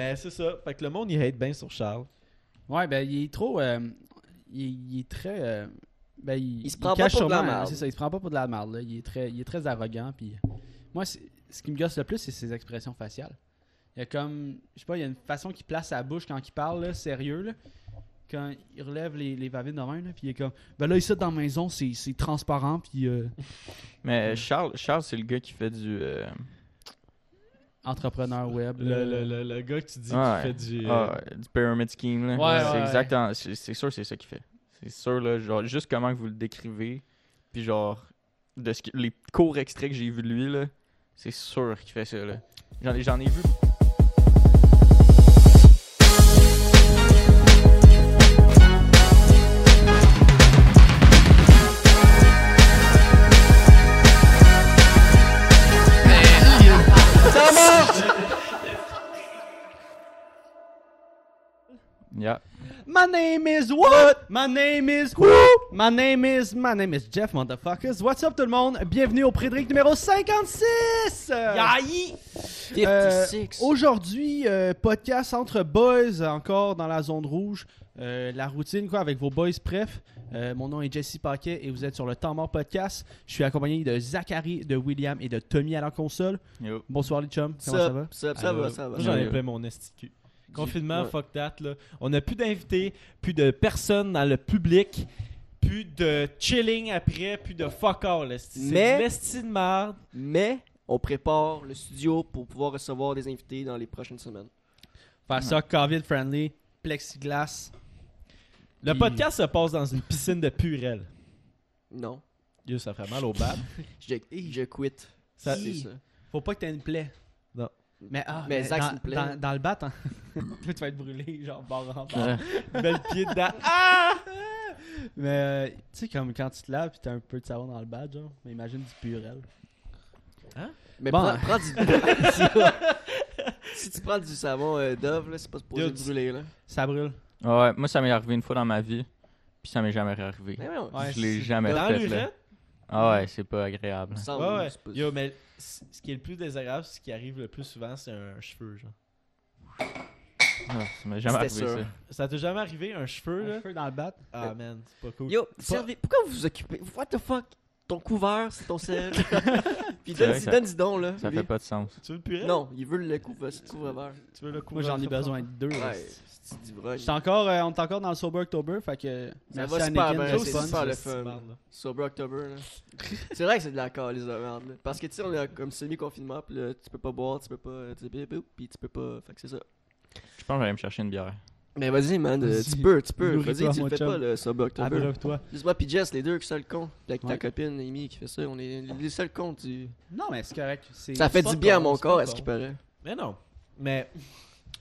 Ben, c'est ça. Fait que le monde, il hate bien sur Charles. Ouais, ben, il est trop. euh, il, est- il est très. euh, ben, il, Il se prend pas pour de la sûrement- merde. C'est ça, il se prend pas pour de la merde. Là. Il, est très, il est très arrogant. Puis moi, ce qui me gosse le plus, c'est ses expressions faciales. Il y a comme. Je sais pas, il y a une façon qu'il place sa bouche quand il parle, là, sérieux. Là. Quand il relève les, les va-vite de main, là, puis il est comme. Ben là, ici, dans la maison, c'est c'est transparent. Puis euh, Mais Charles, Charles c'est le gars qui fait du. euh, entrepreneur web. Le, le, le, le gars que tu dis qui fait du. euh, ah, du pyramid scheme. Là. Ouais, c'est ouais, exactement. C'est c'est sûr, c'est ça qu'il fait. C'est sûr, là, genre, juste comment que vous le décrivez. Puis genre, de ce les courts extraits que j'ai vus de lui, là, c'est sûr qu'il fait ça. là. J'en ai, j'en ai vu. Yeah. My name is what? My name is who? My name is my name is Jeff motherfuckers. What's up tout le monde? Bienvenue au Prédric numéro 56. Yaï! Euh, 56. Aujourd'hui, euh, podcast entre boys, encore dans la zone rouge. Euh, la routine, quoi, avec vos boys pref. Euh, mon nom est Jesse Paquet et vous êtes sur le Temps Mort Podcast. Je suis accompagné de Zachary, de William et de Tommy à la console. Yo. Bonsoir les chums, comment ça va? Ça, va, ça va. J'en ai plein mon esti. Confinement, Ouais. fuck that. Là. On n'a plus d'invités, plus de personnes dans le public, plus de chilling après, plus de fuck all. C'est Mais- de merde. Mais on prépare le studio pour pouvoir recevoir des invités dans les prochaines semaines. Faire ça COVID friendly, plexiglas. Le Puis- podcast se passe dans une piscine de purelle. Non. Yo, ça fait mal au bas. Je, je quitte. Ça- C'est ça. Faut pas que t'aies une plaie. Mais, ah, Mais Zach, dans, c'est une plaie. dans, dans le bat, hein. Tu vas être brûlé, genre barre en barre. Belle pied dedans. Ah! Mais, euh, tu sais, comme quand tu te laves pis t'as un peu de savon dans le bat, genre. Mais imagine du purel. Mais Bon. prends, prends du. si tu prends du savon euh, Dove, là, c'est pas supposé tu- brûler. Là. Ça brûle. Ouais, moi, ça m'est arrivé une fois dans ma vie. Puis ça m'est jamais arrivé. Mais Ouais, je l'ai jamais Dans fait. Ah ouais, c'est pas agréable. ça Ouais, ouais. c'est pas- Yo, mais c- ce qui est le plus désagréable, ce qui arrive le plus souvent, c'est un cheveu, genre. Ah, ça m'est jamais C'était arrivé sûr. ça. Ça t'est jamais arrivé, un cheveu, Un là? cheveu dans le bat? Ah, man, c'est pas cool. Yo, Pas- servez- pourquoi vous vous occupez? What the fuck? Ton couvert, c'est ton sel. Puis C'est vrai donne, que ça- donne dis donc, là. Ça lui. fait pas de sens. Tu veux le purée? Non, il veut le couvert. C'est couvert. Tu veux le Moi, j'en ai besoin de deux. Ouais, là. c'est du vrai. J'étais encore, euh, on est encore dans le Sober October, fait que. Ça merci va super Anakin, bien, c'est fun. super le C'est fun. là. Sober October, là. c'est vrai que c'est de la calice de merde, là. Parce que, tu sais, on est comme semi-confinement, pis là, tu peux pas boire, tu peux pas. Tu sais, pis tu peux pas. Fait que c'est ça. Je pense que j'allais me chercher une bière. Mais vas-y, man, euh, tu peux, tu peux. Nourris-toi, Vas-y, tu mon le fais chum. pas, le Sober October. Abreuve-toi. Juste moi pis Jess, les deux qui sont le con. Pis avec ta Ouais. copine, Amy, qui fait ça, on est les seuls cons du. Non, mais c'est correct. c'est- Ça fait pas du bien à con, mon c'est corps, à ce con. qui paraît? Mais non. Mais.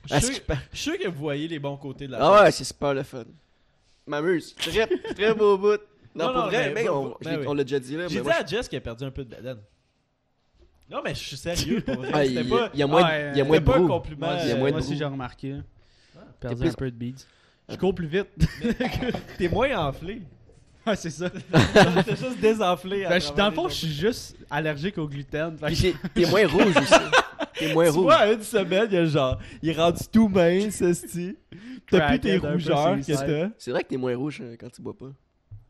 Je suis sûr- paraît. je suis sûr que vous voyez les bons côtés de la Ah ouais, c'est super le fun. M'amuse. Très, très beau bout. Non, Non, pour non, vrai, mais- mec, ben on, ben oui. l'a déjà dit là. J'ai dit moi, à Jess qu'il a perdu un peu de bedaine. Non, mais je suis sérieux. Pour vrai. Ah, il, pas, il y a moins, Ouais, il y a moins de c'était pas un brou. compliment. Moi, il y a euh, moins de moi aussi, j'ai remarqué. Perdu plus- un peu de beads. Je cours plus vite. T'es moins enflé. Ouais, c'est ça. T'es juste désenflé. Ben, je- dans le fond, je suis juste allergique au gluten. T'es moins rouge aussi. T'es moins Tu rouge. une semaine, il y a genre, il est rendu tout mince, esti. T'as plus tes rougeurs que t'as. C'est vrai que t'es moins rouge euh, quand tu bois pas.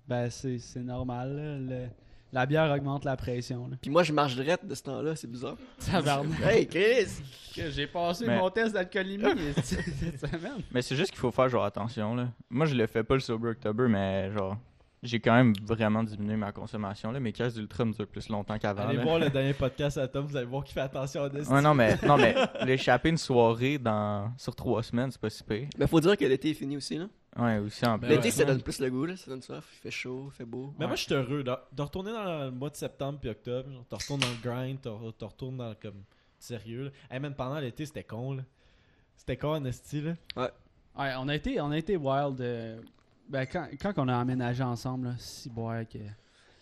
Ben, c'est c'est normal. là. Le- la bière augmente la pression. Là. Puis moi, je marche drette de ce temps-là, c'est bizarre. Tabarnak. Hey, Chris! Que J'ai passé Mais- mon test d'alcoolémie cette semaine. Mais c'est juste qu'il faut faire genre attention là. Moi je le fais pas le Sober October, mais genre j'ai quand même vraiment diminué ma consommation là. Mes caisses d'ultra me durent plus longtemps qu'avant. Allez là. voir le dernier podcast à Tom, vous allez voir qu'il fait attention à Destiny. Ouais non mais non mais l'échapper une soirée dans sur trois semaines c'est pas si pire. Mais faut dire que l'été est fini aussi, là. Ouais aussi en Ben. L'été, ouais. ça donne plus le goût, là. Ça donne soif, il fait chaud, il fait beau. Mais moi, je suis heureux de, de retourner dans le mois de septembre puis octobre. Genre, tu retournes dans le grind, tu retournes dans le comme sérieux. Là. Hey, man, pendant l'été, c'était con. là. C'était con, en esti, là. Ouais, on a été, on a été wild. euh, ben, quand, quand on a emménagé ensemble, là, si boire que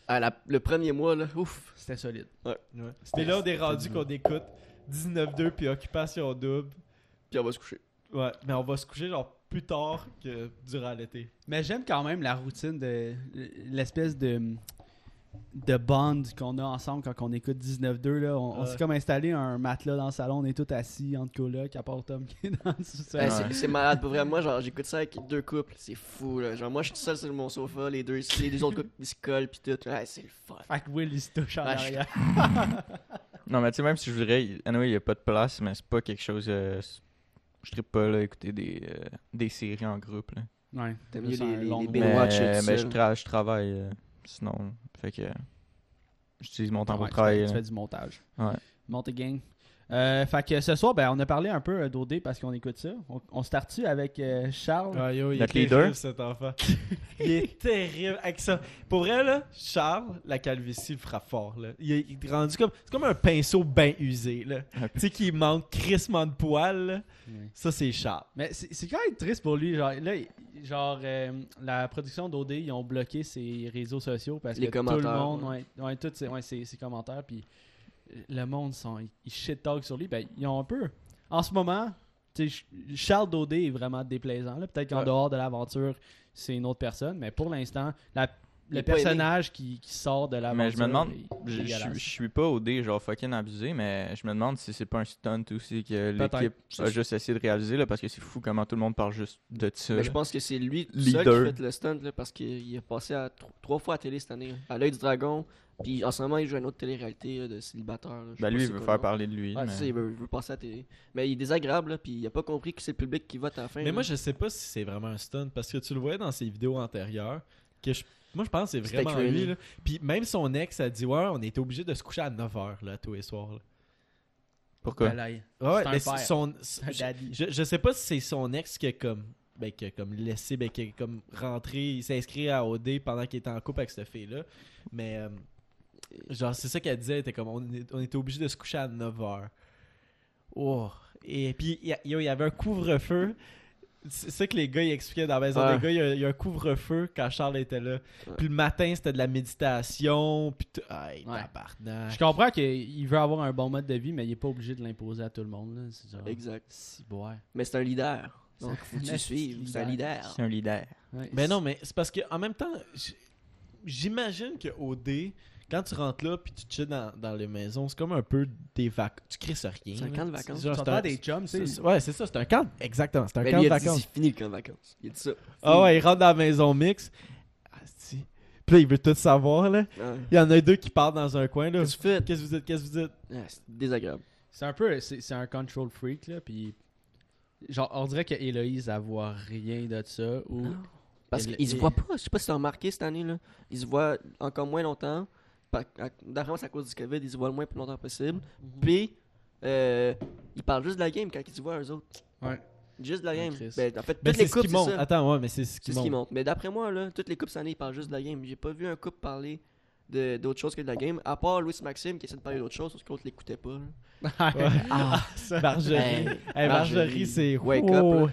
Ah, la- le premier mois, là, ouf. c'était solide. Ouais. C'était là, on est rendu qu'on écoute 19-2 puis Occupation Double. Puis on va se coucher. Ouais, mais on va se coucher genre plus tard que durant l'été. Mais j'aime quand même la routine de l'espèce de de bond qu'on a ensemble quand on écoute 19-2. Là. On, s'est comme installé un matelas dans le salon, on est tous assis entre colocs, à part Tom qui est dans le sous-sol. Ouais, Ouais. c'est- C'est malade, pour vrai. Moi, genre, j'écoute ça avec deux couples. C'est fou, là. Genre, moi, je suis tout seul sur mon sofa. Les deux, les deux autres couples, ils se collent, pis tout. Ouais, c'est le fun. Fait que Will, il se touche en je- arrière. Non, mais tu sais, même si je voudrais, anyway, il n'y a pas de place, mais c'est pas quelque chose. euh, je trippe pas, là, écouter des, euh, des séries en groupe, là. Ouais. T'aimes mieux les- les- les Mais, je, tra- je travaille euh, sinon. Fait que. J'utilise mon temps Ouais, pour travailler. Tu fais du montage. Ouais. Monte gang. Euh, fait que ce soir, ben, on a parlé un peu euh, d'OD parce qu'on écoute ça. On, on start-tu avec euh, Charles? Ah, yo, il Notre est leader. terrible, cet enfant. il est terrible avec ça. Pour vrai, là, Charles, la calvitie le frappe fort. Là. Il est il est rendu comme. C'est comme un pinceau bien usé. là. Tu sais, qui manque crissement de poils. Ça, c'est Charles. Mais c'est c'est quand même triste pour lui. Genre, là, genre euh, la production d'OD, ils ont bloqué ses réseaux sociaux parce Les que tout le monde, ouais, ouais, tous ses, ouais, ses- ses commentaires, puis le monde, sont, ils, ils shit-talk sur lui. Ben, ils ont un peu. En ce moment, tu sais, Ch- Charles d'OD est vraiment déplaisant. là. Peut-être qu'en Ouais. dehors de l'aventure, c'est une autre personne, mais pour l'instant, la- le personnage qui, qui sort de l'aventure. Mais je me demande, je, je, suis pas au dé, genre fucking abusé, mais je me demande si c'est pas un stunt aussi que l'équipe a juste essayé de réaliser, là, parce que c'est fou comment tout le monde parle juste de ça. Mais je pense que c'est lui Leader. seul qui fait le stunt là, parce qu'il est passé à tro- trois fois à télé cette année. là. À l'œil du dragon, puis en ce moment il joue à une autre télé-réalité là, de célibataire. là. Sais Ben lui, il veut faire nom. parler de lui. Ouais, mais- c'est ça, il veut, il veut passer à la télé. Mais il est désagréable, là, puis il a pas compris que c'est le public qui vote à la fin. Mais là. moi, je sais pas si c'est vraiment un stunt parce que tu le voyais dans ses vidéos antérieures. Que je- moi, je pense que c'est vraiment lui. là. Puis même son ex a dit Ouais, on était obligé de se coucher à 9h là, tous les soirs. là. Pourquoi? Ben là, il- Ouais, C'est un mais père. son, je, je sais pas si c'est son ex qui a comme ben, qui a comme laissé ben, qui a comme rentré il s'est inscrit à OD pendant qu'il était en couple avec cette fille là mais euh, genre c'est ça qu'elle disait elle était comme on, est- on était obligé de se coucher à 9h oh et puis il y, a- il y avait un couvre-feu c'est ça que les gars ils expliquaient dans la maison Ouais. des gars il y a- il y, a un couvre-feu quand Charles était là puis le matin c'était de la méditation puis tout Aïe, Ouais. tabarnak. Je comprends qu'il veut avoir un bon mode de vie, mais il est pas obligé de l'imposer à tout le monde. là. C'est genre. Exact. Ouais. Mais c'est un leader. Donc, C'est faut que un tu le suives. C'est un leader. C'est un leader. Ouais. Mais non, mais c'est parce que en même temps, j'imagine que OD, quand tu rentres là puis tu chilles dans, dans les maisons, c'est comme un peu des vacances. Tu crisses rien. C'est un camp de vacances. genre, Tu c'est vas un- faire des chums, tu c'est- sais. Ouais, c'est ça, c'est un camp. Exactement, c'est un Mais camp lui, de il a dit, vacances. c'est fini le camp de vacances. Il dit ça. Ah ouais, il rentre dans la maison mix. Ah, si. Puis là, il veut tout savoir, là. Ouais. Il y en a deux qui partent dans un coin, là. Qu'est-ce que tu fais? Qu'est-ce que vous dites, qu'est-ce que vous dites? Ah, C'est désagréable. C'est un peu. C'est un control freak, là. Puis. Genre, on dirait que Héloïse, elle voit rien de ça. Ou. Parce Il- qu'il se voit pas. Je sais pas si t'as remarqué cette année. là. Il se voit encore moins longtemps. Pa- à- D'après moi, c'est à cause du COVID. Il se voit le moins plus longtemps possible. Puis, euh, il parle juste de la game quand il se voit eux autres. Ouais. Juste de la Ouais, game. Ben, en fait, Ben, toutes c'est les ce coupes, qui c'est monte. ça. Attends, ouais, mais c'est ce C'est qui ce qui monte. monte. Mais d'après moi, là, toutes les coupes cette année, ils parlent juste de la game. J'ai pas vu un couple parler de- d'autre chose que de la game. À part Louis Maxime qui essaie de parler d'autre chose, parce que l'autre l'écoutait pas. Ah, Marjorie. Hey, Hey, Marjorie, Marjorie, c'est. wake Oh. up,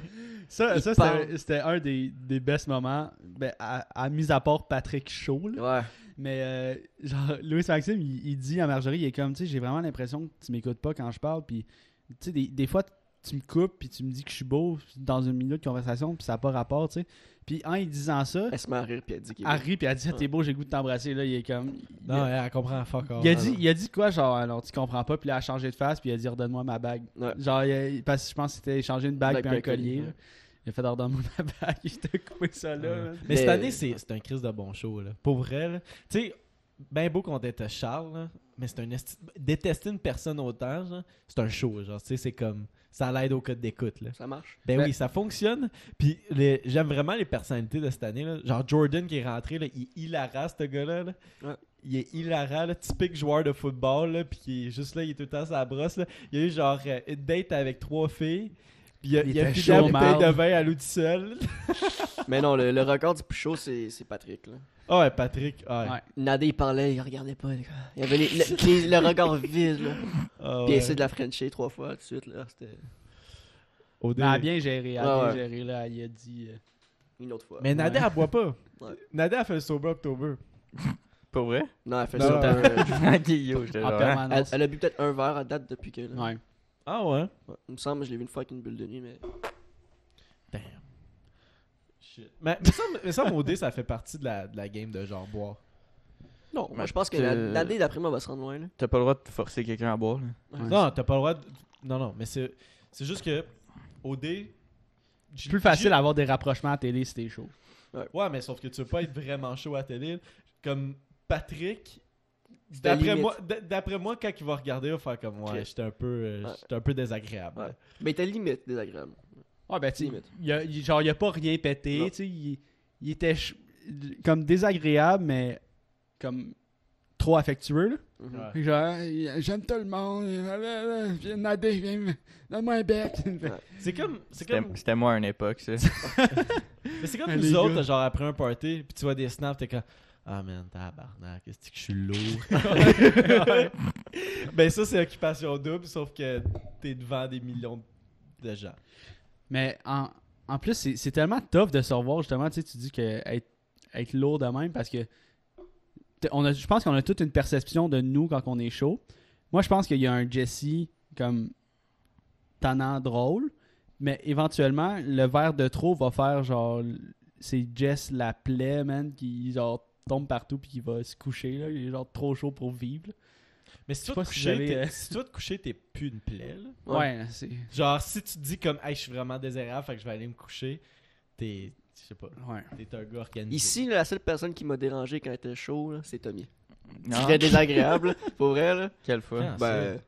Ça, ça c'était- c'était un des, des best moments. Ben, à, à mis à part Patrick Shaw, là. Ouais. Mais euh, genre, Louis Maxime, il, il dit à Marjorie, il est comme, tu sais, j'ai vraiment l'impression que tu m'écoutes pas quand je parle. Puis, tu sais, des, des fois, tu me coupes, puis tu me dis que je suis beau dans une minute de conversation, puis ça n'a pas rapport, tu sais. Puis, en lui disant ça, Elle se met à rire puis elle dit qu'il est elle rit, puis elle dit, Ah, t'es beau, j'ai le goût de t'embrasser. Là, il est comme. il- Non, elle, elle comprend fuck all. il, a Ah, dit, non. il a dit quoi, genre, alors tu comprends pas, puis là, elle a changé de face, puis il a dit, redonne-moi ma bague. Ouais. Genre, il a- parce que je pense que c'était échanger une bague puis un collier. collier, là. Il a fait, redonne-moi ma bague, il t'a coupé ça là. Ouais. Mais cette année, c'est c'est un crise de bon show. Là. Pour vrai, tu sais, ben beau qu'on était Charles, là, mais c'est un esti- détester une personne autant, genre, c'est un show. Genre, tu sais, c'est comme ça l'aide au code d'écoute. Là. Ça marche. Ben oui, ça fonctionne. Puis les- j'aime vraiment les personnalités de cette année. Là. Genre Jordan qui est rentré, là, il est hilarant, ce gars-là. là. Ouais. Il est hilarant, là, typique joueur de football, là, puis qui est juste là, il est tout le temps à sa brosse. Là. Il y a eu genre euh, une date avec trois filles. Puis il a, Il il a bouteille de marde. vin à lui tout seul. Mais non, le, le record du plus chaud, c'est c'est Patrick. Là. Ah ouais, Patrick. ah ouais. Ouais. Nadé, il parlait, il regardait pas. les gars. Il y avait les- le, les- le regard vide. Là. Ah Puis il essaie de la Frencher trois fois tout de suite. Là. C'était Au Mais elle a bien géré, elle a Ouais, bien ouais. géré, là. Il a dit. euh, une autre fois. Mais Ouais. elle boit pas. Ouais. Nadia, elle fait le sober October. Pas vrai? Non, elle fait ça. euh, Ok, yo, j'étais en genre, hein? elle, permanence. elle a bu peut-être un verre à date depuis que. Là. Ouais. Ah ouais? Ouais. Il me semble, je l'ai vu une fois avec une bulle de nuit, mais. Damn. Shit. Mais, mais ça, mais ça, mon dé, ça fait partie de la, de la game de genre boire. Non, moi Mais je pense que la- l'année d'après moi va se rendre loin. Là. T'as pas le droit de forcer quelqu'un à boire. là. Ouais. Non, t'as pas le droit de... Non, non, mais c'est c'est juste que OD... C'est plus facile d'avoir des rapprochements à télé si t'es chaud. Ouais, mais sauf que tu veux pas être vraiment chaud à télé. Comme Patrick, d'après moi, d'après moi, quand il va regarder, il va faire comme ouais, Ok. j'étais un peu, euh, Ouais. j'étais un peu désagréable. Ouais. Mais t'as limite désagréable. Ouais, ben, tu il a- il- genre, il a pas rien pété, tu sais, il, il était ch- comme désagréable, mais comme trop affectueux, là. Ouais. Puis Genre, j'aime tout le monde, viens nader, viens, donne-moi un bec. C'est comme, C'était comme, moi à une époque, ça. mais c'est comme Les nous gars. autres, genre après un party, puis tu vois des snaps, t'es comme ah man, tabarnak, qu'est-ce que je suis lourd. Ouais. ben ça c'est occupation double, sauf que t'es devant des millions de gens. Mais en, en plus, c'est c'est tellement tough de se revoir, justement, tu sais, tu dis que être, être lourd de même, parce que on a, je pense qu'on a toute une perception de nous quand on est chaud. Moi, je pense qu'il y a un Jesse comme tannant drôle, mais éventuellement, le verre de trop va faire genre. C'est Jess la plaie, man, qui genre tombe partout puis qui va se coucher, là. Il est genre trop chaud pour vivre. là. Mais si toi te coucher, euh, si toi te coucher, t'es plus une plaie. là. Ouais. Ouais, c'est. Genre si tu te dis comme hey, je suis vraiment désagréable, fait que je vais aller me coucher, t'es, je sais pas, Ouais. t'es un gars organisé. Ici, là, la seule personne qui m'a dérangé quand il était chaud, là, c'est Tommy. Non, C'était désagréable, pour vrai. Là. quelle fois? Ah, Ben,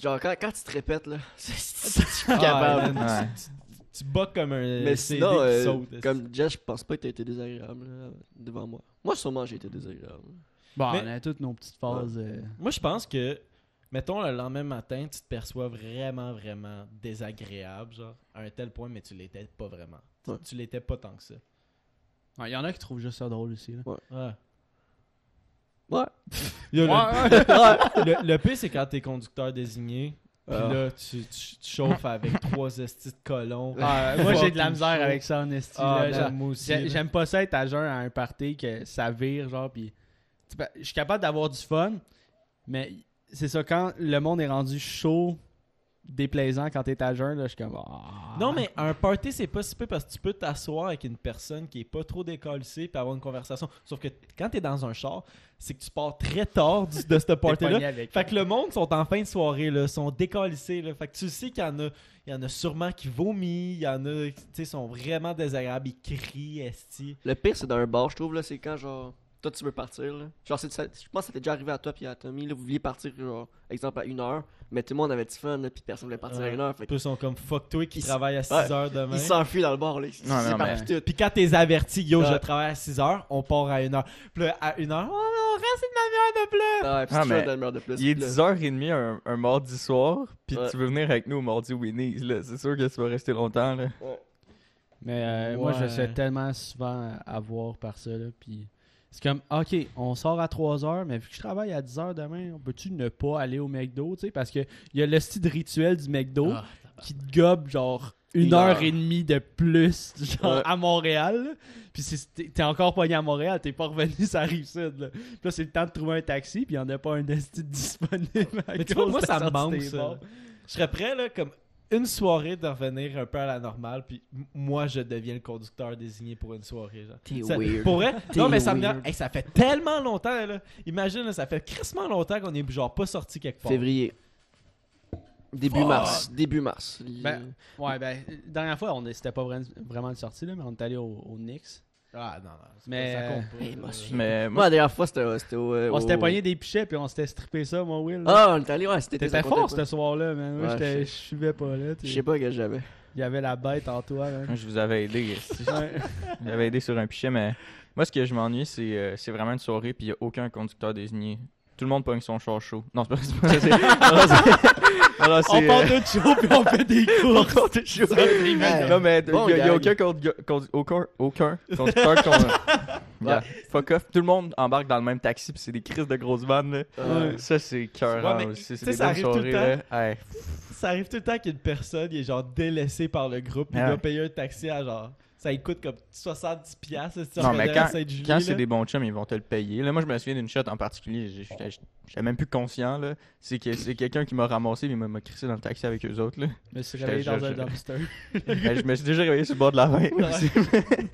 genre, quand, quand tu te répètes, là, c'est Ah, capable. man, Ouais. Tu, bats comme un Mais CD sinon, qui euh, saute. comme Jess, je pense pas que t'as été désagréable là, devant moi. Moi, sûrement, j'ai été désagréable. Bon, Mais- on a toutes nos petites phases. euh, Moi, je pense que, mettons, le lendemain matin, tu te perçois vraiment, vraiment désagréable, genre, à un tel point, mais tu l'étais pas vraiment. Tu- Ouais. Tu l'étais pas tant que ça. ouais, Il y en a qui trouvent juste ça drôle aussi. Là. Ouais. Ouais. Yo, le- ouais. le, le pire, c'est quand t'es conducteur désigné, puis Ah. là, tu, tu- tu chauffes avec trois estis de colons. Ah, moi, j'ai de la misère chaud. avec ça en esti. Ah, là. J'aime pas ça être à jeun à un party que ça vire, genre, peux- Je suis capable d'avoir du fun, mais c'est ça, quand le monde est rendu chaud, déplaisant quand t'es à jeun, là, je suis comme... ah. Non, mais un party, c'est pas si peu parce que tu peux t'asseoir avec une personne qui est pas trop décalissée puis avoir une conversation. Sauf que quand t'es dans un char, c'est que tu pars très tard du- de ce party-là. Fait que le monde sont en fin de soirée, là, sont décalissés. Là. Fait que tu sais qu'il y en a, il y en a sûrement qui vomissent, il y en a qui tu sais, sont vraiment désagréables, ils crient, esti. Le pire, c'est dans un bar, je trouve, là, c'est quand, genre, toi, tu veux partir, là. Genre, c'est- ça- je pense que ça t'est déjà arrivé à toi puis à Tommy, là, vous vouliez partir, genre, exemple, à une heure, mais tout le monde avait du fun, là, puis personne voulait partir à une heure, fait que Ils sont comme fuck toi qui travaille à 6 Ouais. heures demain. ils s'enfuient dans le bar, là. Ils Non, tout. Puis quand t'es averti, yo, je travaille à 6 heures, on part à 1 heure. Puis là, à 1 heure, oh non, reste une demi-heure de plus. Ah, ouais, puis Ah, mais de plus. Il est puis là- 10h30 un, un mardi soir, puis Ouais. tu veux venir avec nous au mardi Winnie's, là. C'est sûr que tu vas rester longtemps, là. Mais euh, moi, je fais tellement souvent avoir par ça, là, pis... C'est comme, ok, on sort à 3h, mais vu que je travaille à 10h demain, on peut-tu ne pas aller au McDo, tu sais, parce que il y a le style rituel du McDo Ah, qui te gobe genre une, Une heure. heure. et demie de plus genre Ouais. à Montréal. Puis t'es encore pogné à Montréal, t'es pas revenu ça arrive sud. Là. Puis là, c'est le temps de trouver un taxi, puis il y en a pas un esti disponible. à Mais tu vois, moi, ça me manque, ça. Je serais prêt, là, comme une soirée de revenir un peu à la normale, puis moi, je deviens le conducteur désigné pour une soirée, genre. T'es Ça- weird. Pour vrai? T'es Non, mais ça me hey, ça fait tellement longtemps, là. Imagine, là, ça fait crissement longtemps qu'on est genre pas sorti quelque part. Février. Début Fuck. mars. Début mars. Ben, Ouais, ben, la dernière fois, on c'était pas vraiment, vraiment une sortie, là, mais on est allé au, au Knicks. Ah, non, non. Mais, pas- ça compte pas. euh, hey, moi, je- Mais Moi, la dernière fois, c'était c'était au. euh, On au- s'était pogné des pichets, puis on s'était strippé ça, mon Will. là. Ah, on est allé, ouais, c'était T'étais ça comptait fort pas. ce soir-là, man. Moi, Ouais, j'étais- je je suivais pas là. tu Je sais. sais pas que j'avais. Il y avait la bête en toi, man. moi, je vous avais aidé. esti. Ouais. Aidé sur un pichet, mais moi, ce que je m'ennuie, c'est euh, c'est vraiment une soirée, puis il n'y a aucun conducteur désigné. Tout le monde pogne son char chaud. Non, c'est pas c'est pas non, non, On part euh, de chaud, puis on fait des courses. on chaud. Non, mais il Bon n'y a, aucun, condu- condu- aucun, aucun conducteur qu'on. Yeah, Fuck off. Tout le monde embarque dans le même taxi, puis c'est des crises de grosses vannes. Ouais. Ça, c'est cœur Ouais, aussi. tu C'est des ça arrive tout le. Hey. Ça arrive tout le temps qu'une personne est genre délaissée par le groupe, puis Ah doit ouais. payer un taxi à genre. Ça coûte comme 70$ piastres, Non, mais quand, quand c'est des bons chums, ils vont te le payer. Là, moi, je me souviens d'une shot en particulier. J'étais même plus conscient. là. C'est que c'est quelqu'un qui m'a ramassé et il m'a crissé dans le taxi avec eux autres. Là. Je me suis réveillé dans je- un dumpster. Ben, je me suis déjà réveillé sur le bord de la main. Ouais.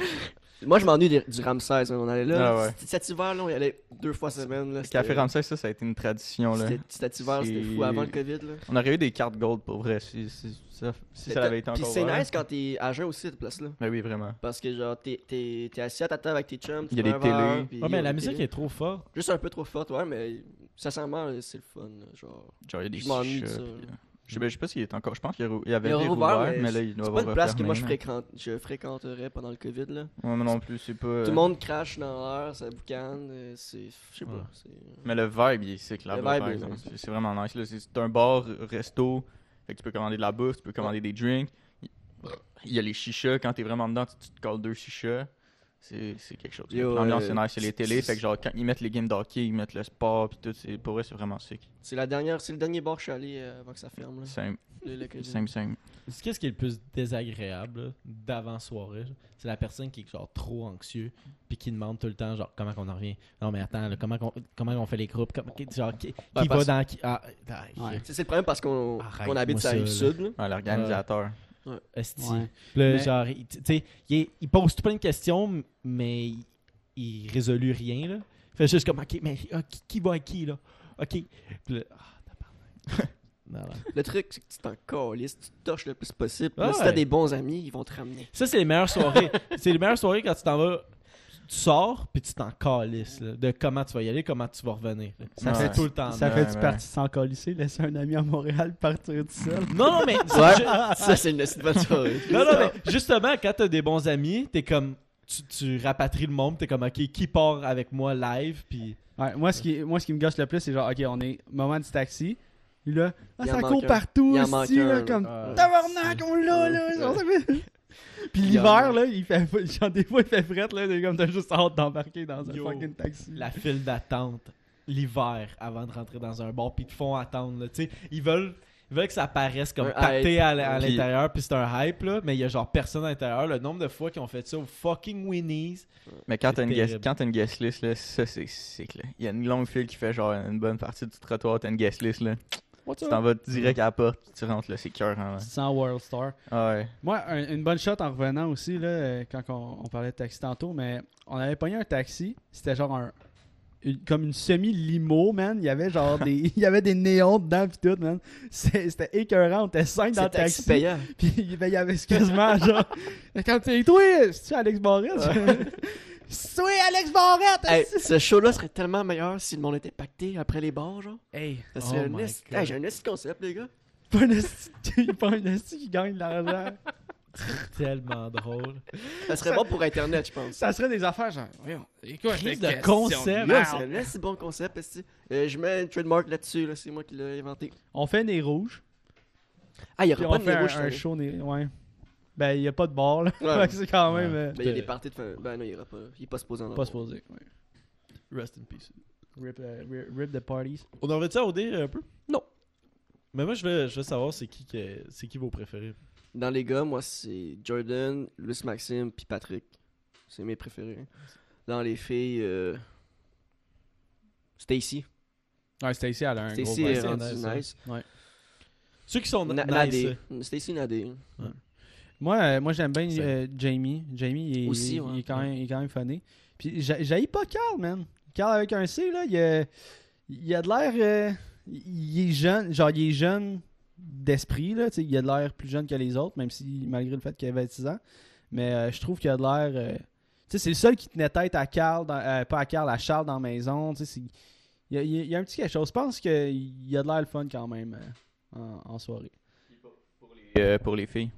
Moi, je m'ennuie des- du Ramsès. hein, On allait là. Ah ouais. c- Cet hiver, là, on y allait deux fois semaine. Là, Café C'était- Ramsay, ça, ça a été une tradition. Là. c'était- Cet hiver, c'était C'est- fou avant le COVID. Là. On aurait eu des cartes gold pour vrai si, si- ça, si ça avait été Puis encore c'est ouvert. nice quand t'es à jeun aussi, cette place-là. Ben oui, vraiment. Parce que, genre, t'es- t'es t'es assis à ta table avec tes chums. tu Il y a prends des un verre, télés. puis Ouais, mais il y a la des musique télés. est trop forte. Juste un peu trop forte, ouais, mais sincèrement, c'est le fun. là, Genre, Genre, il y a des Je m'ennuie de chichas, ça, puis, euh, Je ben, je sais pas s'il est encore. Je pense qu'il y avait Il des rouvert, mais mais là, il doit c'est pas avoir une place que moi je, fréquente, je fréquenterais pendant le COVID. Là. Ouais, non plus, c'est pas. euh, Tout le monde crache dans l'air, ça boucane. euh, C'est. Je sais Ouais. pas. c'est- Mais le vibe, il est nice. C'est- vraiment nice. C'est un bar, resto. Fait que tu peux commander de la bouffe, tu peux commander des drinks. Il y a les chichas. Quand t'es vraiment dedans, tu, tu te colles deux chichas. C'est c'est quelque chose. L'ambiance, euh, c'est nice. C'est les télés. Fait que genre, quand ils mettent les games d'hockey, ils mettent le sport, puis tout. c'est- Pour vrai, c'est vraiment sick. C'est la dernière, c'est le dernier bar que je suis allé euh, avant que ça ferme. Là. Le- le simple, simple. C'est Qu'est-ce qui est le plus désagréable d'avant-soirée? C'est la personne qui est genre trop anxieux puis qui demande tout le temps genre comment qu'on en revient? Non mais attends, là, comment, qu'on- comment on fait les groupes? Comment- qui- genre, qui, qui va dans... Qui, ah, ah, Ouais. C'est le problème parce qu'on qu'on habite sur la rive ça, sud. Ouais, l'organisateur. Esti. Ouais. Puis là, Mais- genre, il, tu sais, il, est- il pose tout plein de questions, mais il, il résolue rien, là. Il fait juste comme, OK, mais ah, qui, qui va à qui, là? OK. Puis là, ah, tabarnak. non, non. Le truc, c'est que tu t'en calisses, tu te torches le plus possible. Là, Ah si ouais. t'as des bons amis, ils vont te ramener. Ça, c'est les meilleures soirées. c'est les meilleures soirées quand tu t'en vas, tu sors, puis tu t'en calisses, là, de comment tu vas y aller, comment tu vas revenir. là. Ça Ouais. fait tout le temps. Ça de- fait-tu ouais. partie sans colisser, laisser un ami à Montréal partir tout seul? Non, non, mais... Ça, c'est une bonne soirée. Non, non, mais justement, quand t'as des bons amis, t'es comme... Tu, tu rapatries le monde, t'es comme, OK, qui part avec moi live, puis... Ouais, moi, ce qui, moi, ce qui me gosse le plus, c'est genre, ok, on est moment du taxi. Puis là, ah, ça court partout, aussi, là, un, comme là. tabarnak, on l'a, là. Puis l'hiver, là, il fait, genre, des fois, il fait fret, là, comme t'as juste hâte d'embarquer dans un Yo. fucking taxi. la file d'attente l'hiver avant de rentrer dans un bar puis ils te font attendre là. tu sais ils veulent ils veulent que ça paraisse comme hype. à, l'intérieur puis c'est un hype là mais il y a genre personne à l'intérieur le nombre de fois qu'ils ont fait ça au fucking Winnie's Mais quand t'as une, guest, quand t'as une guest list, là, ça c'est sick. Là. Il y a une longue file qui fait genre une bonne partie du trottoir, t'as une guest list. Là. What's Tu t'en vas direct à la porte, tu rentres là, c'est cœur. Hein, Sans World Star. ouais. Moi, un- une bonne shot en revenant aussi, là, euh, quand on, on parlait de taxi tantôt, mais on avait pogné un taxi, c'était genre un. une- comme une semi-limo, man. Il y avait genre des. Il y avait des néons dedans pis tout, man. C'était écœurant. On était cinq dans le taxi payant. Puis ben, il y avait quasiment genre. Quand tu toi, c'est-tu Alex Barrette? Toi, Alex Barrette! Hey, ce show-là serait tellement meilleur si le monde était pacté après les bars, genre? Hey, Ça serait Oh un. Hey, J'ai un esti de concept, les gars. pas un esti pas un esti qui gagne de l'argent. tellement drôle Ça serait bon pour Internet, je pense. Ça serait des affaires genre. Voyons, écoute, Crise cette de concept. c'est un esti bon concept. Euh, je mets une trademark là-dessus, là. C'est moi qui l'ai inventé. On fait des rouges. Ah, il y aura pas de nez un, rouge, un ça. show. né- Ouais. Ben, il n'y a pas de bar, là. Ouais. C'est quand même Ouais. euh, Ben, il y a des parties de fin. Ben, non, il aura pas. Il est pas supposé en pas supposé. Ouais. rest in peace Rip, euh, rip, the parties. on en va-tu à OD un peu? Non. mais moi je veux je veux savoir c'est qui que c'est qui vos préférés Dans les gars, moi, c'est Jordan, Louis Maxime, puis Patrick. C'est mes préférés. Dans les filles, euh... Stacy. Ouais, Stacy, elle a un gros Stacy vibe. est rendu nice, nice. ça. ceux qui sont Na- nice Nadé. Stacy Nadé. Moi, euh, moi j'aime bien euh, Jamie. Jamie, il est, Aussi, il- ouais. il est quand même, il est quand même funny. Puis j'a- j'haïs pas Carl, man. Carl avec un C, là, il a, il a de l'air. euh, il est jeune, genre, il est jeune d'esprit, là. tu sais, Il a de l'air plus jeune que les autres, même si, malgré le fait qu'il avait 26 ans. Mais euh, je trouve qu'il a de l'air. euh, tu sais, c'est le seul qui tenait tête à Carl, dans- euh, pas à Carl, à Charles dans la maison. Tu sais, il y, a, il y y un petit quelque chose. Je pense qu'il a de l'air le fun quand même euh, en, en soirée. Euh, pour les filles.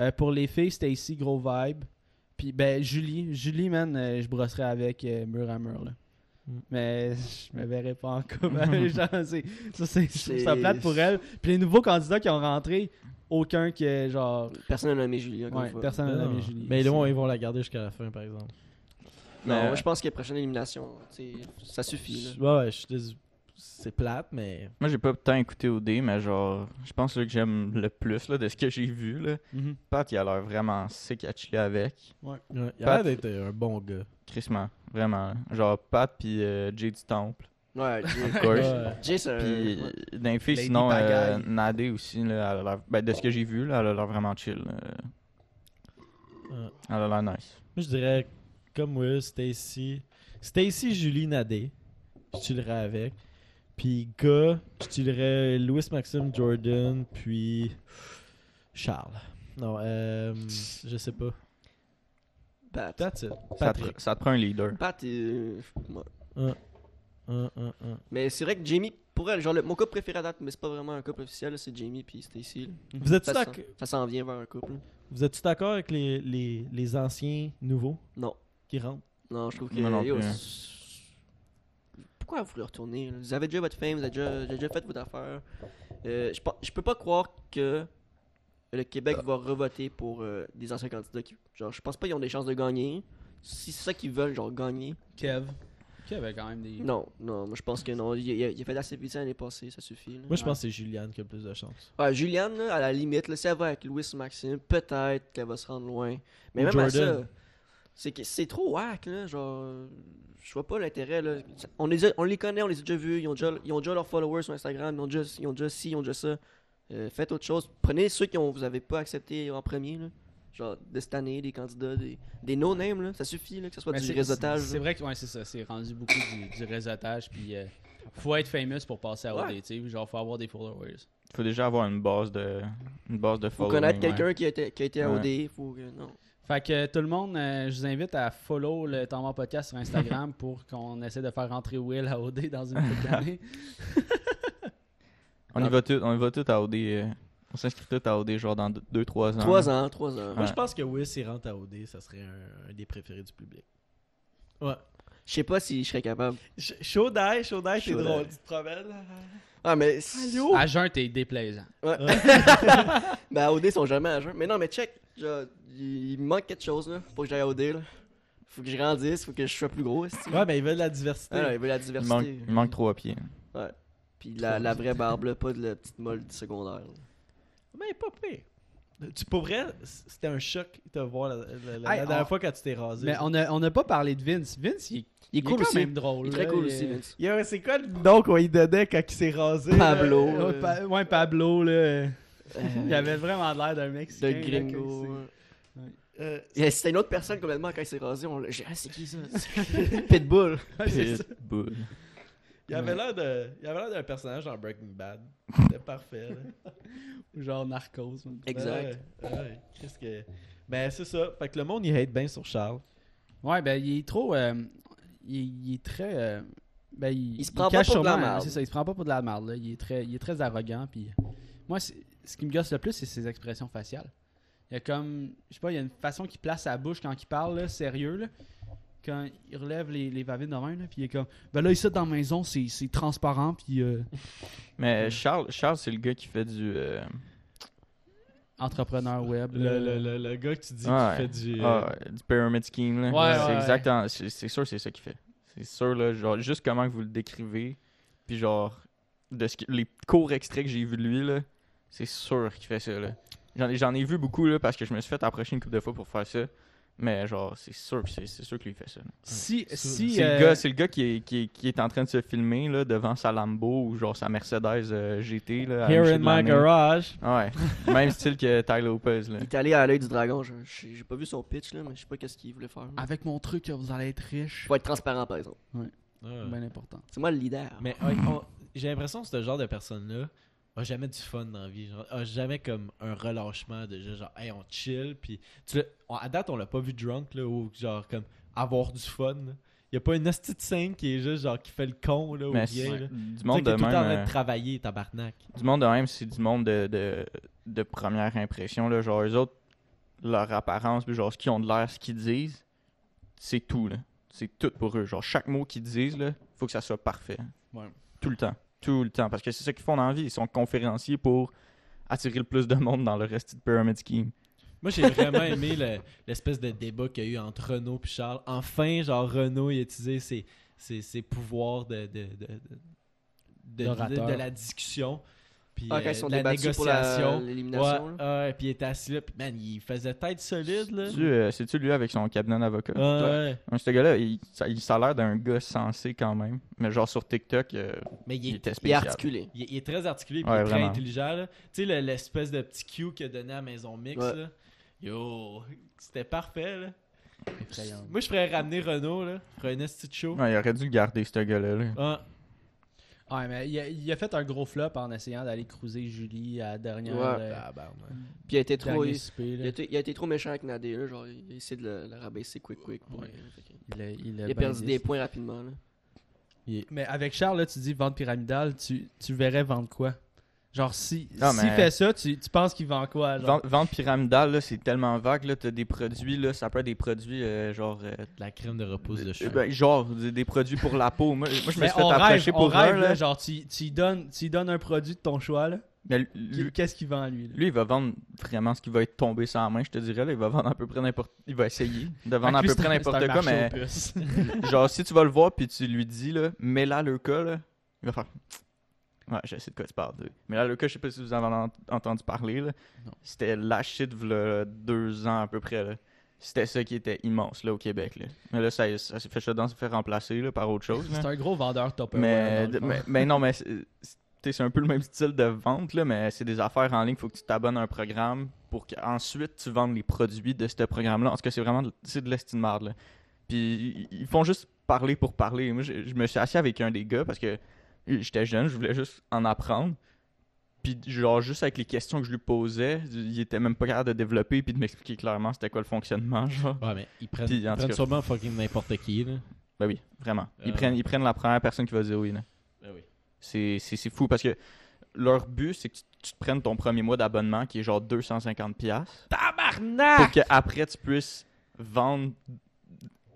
Euh, pour les filles, Stacy, gros vibe. Puis, ben, Julie. Julie, man, euh, je brosserais avec euh, mur à mur, là. Mm. Mais je me verrais pas en couple. Genre, c'est- ça, c'est ça plate pour elle. Puis les nouveaux candidats qui ont rentré, aucun qui est genre. Personne n'a nommé Julie, encore Ouais, une fois. personne n'a nommé Julie. mais ils vont ils vont la garder jusqu'à la fin par exemple Non, moi, je pense que la prochaine élimination, ça suffit. Là. ouais ouais je suis désolé. C'est plate mais Moi, j'ai pas tant écouté OD, mais genre, je pense que j'aime le plus là, de ce que j'ai vu. Là. Mhm. Pat, il a l'air vraiment sick à chiller avec. Ouais, il a Pat- l'air d'être un bon gars. Crissement, vraiment. Genre, Pat puis euh, Jay du Temple. Ouais, Jay, c'est un. Puis, filles, Lady sinon, euh. Nadé aussi, là, elle a l'air- ben, de ce que j'ai vu, là, elle a l'air vraiment chill. là. Ouais. Elle a l'air nice. Moi, je dirais comme Will, Stacy. Stacy, Julie, Nadé. Je chillerais avec. Puis gars, je chillerais Louis Maxime Jordan, puis Charles. Non, euh, je sais pas. Pat. That's it. Ça te, Patrick. ça te prend un leader. Pat, euh, ouais. Un, un, un, un. Mais c'est vrai que Jamie, pour elle, genre, le- mon couple préféré à date, mais c'est pas vraiment un couple officiel, là, c'est Jamie puis Stacy. là. Vous êtes-tu Ça, d'ac- ça s'en vient vers un couple. là. vous êtes-tu d'accord avec les, les, les anciens nouveaux Non. qui rentrent? Non, je trouve que. Moi non yo, plus, hein. c'est- Pourquoi vous voulez retourner? Vous avez déjà votre fame, vous avez déjà, vous avez déjà fait votre affaire. Euh, je, je peux pas croire que le Québec va revoter pour euh, des anciens candidats. Qui, genre, je pense pas qu'ils ont des chances de gagner. Si c'est ça qu'ils veulent, genre gagner. Kev. Kev a quand même des. Non, non, moi je pense que non. Il, il a, il a fait assez vite l'année passée, ça suffit. là. Moi, je pense que c'est Juliane qui a le plus de chance. Ouais, Juliane, là, à la limite, là, si elle va avec Louis Maxime, peut-être qu'elle va se rendre loin. Mais Ou même à Jordan. ça, c'est que c'est trop whack, là. Genre, je vois pas l'intérêt, là. On les, a- on les connaît, on les a déjà vus. Ils ont déjà, ils ont déjà leurs followers sur Instagram. Ils ont déjà, ils ont déjà ci, ils ont déjà ça. Euh, faites autre chose. Prenez ceux qui ont, vous avez pas accepté en premier, là. Genre, de cette année, des candidats, des, des no-names, là. Ça suffit, là, que ce soit Mais du c'est- réseautage. C'est vrai que ouais, c'est ça. C'est rendu beaucoup du, du réseautage. Puis euh, faut être famous pour passer à OD. Ouais. tu sais, Genre, faut avoir des followers. Il faut déjà avoir une base de, une base de Faut following. connaître quelqu'un qui, a été, qui a été à Ouais. OD. Faut que, non. Fait que tout le monde, euh, je vous invite à follow le Temps Mort Podcast sur Instagram pour qu'on essaie de faire rentrer Will à OD dans une petite année. On y va tout, on y va tout à OD. euh, on s'inscrit tout à OD genre dans 2-3 ans. Trois ans, trois ans. Moi, Ouais. je pense que Will, s'il rentre à OD, ça serait un, un des préférés du public. Ouais. Je sais pas si je serais capable. Chaud d'ail, chaud d'ail, c'est drôle. Tu te promènes? Ah, mais. Allô? À jeun, t'es déplaisant. Ouais. ben, à OD, ils sont jamais à jeun. Mais non, mais check. genre, il manque quelque chose, là. Faut que j'aille à OD, là. Faut que je grandisse, faut que je sois plus gros. Ouais, mais ils veulent de la diversité. Ah, non, il veut la Il diversité. manque, il manque 3 pieds. Puis la, la vraie barbe, là, pas de la petite molle du secondaire. là. Mais pas pire. Tu pour vrai, c'était un choc de te voir la, la- la- Hey, la dernière on- fois quand tu t'es rasé. Mais on a, on a pas parlé de Vince. Vince, il, est- Il est il cool quand aussi. même drôle. Il est très là, cool il aussi, est- Vince. C'est quoi le nom qu'on lui donnait quand il s'est rasé? Pablo. là? Ouais, Pa- ouais, Pablo, là. Euh, Il avait vraiment l'air d'un mec. De gringo. ouais. Euh, C'était une autre personne complètement quand il s'est rasé. On l'a- j'ai- Ah, c'est qui ça? Pitbull. Pitbull. Il avait l'air de, il avait l'air d'un personnage dans Breaking Bad. C'était parfait. là. Genre narcos. Exact. Ouais, ouais. Qu'est-ce que. Ben, c'est ça. Fait que le monde, il hate bien sur Charles. Ouais, ben, il est trop. euh, il, il est très. euh, ben, il, Il se prend pas cache pour de la merde. C'est ça, il se prend pas pour de la merde. Là. Il, est très, il est très arrogant. Puis moi, ce qui me gosse le plus, c'est ses expressions faciales. Il y a comme. Je sais pas, il y a une façon qu'il place sa bouche quand il parle, là, sérieux. Là. Quand il relève les, les va-vite de même, là, puis il est comme. Ben là, ici, dans la maison, c'est c'est transparent. Puis euh, Mais Charles, Charles c'est le gars qui fait du. euh, entrepreneur web. Le, le, le, le gars que tu dis Ouais. qui fait du. euh, ah, du pyramid scheme. Là. Ouais, c'est ouais, exactement. C'est c'est sûr, c'est ça qu'il fait. C'est sûr, là, genre, juste comment que vous le décrivez. Puis genre, de ce les courts extraits que j'ai vus de lui, là, c'est sûr qu'il fait ça. là. J'en ai, j'en ai vu beaucoup là, parce que je me suis fait approcher une couple de fois pour faire ça. Mais genre, c'est sûr, c'est c'est sûr que lui fait ça. là. Si. C'est- si C'est euh, le gars, c'est le gars qui, est, qui, est, qui est en train de se filmer là, devant sa Lambo ou genre sa Mercedes euh, GT. Là, Here in my garage. Ouais. Même style que Ty Lopez. Là. Il est allé à l'œil du dragon. J'ai pas vu son pitch, là, mais je sais pas qu'est-ce qu'il voulait faire. là. Avec mon truc, vous allez être riche. Faut être transparent, par exemple. Ouais. Bien important. C'est moi le leader. Mais ouais, on- j'ai l'impression que ce genre de personne-là a jamais du fun dans la vie. Genre, a jamais comme un relâchement de juste genre, hey, on chill. Puis tu l'as- on- à date, on l'a pas vu drunk, là, ou genre comme avoir du fun. là. Y a pas une hostie de scène qui est juste genre qui fait le con, là, ou Mais rien. c'est- là. du monde qui de est tout le même. temps en train euh, de travailler, tabarnak. Du monde de même, c'est du monde de, de, de première impression. Là. Genre, eux autres, leur apparence, puis genre, ce qu'ils ont de l'air, ce qu'ils disent, c'est tout. là. C'est tout pour eux. Genre, chaque mot qu'ils disent, là, faut que ça soit parfait. Ouais. Tout le temps. Tout le temps. Parce que c'est ça qu'ils font dans la vie. Ils sont conférenciers pour attirer le plus de monde dans le reste de Pyramid Scheme. Moi, j'ai vraiment aimé le- l'espèce de débat qu'il y a eu entre Renault et Charles. Enfin, genre, Renault, il a utilisé ses, ses, ses pouvoirs de, de, de, de, de- de- D'orateur. de la discussion. Puis, Ah, quand euh, ils sont de la la- négociation. l'élimination. Ouais, là. ouais, puis il était assis là, puis man, il faisait tête solide, là. C'est-tu, euh, C'est-tu lui avec son cabinet d'avocat? Ouais, ouais. Ouais, Ce gars-là, il, ça, il ça a l'air d'un gars sensé quand même. Mais genre sur TikTok, euh, Mais il il est, était Il est spécial. articulé. il est- il est très articulé, puis Ouais, il est très vraiment. intelligent, là. Tu sais, le- l'espèce de petit cue qu'il a donné à Maison Mix, Ouais. là. Yo, c'était parfait, là. Moi, je ferais ramener Renault, là. Je ferais un esti de show. Ouais, il aurait dû le garder, ce gars-là. là. Ah, Ouais, mais il a, il a fait un gros flop en essayant d'aller cruiser Julie à la dernière. Ouais. euh, tabarnak. Puis il a été trop. Il, souper, il là. a été, il a été trop méchant avec Nadé, là. Genre, il a essayé de le, le rabaisser quick, quick. Ouais. Il a, il a Il a bien perdu des points rapidement, là. Mais avec Charles, là, tu dis vente pyramidale, tu, tu verrais vendre quoi? Genre, si Ah, s'il mais- fait ça, tu, tu penses qu'il vend quoi genre? Vente, vente pyramidale, là, c'est tellement vague. Là, t'as des produits, là, ça peut être des produits euh, genre. euh, De la crème de repousse de chien. ben, genre, des, des produits pour la peau. Moi, moi, je me suis fait approcher pour rêve, là, genre, tu, tu, lui donnes, tu donnes un produit de ton choix, là. Mais Qu'est-ce qu'il vend, lui là? lui, il va vendre vraiment ce qui va être tombé sans main, je te dirais. Là. Il va vendre à peu près n'importe. Il va essayer de vendre à que peu près n'importe quoi, mais genre, si tu vas le voir puis tu lui dis, là, mets là le cas, là, il va faire. Ouais, je sais de quoi tu parles. Mais là, le cas, je sais pas si vous en avez ent- entendu parler. C'était la shit, v'là deux ans à peu près. là. C'était ça qui était immense là, au Québec. Là. Mais là, ça, ça s'est fait, shutdown, ça s'est fait remplacer là, par autre chose. C'est un gros vendeur top Mais, mais, mais non, mais c'est un peu le même style de vente, là, mais c'est des affaires en ligne. faut que tu t'abonnes à un programme pour qu'ensuite tu vendes les produits de ce programme-là. En tout cas, c'est vraiment de- de l'estime. Puis ils- ils font juste parler pour parler. Moi, je, je me suis assis avec un des gars parce que j'étais jeune, je voulais juste en apprendre. Puis genre, juste avec les questions que je lui posais, il était même pas capable de développer puis de m'expliquer clairement c'était quoi le fonctionnement. Genre. Ouais, mais ils prennent, Puis, ils en tout prennent cas- sûrement fucking n'importe qui, là. Ben oui, vraiment. Ils, Euh. prennent, ils prennent la première personne qui va dire oui. là. Ben oui. C'est fou parce que leur but, c'est que tu, tu te prennes ton premier mois d'abonnement qui est genre 250$ piastres, Tabarnak! pour qu'après tu puisses vendre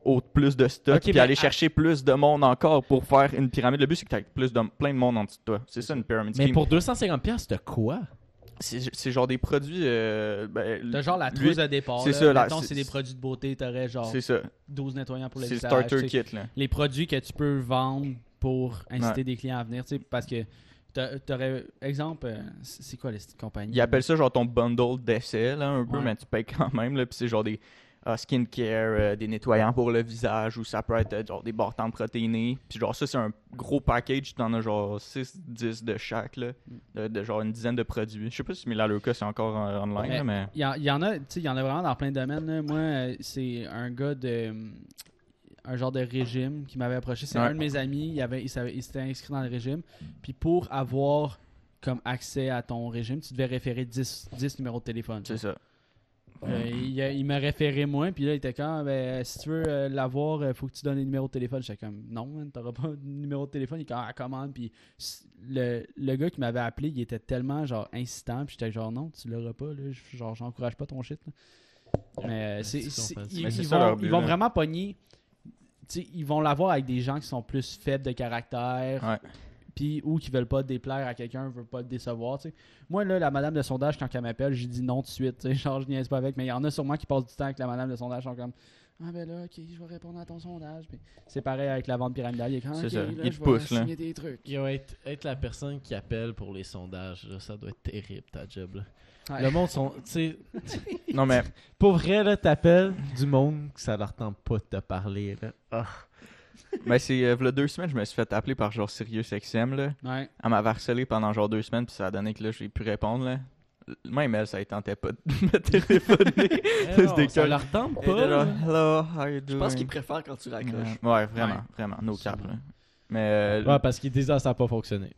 au, plus de stock Ok, puis aller à- chercher plus de monde encore pour faire une pyramide. Le but, c'est que tu aies plus de, plein de monde en dessous de toi. C'est ça une pyramide Mais scheme. pour 250$, piastres, t'as quoi? C'est genre des produits. euh, ben, T'as genre la trousse de départ. c'est ça, c'est- des produits de beauté, t'aurais genre C'est ça. 12 nettoyants pour le C'est le visage. starter kit. Là. Les produits que tu peux vendre pour inciter Ouais. des clients à venir, tu sais, parce que t'a- t'aurais, exemple, euh, c'est quoi la petite compagnie? Ils appellent ça genre ton bundle d'essai, un peu, Ouais. mais tu payes quand même, là, puis c'est genre des ah, skincare, euh, des nettoyants pour le visage, ou ça peut être euh, genre des bâtons protéinés, puis genre ça, c'est un gros package, t'en as genre 6, 10 de chaque, là, de, de genre une dizaine de produits. Je sais pas si Melaleuca, c'est encore euh, online, Mais- là, mais... Il y, en- y en a, tu sais, il y en a vraiment dans plein de domaines. là. Moi, euh, c'est un gars de un genre de régime qui m'avait approché. C'est Ouais. un de mes amis, il, avait, il, savait- il s'était inscrit dans le régime. Puis pour avoir comme accès à ton régime, tu devais référer 10, 10 numéros de téléphone. C'est ça. Euh, il, il m'a référé moi, puis là, il était quand, ben, si tu veux euh, l'avoir, il faut que tu donnes les numéros de téléphone. J'étais comme, non, man, t'auras pas de numéro de téléphone. Il est comme, ah, commande. Puis le, le gars qui m'avait appelé, il était tellement, genre, insistant. Puis j'étais genre, non, tu l'auras pas, là. Je- Genre, j'encourage pas ton shit, là. Mais euh, c'est, ils, vont, ils vraiment pogner. tu sais, ils vont l'avoir avec des gens qui sont plus faibles de caractère. Ouais. Puis, ou qui veulent pas déplaire à quelqu'un, veulent pas te décevoir, tu sais. Moi, là, la madame de sondage, quand elle m'appelle, j'ai dit non tout de suite, tu sais. Genre, je niaise pas avec. Mais il y en a sûrement qui passent du temps avec la madame de sondage, sont comme, ah ben là, ok, je vais répondre à ton sondage. C'est pareil avec la vente pyramidale. Il est ça. là, Il te pousse, là. signer des trucs. Yo, être, être la personne qui appelle pour les sondages, là, ça doit être terrible ta job. Là. Ouais. Le monde sont. Tu sais, Non, mais pour vrai, là, t'appelles du monde que ça leur tente pas de te parler. Là. Ah. Mais c'est euh, v'là deux semaines, je me suis fait appeler par genre SiriusXM, là. Ouais. Elle m'avait harcelé pendant genre deux semaines, puis ça a donné que là, j'ai pu répondre, là. Même elle, ça ne tentait pas de me téléphoner. Eh ça leur tente pas. là, là. Hello, how you Je pense qu'ils préfèrent quand tu raccroches. Ouais, ouais, vraiment, Ouais. vraiment, no cap, là. Mais, euh, Ouais, parce qu'ils disent ah, ça n'a pas fonctionné.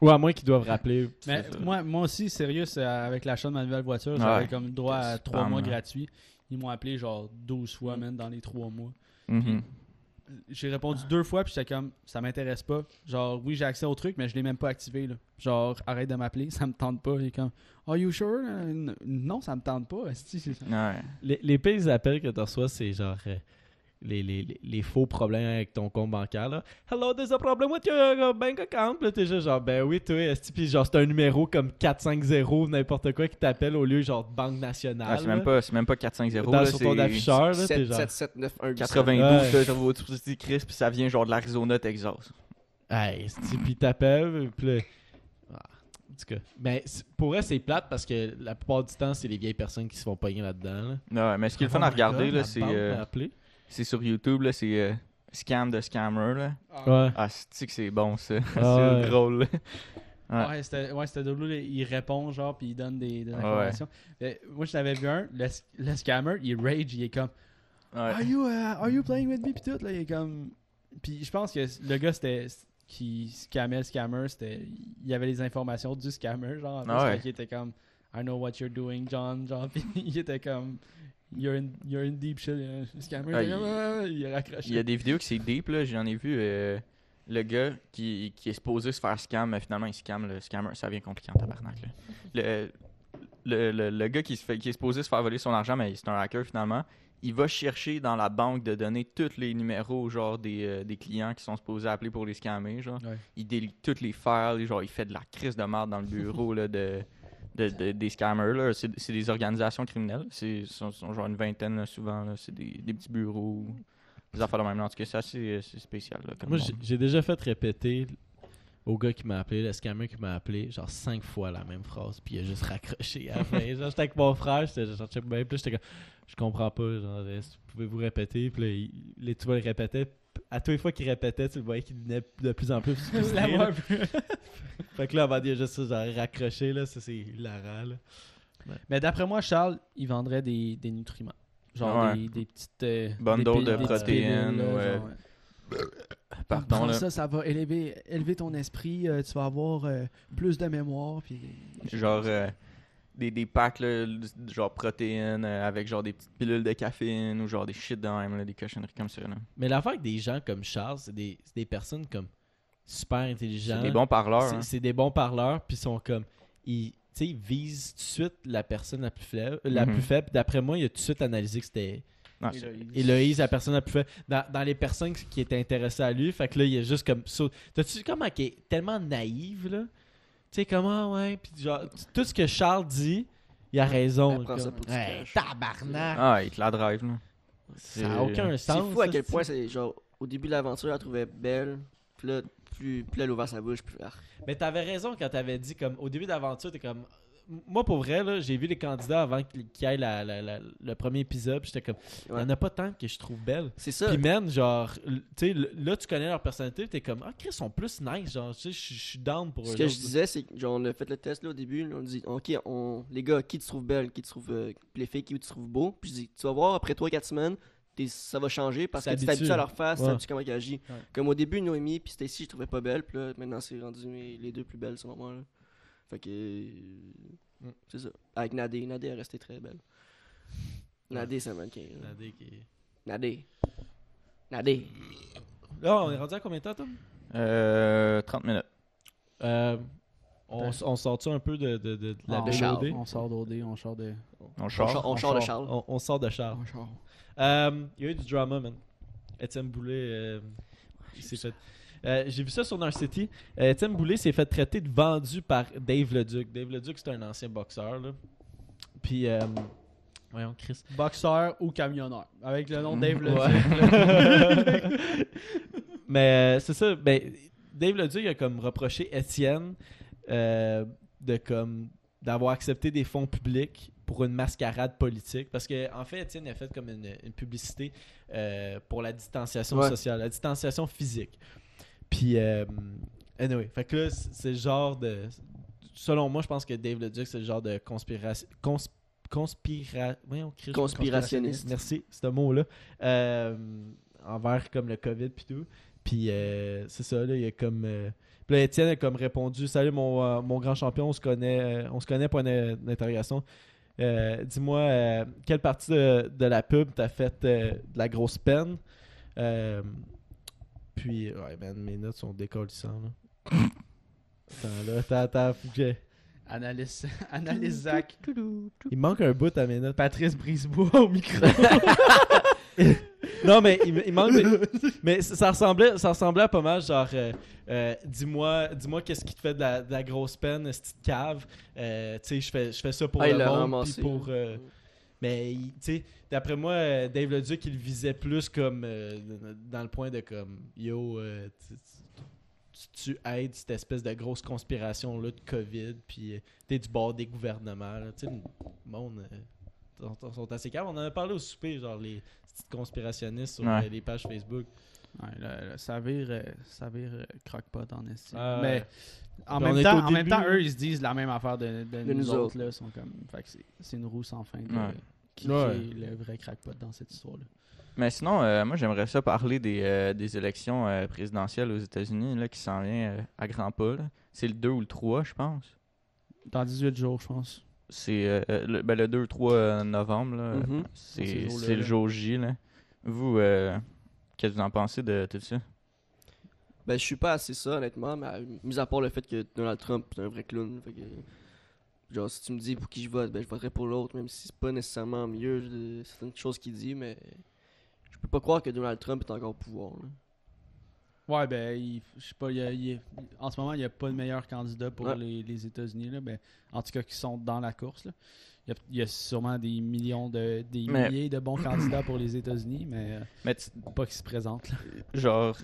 Ou à moins qu'ils doivent rappeler. Mais moi, moi aussi, sérieux, c'est, avec l'achat de ma nouvelle voiture, Ouais. j'avais comme droit à 3 mois là. gratuits. Ils m'ont appelé genre 12 fois, même dans les 3 mois. mhm. J'ai répondu deux fois, puis j'étais comme, ça m'intéresse pas. Genre, oui, j'ai accès au truc, mais je l'ai même pas activé. Là. Genre, arrête de m'appeler, ça me tente pas. Il est comme, Are you sure? Euh, Non, ça me tente pas. Ouais. Les, les pires appels que tu reçois, c'est genre euh, les, les, les, faux problèmes avec ton compte bancaire. Là. Hello, there's a problem with your uh, bank account. Là, t'es juste genre, ben oui, toi, esti. Puis genre, c'est un numéro comme 450, n'importe quoi, qui t'appelle au lieu genre de Banque Nationale. Ah, c'est même pas, c'est même pas 450, Dans, là, sur ton c'est afficheur, là, t'es 7, genre. 7, 7, 9, 1, 92, Ouais. là, ça vaut tout petit Chris, puis ça vient genre de l'Arizona, Texas. Hey, puis t'appelles, puis là. Ah, en tout cas. Ben, c'est- pour eux, c'est plate parce que la plupart du temps, c'est les vieilles personnes qui se font pogner là-dedans. Là. Ouais, mais ce qui est le fun Oh à my regarder, là, c'est, c'est sur YouTube, là, c'est euh, Scam de Scammer, là. Ouais. Ah, c'est que c'est bon, ça? Ah, c'est ouais. drôle, là. Ouais. Ouais, c'était ouais, Il répond, genre, puis il donne des, informations. Moi, je t'avais vu un, le, le scammer, il rage, il est comme Ouais. Are you, uh, are you playing with me? Puis tout, là, il est comme. Puis je pense que le gars, c'était. Qui scammait le scammer, c'était. Il y avait les informations du scammer, genre. en plus, Ah ouais. qu'il était comme. I know what you're doing, John. Genre, puis il était comme. You're in, you're in deep shit. euh, Le scammer, Ah, il, était il- il a raccroché. Il y a des vidéos qui c'est deep, là. J'en ai vu euh, le gars qui, qui est supposé se faire scam, mais finalement il scam le scammer. Ça devient compliqué en tabarnak, là. Le, le, le, le gars qui, se fait, qui est supposé se faire voler son argent, mais c'est un hacker finalement. Il va chercher dans la banque de données tous les numéros genre des, euh, des clients qui sont supposés appeler pour les scammer. Genre. Ouais. Il délite toutes les files, genre il fait de la crise de merde dans le bureau là, de, de, de- des scammers. là. C'est c'est des organisations criminelles. C'est sont, sont genre une vingtaine là, souvent. C'est des, des petits bureaux. Des affaires de même. En tout cas, c'est assez spécial. Là, comme Moi, j'ai- déjà fait répéter au gars qui m'a appelé, le scammer qui m'a appelé, genre cinq fois la même phrase, puis il a juste raccroché à la fin. Genre, j'étais avec mon frère, j'étais genre, là, j'étais comme, je comprends pas, genre, pouvez-vous répéter, puis là, il, les, tu vois, il répétait, à toutes les fois qu'il répétait, tu le voyais qu'il venait de plus en plus frustré, La là. Fait que là, avant il a juste genre, raccroché, là, ça c'est hilarant, là. Mais d'après moi, Charles, il vendrait des, des nutriments. Genre Ouais. des, des petites. euh, Bundle de protéines, pilules, ouais. genre, Pardon, là. ça, ça va élever, élever ton esprit, euh, tu vas avoir euh, plus de mémoire. Puis... Genre euh, des, des packs, là, genre protéines, euh, avec genre des petites pilules de caféine ou genre des shit de même, là, des cochonneries comme ça. là. Mais l'affaire avec des gens comme Charles, c'est des, c'est des personnes comme super intelligentes. C'est des bons parleurs. C'est- hein. C'est des bons parleurs, puis ils sont comme. Ils, tu sais, ils visent tout de suite la personne la plus faible. La Mhm. plus faible. D'après moi, il a tout de suite analysé que c'était Non, c'est- Héloïse, la personne la plus faible. Dans, dans les personnes qui étaient intéressées à lui, fait que là, il est juste comme. ça. T'as-tu comment qui est tellement naïve, là? Tu sais, comment, ouais. Puis genre, tout ce que Charles dit, il a raison. Ça comme, pour du hey, cash. tabarnak! Ah, il te la drive, là. ça n'a aucun C'est sens. fou à ça, quel c'est- point c'est genre au début de l'aventure, elle la trouvait belle. Puis là, plus, plus elle ouvert sa bouche, plus. ah, Mais t'avais raison quand t'avais dit comme au début d'aventure, t'es comme moi pour vrai là, j'ai vu les candidats avant qu'il y ait la- la- la- le premier épisode, j'étais comme il Ouais. y en a pas tant que je trouve belle. C'est ça. Puis man, genre tu sais là tu connais leur personnalité, t'es comme ah Chris ils sont plus nice, genre tu sais je suis down pour Ce eux. que je disais, c'est que genre, on a fait le test là, au début. on dit, ok, on, les gars, qui tu trouves belle, qui tu trouves. euh, les filles, qui tu trouves beau? Puis je dis, tu vas voir, après 3-4 semaines, ça va changer parce que tu t'habitues à leur face, tu Ouais. t'habitues comment ils agissent. Ouais. Comme au début, Noémie puis Stacy, je trouvais pas belle. Puis là, maintenant, c'est rendu les deux plus belles, selon moi. Là. Fait que. euh, Mm. C'est ça. Avec Nadé. Nadé est restée très belle. Nadé, c'est un mannequin. là. Nadé qui- Nadé. Nadé. Là, on est rendu à combien de temps, Tom? Euh, 30 minutes. Euh, on, on sort-tu un peu de, de, de, de la Ah, de BOD? Charles. On sort d'OD, on sort de. On On, charge. char- on on char de char. Charles. On, on sort de Charles. on sort. Euh, Il y a eu du drama, man. Étienne Boulay, euh, il s'est fait. Euh, J'ai vu ça sur Narcity. Euh, Étienne Boulay s'est fait traiter de vendu par Dave Leduc. Dave Leduc, c'est un ancien boxeur. Là. Puis, euh, voyons, Chris. Boxeur ou camionneur. Avec le nom de Dave Ouais. Leduc. Mais euh, c'est ça. Ben, Dave Leduc a comme reproché Étienne euh, de comme d'avoir accepté des fonds publics pour une mascarade politique. Parce que en fait, Étienne a fait comme une, une publicité euh, pour la distanciation Ouais. sociale, la distanciation physique. Puis, euh, anyway, fait que là, c'est le genre de. Selon moi, je pense que Dave Leduc, c'est le genre de conspiration. Cons, conspira, Christ, Conspirationniste. Merci, c'est un mot-là. Euh, envers comme le COVID puis tout. Puis euh, c'est ça, là, il y a comme. euh, puis là, Étienne a comme répondu Salut mon, mon grand champion, on se connaît, on se connaît, point d'in- d'interrogation. Dis-moi, euh, quelle partie de, de la pub t'a fait de la grosse peine Puis, ouais, man, mes notes sont décollissantes. Là. attends, là, attends, attends, faut que j'ai- Analyse, analyse Zach. Il manque un bout à mes notes. Patrice Brisebois au micro. Non, mais il, il manque. Mais ça ressemblait, ça ressemblait à pas mal, genre, euh, euh, dis-moi, dis-moi qu'est-ce qui te fait de la, de la grosse peine, cette petite cave. Euh, tu sais, je fais, je fais ça pour Ah, le monde, puis pour. Mais tu sais, d'après moi, euh, Dave Leduc, il le visait plus comme euh, dans le point de comme, yo, euh, tu- aides cette espèce de grosse conspiration là de COVID, puis euh, t'es du bord des gouvernements. Tu sais, le monde. sont, assez calmes. On en a parlé au souper, genre les petites conspirationnistes sur Ouais. les pages Facebook. Ouais, là, là, ça vire, euh, ça vire euh, croque-pot en estime. Ah, Mais en même, temps, en même temps, eux, ils se disent la même affaire de, de nous, nous autres. autres. Là, sont comme, fait que c'est- c'est une roue sans fin. de- Ouais. qui Ouais. est le vrai crackpot dans cette histoire-là. Mais sinon, euh, moi, j'aimerais ça parler des, euh, des élections euh, présidentielles aux États-Unis là, qui s'en vient euh, à grands pas. là. C'est le 2 ou le 3, je pense. Dans 18 jours, je pense. C'est euh, le, ben, le 2 ou 3 novembre. là. Mhm. Ces C'est le jour J. Là. Vous, euh, qu'est-ce que vous en pensez de tout ça? Ben, je suis pas assez ça, honnêtement, mais mis à part le fait que Donald Trump est un vrai clown. Fait que, genre, si tu me dis pour qui je vote, ben, je voterai pour l'autre, même si c'est pas nécessairement mieux de certaines choses qu'il dit, mais je peux pas croire que Donald Trump est encore au pouvoir. là. Ouais, ben, il- je sais pas, il en ce moment, il n'y a pas de meilleur candidat pour Ouais. les, les États-Unis, là. Ben, en tout cas, qui sont dans la course, là. Il y a, il y a sûrement des millions de, des Mais- milliers de bons candidats pour les États-Unis, mais euh, Mais pas qui se présentent, là. genre,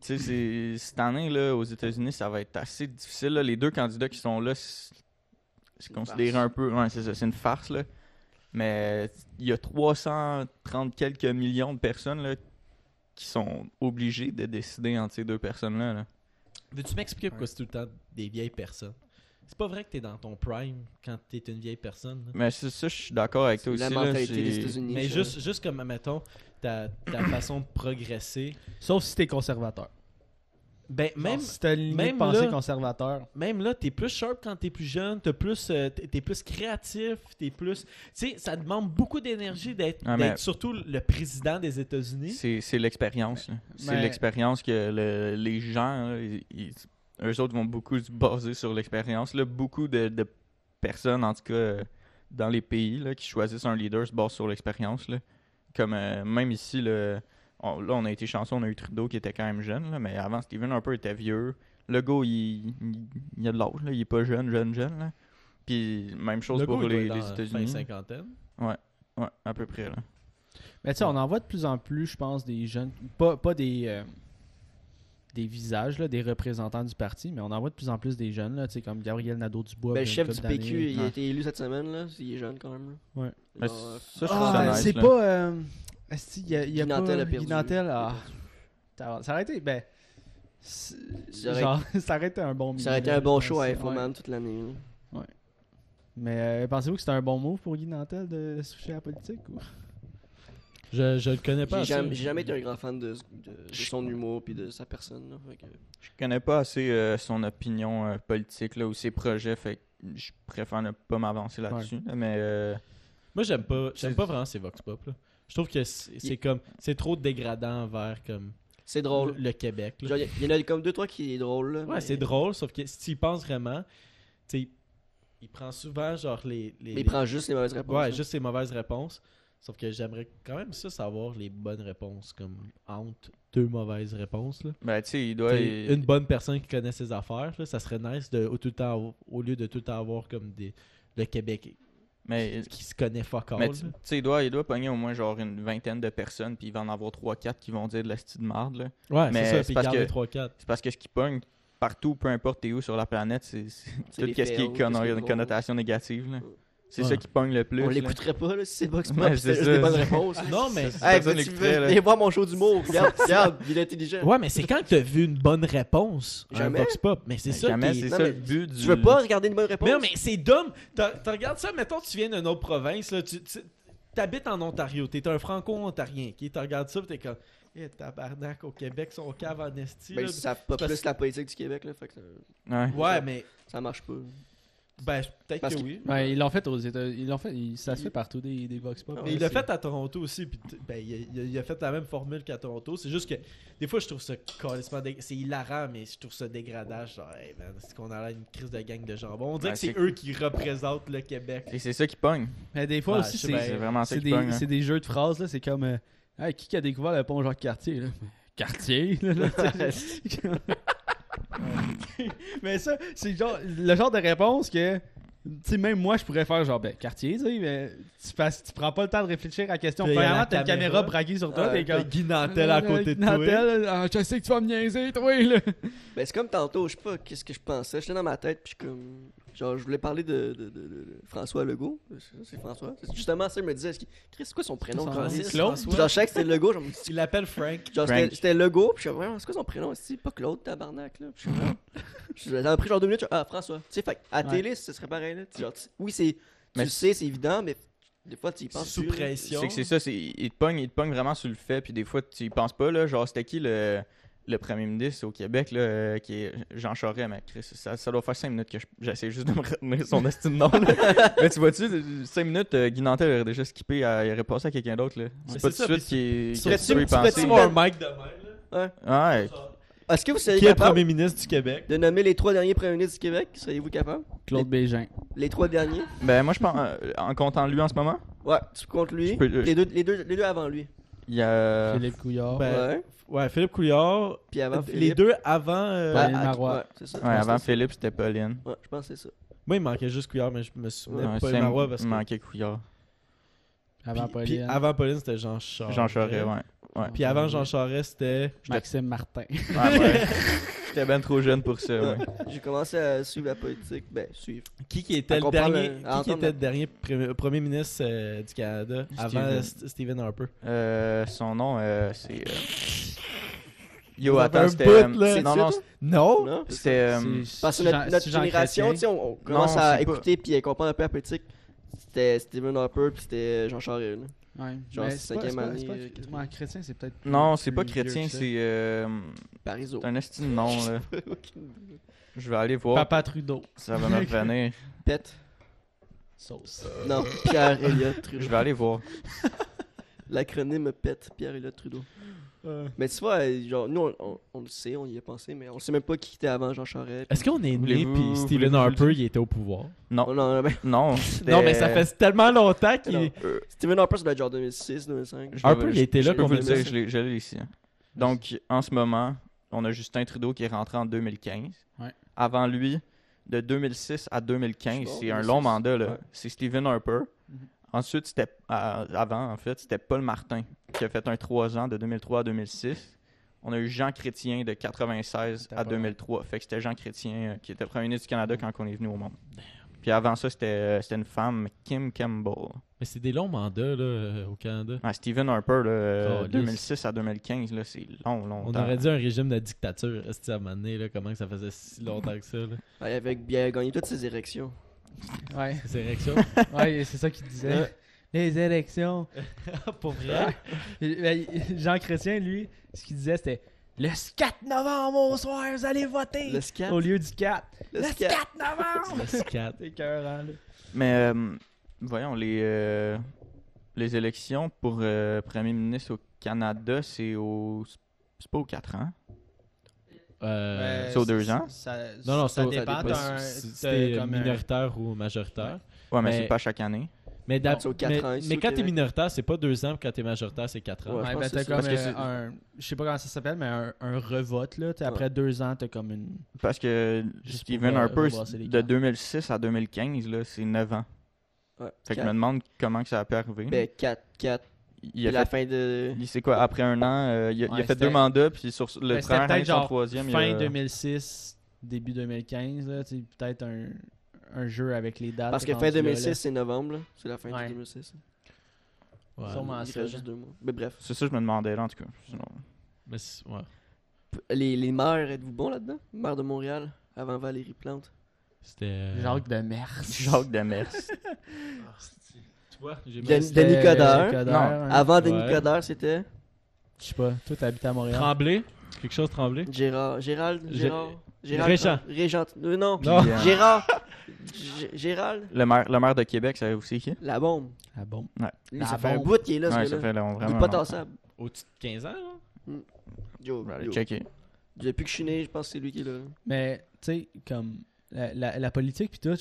tu sais, cette année, là, aux États-Unis, ça va être assez difficile. là. Les deux candidats qui sont là, c'est considéré farce. un peu. Ouais, c'est ça, c'est une farce, là. Mais il y a 330 quelques millions de personnes, là, qui sont obligées de décider entre ces deux personnes-là. là. Veux-tu m'expliquer pourquoi c'est tout le temps des vieilles personnes? C'est pas vrai que t'es dans ton prime quand t'es une vieille personne. là. Mais c'est ça, je suis d'accord avec toi La aussi. là, mentalité des c'est- États-Unis. Mais ça. juste, juste comme, mettons, ta, ta façon de progresser. Sauf si t'es conservateur. Ben, même, si t'as une même pensée là- conservateur. même là, t'es plus sharp quand t'es plus jeune, t'es plus, euh, t'es t'es plus créatif, t'es plus. Tu sais, ça demande beaucoup d'énergie d'être Ah, mais- d'être surtout le président des États-Unis. C'est c'est l'expérience. là. C'est Mais- l'expérience que le- les gens, là, ils- ils- eux autres vont beaucoup se baser sur l'expérience. là. Beaucoup de, de personnes, en tout cas, euh, dans les pays là, qui choisissent un leader se basent sur l'expérience. Comme euh, même ici, là, on, là, on a été chanceux, on a eu Trudeau qui était quand même jeune, là, mais avant, Stephen Harper était vieux. Le gars, il, il, il a de l'âge, là, il est pas jeune, jeune, jeune. Là. Puis même chose Le pour les, États-Unis. Cinquantaine. Ouais, à peu près. Là. Mais tu sais, on en voit de plus en plus, je pense, des jeunes. Pas, pas des. euh, des visages, là, des représentants du parti, mais on en voit de plus en plus des jeunes, là, tu sais, comme Gabriel Nadeau-Dubois. Ben, chef du. PQ, il a Ouais. été élu cette semaine, là. Il est jeune quand même. là. Ouais. Euh, ça, je Ah, nice, c'est pas. Euh... Il y a, y a Guy pas. Nantel a Guy perdu. Nantel, Il a ah, ça aurait été. Ben. Ça aurait- Genre, ça aurait été un bon Ça aurait été un bon show à Ouais. Infoman toute l'année. là. Mais euh, pensez-vous que c'était un bon move pour Guy Nantel de se toucher à la politique ou... Je, je le connais pas. J'ai assez. jamais, j'ai jamais été un grand fan de, de- de son humour puis de sa personne. là. Fait que- Je connais pas assez euh, son opinion euh, politique là, ou ses projets, fait que je préfère ne pas m'avancer là-dessus. là, mais euh, Moi, j'aime pas, j'aime pas vraiment ces vox pop. Là. Je trouve que c'est c'est comme, c'est trop dégradant envers comme C'est drôle. le, le Québec. là. Genre, Il y, en a comme deux, trois qui est drôle. Là, Ouais, mais- c'est drôle, sauf que si tu y penses vraiment, tu sais, il prend souvent genre les. les Mais il prend juste les mauvaises réponses. Ouais, là. juste les mauvaises réponses. Sauf que j'aimerais quand même ça savoir les bonnes réponses, comme entre deux mauvaises réponses. Là. ben, tu sais, il doit. Une bonne personne qui connaît ses affaires, là, ça serait nice de, au, tout le temps, au lieu de tout le temps avoir comme des, le Québec Mais, qui se connaît fuck all. mais tu sais, il doit, il doit pogner au moins genre une vingtaine de personnes, puis il va en avoir 3-4 qui vont dire de la style de marde. là. Ouais, mais c'est ça, c'est puis que- 3-4. C'est parce que ce qui pogne partout, peu importe t'es où sur la planète, c'est tout ce qui est qui est connotation négative. là. C'est Ouais. ça qui pogne le plus. On l'écouterait pas là, si c'est Box Pop, Ouais, c'est juste ça. des bonnes réponses. Non, mais. Hey, l'écouterait, là. venir voir mon show d'humour? Regarde, regarde, il est intelligent. Ouais, mais c'est quand que t'as vu une bonne réponse à un Jamais. Vox Pop. Mais c'est Mais ça jamais, qui est- c'est ça le but du. Tu veux pas regarder une bonne réponse? Mais non, mais c'est dumb. T'as- t'as regardes ça, mettons, tu viens d'une autre province, là, tu, tu habites en Ontario, t'es un franco-ontarien, qui tu regardes ça, pis t'es comme, eh, tabarnak, au Québec, son cave en esti. Ben, là. savent pas parce- plus la politique du Québec, là, fait que ça, Ouais. Ouais, mais, ça marche pas. Ben, peut-être que que- oui. Ouais, ils l'ont fait aux États ils l'ont fait, ils- ça se fait partout des, des Vox Pop. Mais ouais, il l'a fait à Toronto aussi, puis ben, il, a, il a- il a fait la même formule qu'à Toronto. C'est juste que des fois, je trouve ça C'est hilarant, mais je trouve ça dégradant. Genre, hey, man, c'est qu'on a l'air d'une crise de gang de jambon. On dirait Ouais, que c'est eux qui représentent le Québec. Et c'est ça qui pogne. Mais des fois Ouais, aussi, c'est vraiment ça c'est qui des, pogne. hein. c'est des jeux de phrases, là. C'est comme. euh, Hey, qui qui a découvert le pont Jacques-Cartier, là? Cartier, là, là. Mais ça, c'est genre, le genre de réponse que. Tu sais, même moi, je pourrais faire genre, ben, Cartier, tu sais, mais tu, passes- tu prends pas le temps de réfléchir à la question. Premièrement, t'as une caméra. braquée sur toi, t'es comme. Guy Nantel à côté de toi. Nantel, je sais que tu vas me niaiser, toi, là. Ben, c'est comme tantôt, je sais pas qu'est-ce que je pensais. J'étais dans ma tête, puis je comme. Genre, je voulais parler de, de, de- François Legault. C'est- C'est François. C'est Justement, ça, il me disait, Chris, c'est quoi son prénom? Claude? François. Genre, je savais que c'était Legault. Genre, Il l'appelle Frank. genre c'était Legault, puis je suis Ouais, c'est quoi son prénom? C'est pas Claude, tabarnak, là? Puis m'a pris genre deux minutes. je suis, Ah, François. Tu sais, fait à Ouais. télé, ce serait pareil, là. Tu- Genre, tu- oui, c'est. Tu Mais sais, c'est évident, mais Des fois, tu y penses Sous pression. C'est que c'est ça, c'est, il te pogne, il te pogne vraiment sur le fait, puis des fois, tu y penses pas, là. Genre, c'était qui le, le premier ministre au Québec, là, euh, qui est Jean Charest, mais Chris, ça, ça doit faire 5 minutes que je- j'essaie juste de me retenir son estime de nom, mais tu vois-tu, 5 minutes, euh, Guy Nantel aurait déjà skippé, à- il aurait passé à quelqu'un d'autre, là. C'est pas tout de suite qu'il tu- un mic de même, là? Ouais, Est-ce que vous seriez Qui est capable premier ministre du Québec? de nommer les trois derniers premiers ministres du Québec? Seriez-vous capable? Claude Bégin. Les trois derniers? Ben moi, je pense, euh, en comptant lui en ce moment, Ouais, tu comptes lui. Peux- les, deux, les, deux, les deux avant lui. Il y a... Philippe Couillard. Ben, ouais. Ouais, Philippe Couillard. Puis avant les Philippe. deux avant. euh, Pauline à- Marois. Ouais, c'est ça. Ouais, avant Philippe, c'était Pauline. Ouais, je pense que c'est ça. Moi, il me manquait juste Couillard, mais je me souvenais Ouais, pas de Sam- Marois parce il que. manquait Couillard. Avant Puis- puis Pauline. avant Pauline, c'était Jean Charest. Jean Charest, ouais. ouais. Puis avant Jean Charest, c'était. Maxime Martin. Ouais, ouais. J'étais ben trop jeune pour ça, ouais. J'ai commencé à suivre la politique. Ben, suivre. Qui, qui était À le dernier, qui, qui était le dernier premier, premier ministre euh, du Canada avant Stephen. St- Stephen Harper? Euh, son nom, euh, c'est. euh, Yo, attends, c'était. euh, Non, non? Non! Non? c'était. euh, C'est- Parce que notre, notre génération, Chrétien. tu sais, on, on commence Non, à écouter puis à comprendre un peu la politique. C'était Stephen Harper puis c'était Jean Charest. Ouais. Genre, Mais c'est c'est pas- cinquième c'est pas- année, c'est pas- euh, chrétien, c'est peut-être. Non, c'est pas chrétien, c'est. euh, Parizeau. c'est un esti de nom, là. Je vais aller voir. Papa Trudeau. Ça va me revenir. Pète. Sauce. Non, Pierre Elliott Trudeau. Je vais aller voir. L'acronyme pète Pierre Elliott Trudeau. Mais tu vois, euh, genre, nous, on, on- on le sait, on y a pensé, mais on sait même pas qui était avant Jean Charest. Est-ce qu'on est né puis Stephen Harper il était au pouvoir? Non, Oh, non, ben, non. Non, mais ça fait tellement longtemps qu'il. non. Stephen Harper, ça doit être genre 2006, 2005. Je Harper, il était là Je peux vous le dire, je l'ai- ici. hein. Donc, en ce moment, on a Justin Trudeau qui est rentré en 2015. Ouais. Avant lui, de 2006 à 2015, Oh, c'est un 2006. long mandat. là. Ouais. C'est Stephen Harper. Mhm. Ensuite, c'était euh, avant, en fait, c'était Paul Martin qui a fait un 3 ans de 2003 à 2006. On a eu Jean Chrétien de 96 C'était à pas 2003. Fait que c'était Jean Chrétien euh, qui était premier ministre du Canada quand on est venu au monde. Puis avant ça, c'était euh, c'était une femme, Kim Campbell. Mais c'est des longs mandats là, au Canada. Ah, Stephen Harper, là, euh, Calisse. 2006 à 2015, là, c'est long, long. On aurait dit un régime de dictature, à un moment donné, là, comment que ça faisait si longtemps que ça. Là. Ouais, avec bien gagné toutes ses érections. Ouais. Ces érections. Ouais, c'est ça qu'il disait. Les élections. Pour vrai? Ben, Jean Chrétien, lui, ce qu'il disait, c'était le 4 novembre au soir, vous allez voter. Le. Au lieu du 4. Le Le scat. 4 novembre. Le scat. C'est écœurant, là. Mais euh, voyons, les, euh, les élections pour euh, premier ministre au Canada, c'est au. C'est pas aux 4 ans. Euh, c'est aux deux ans? Ça, Non, non, ça dépend d'un. si c'était comme un- minoritaire ou majoritaire. Ouais, mais, Mais- c'est pas chaque année. Mais, mais, ans mais quand t'es minoritaire, c'est pas deux ans, puis quand t'es majoritaire, c'est quatre ans. Ouais. Ouais, ben comme euh, un. Je sais pas comment ça s'appelle, mais un, un revote, là. Après deux ans, t'as comme une. Parce que pour, euh, Harper, de cartes. 2006 à 2015, là, c'est 9 ans. Ouais. Fait que je me demande comment que ça a pu arriver. Ben, 4, 4. Il a la fait, fin de. il- c'est quoi, après un an, euh, il, a, il a Ouais, fait deux mandats, puis sur le Ben, premier son genre troisième, il fin a- 2006, début 2015, là. t'sais, Peut-être un, un jeu avec les dates. Parce que fin là, là. 2006, c'est novembre. C'est la fin Ouais. de 2006. Ouais. Sûrement Il ça, juste deux mois. Mais bref. C'est ça que je me demandais, là, en tout cas. Sinon- Mais c'est- ouais. P- Les, les maires, êtes-vous bon là-dedans? Maire de Montréal, avant Valérie Plante. C'était. euh, Jacques de Mers. Jacques Demers. c'est- vois, j'ai Dan- mal- Denis Coderre. Coderre, Non. hein. Avant Denis Ouais. Coderre, c'était? Je sais pas. Toi, t'habites à Montréal. Tremblay? Quelque chose tremblé. Gérard. Gérald Gé- Gérard. Gérald. Régent. Régent. euh, non. Non. Puis, euh, Gérard. G- Gérald. le, maire, le maire de Québec, ça aussi qui? La bombe. Ah bon. Lui, La ça fait un bombe. bout qu'il est là, Ouais, ce ça fait long, Il vraiment. est pas tassable. Au-dessus de 15 ans, là. Yo, checker. Depuis que je suis né, je pense que c'est lui qui est là. Mais, tu sais, comme la, la- la politique, puis tout,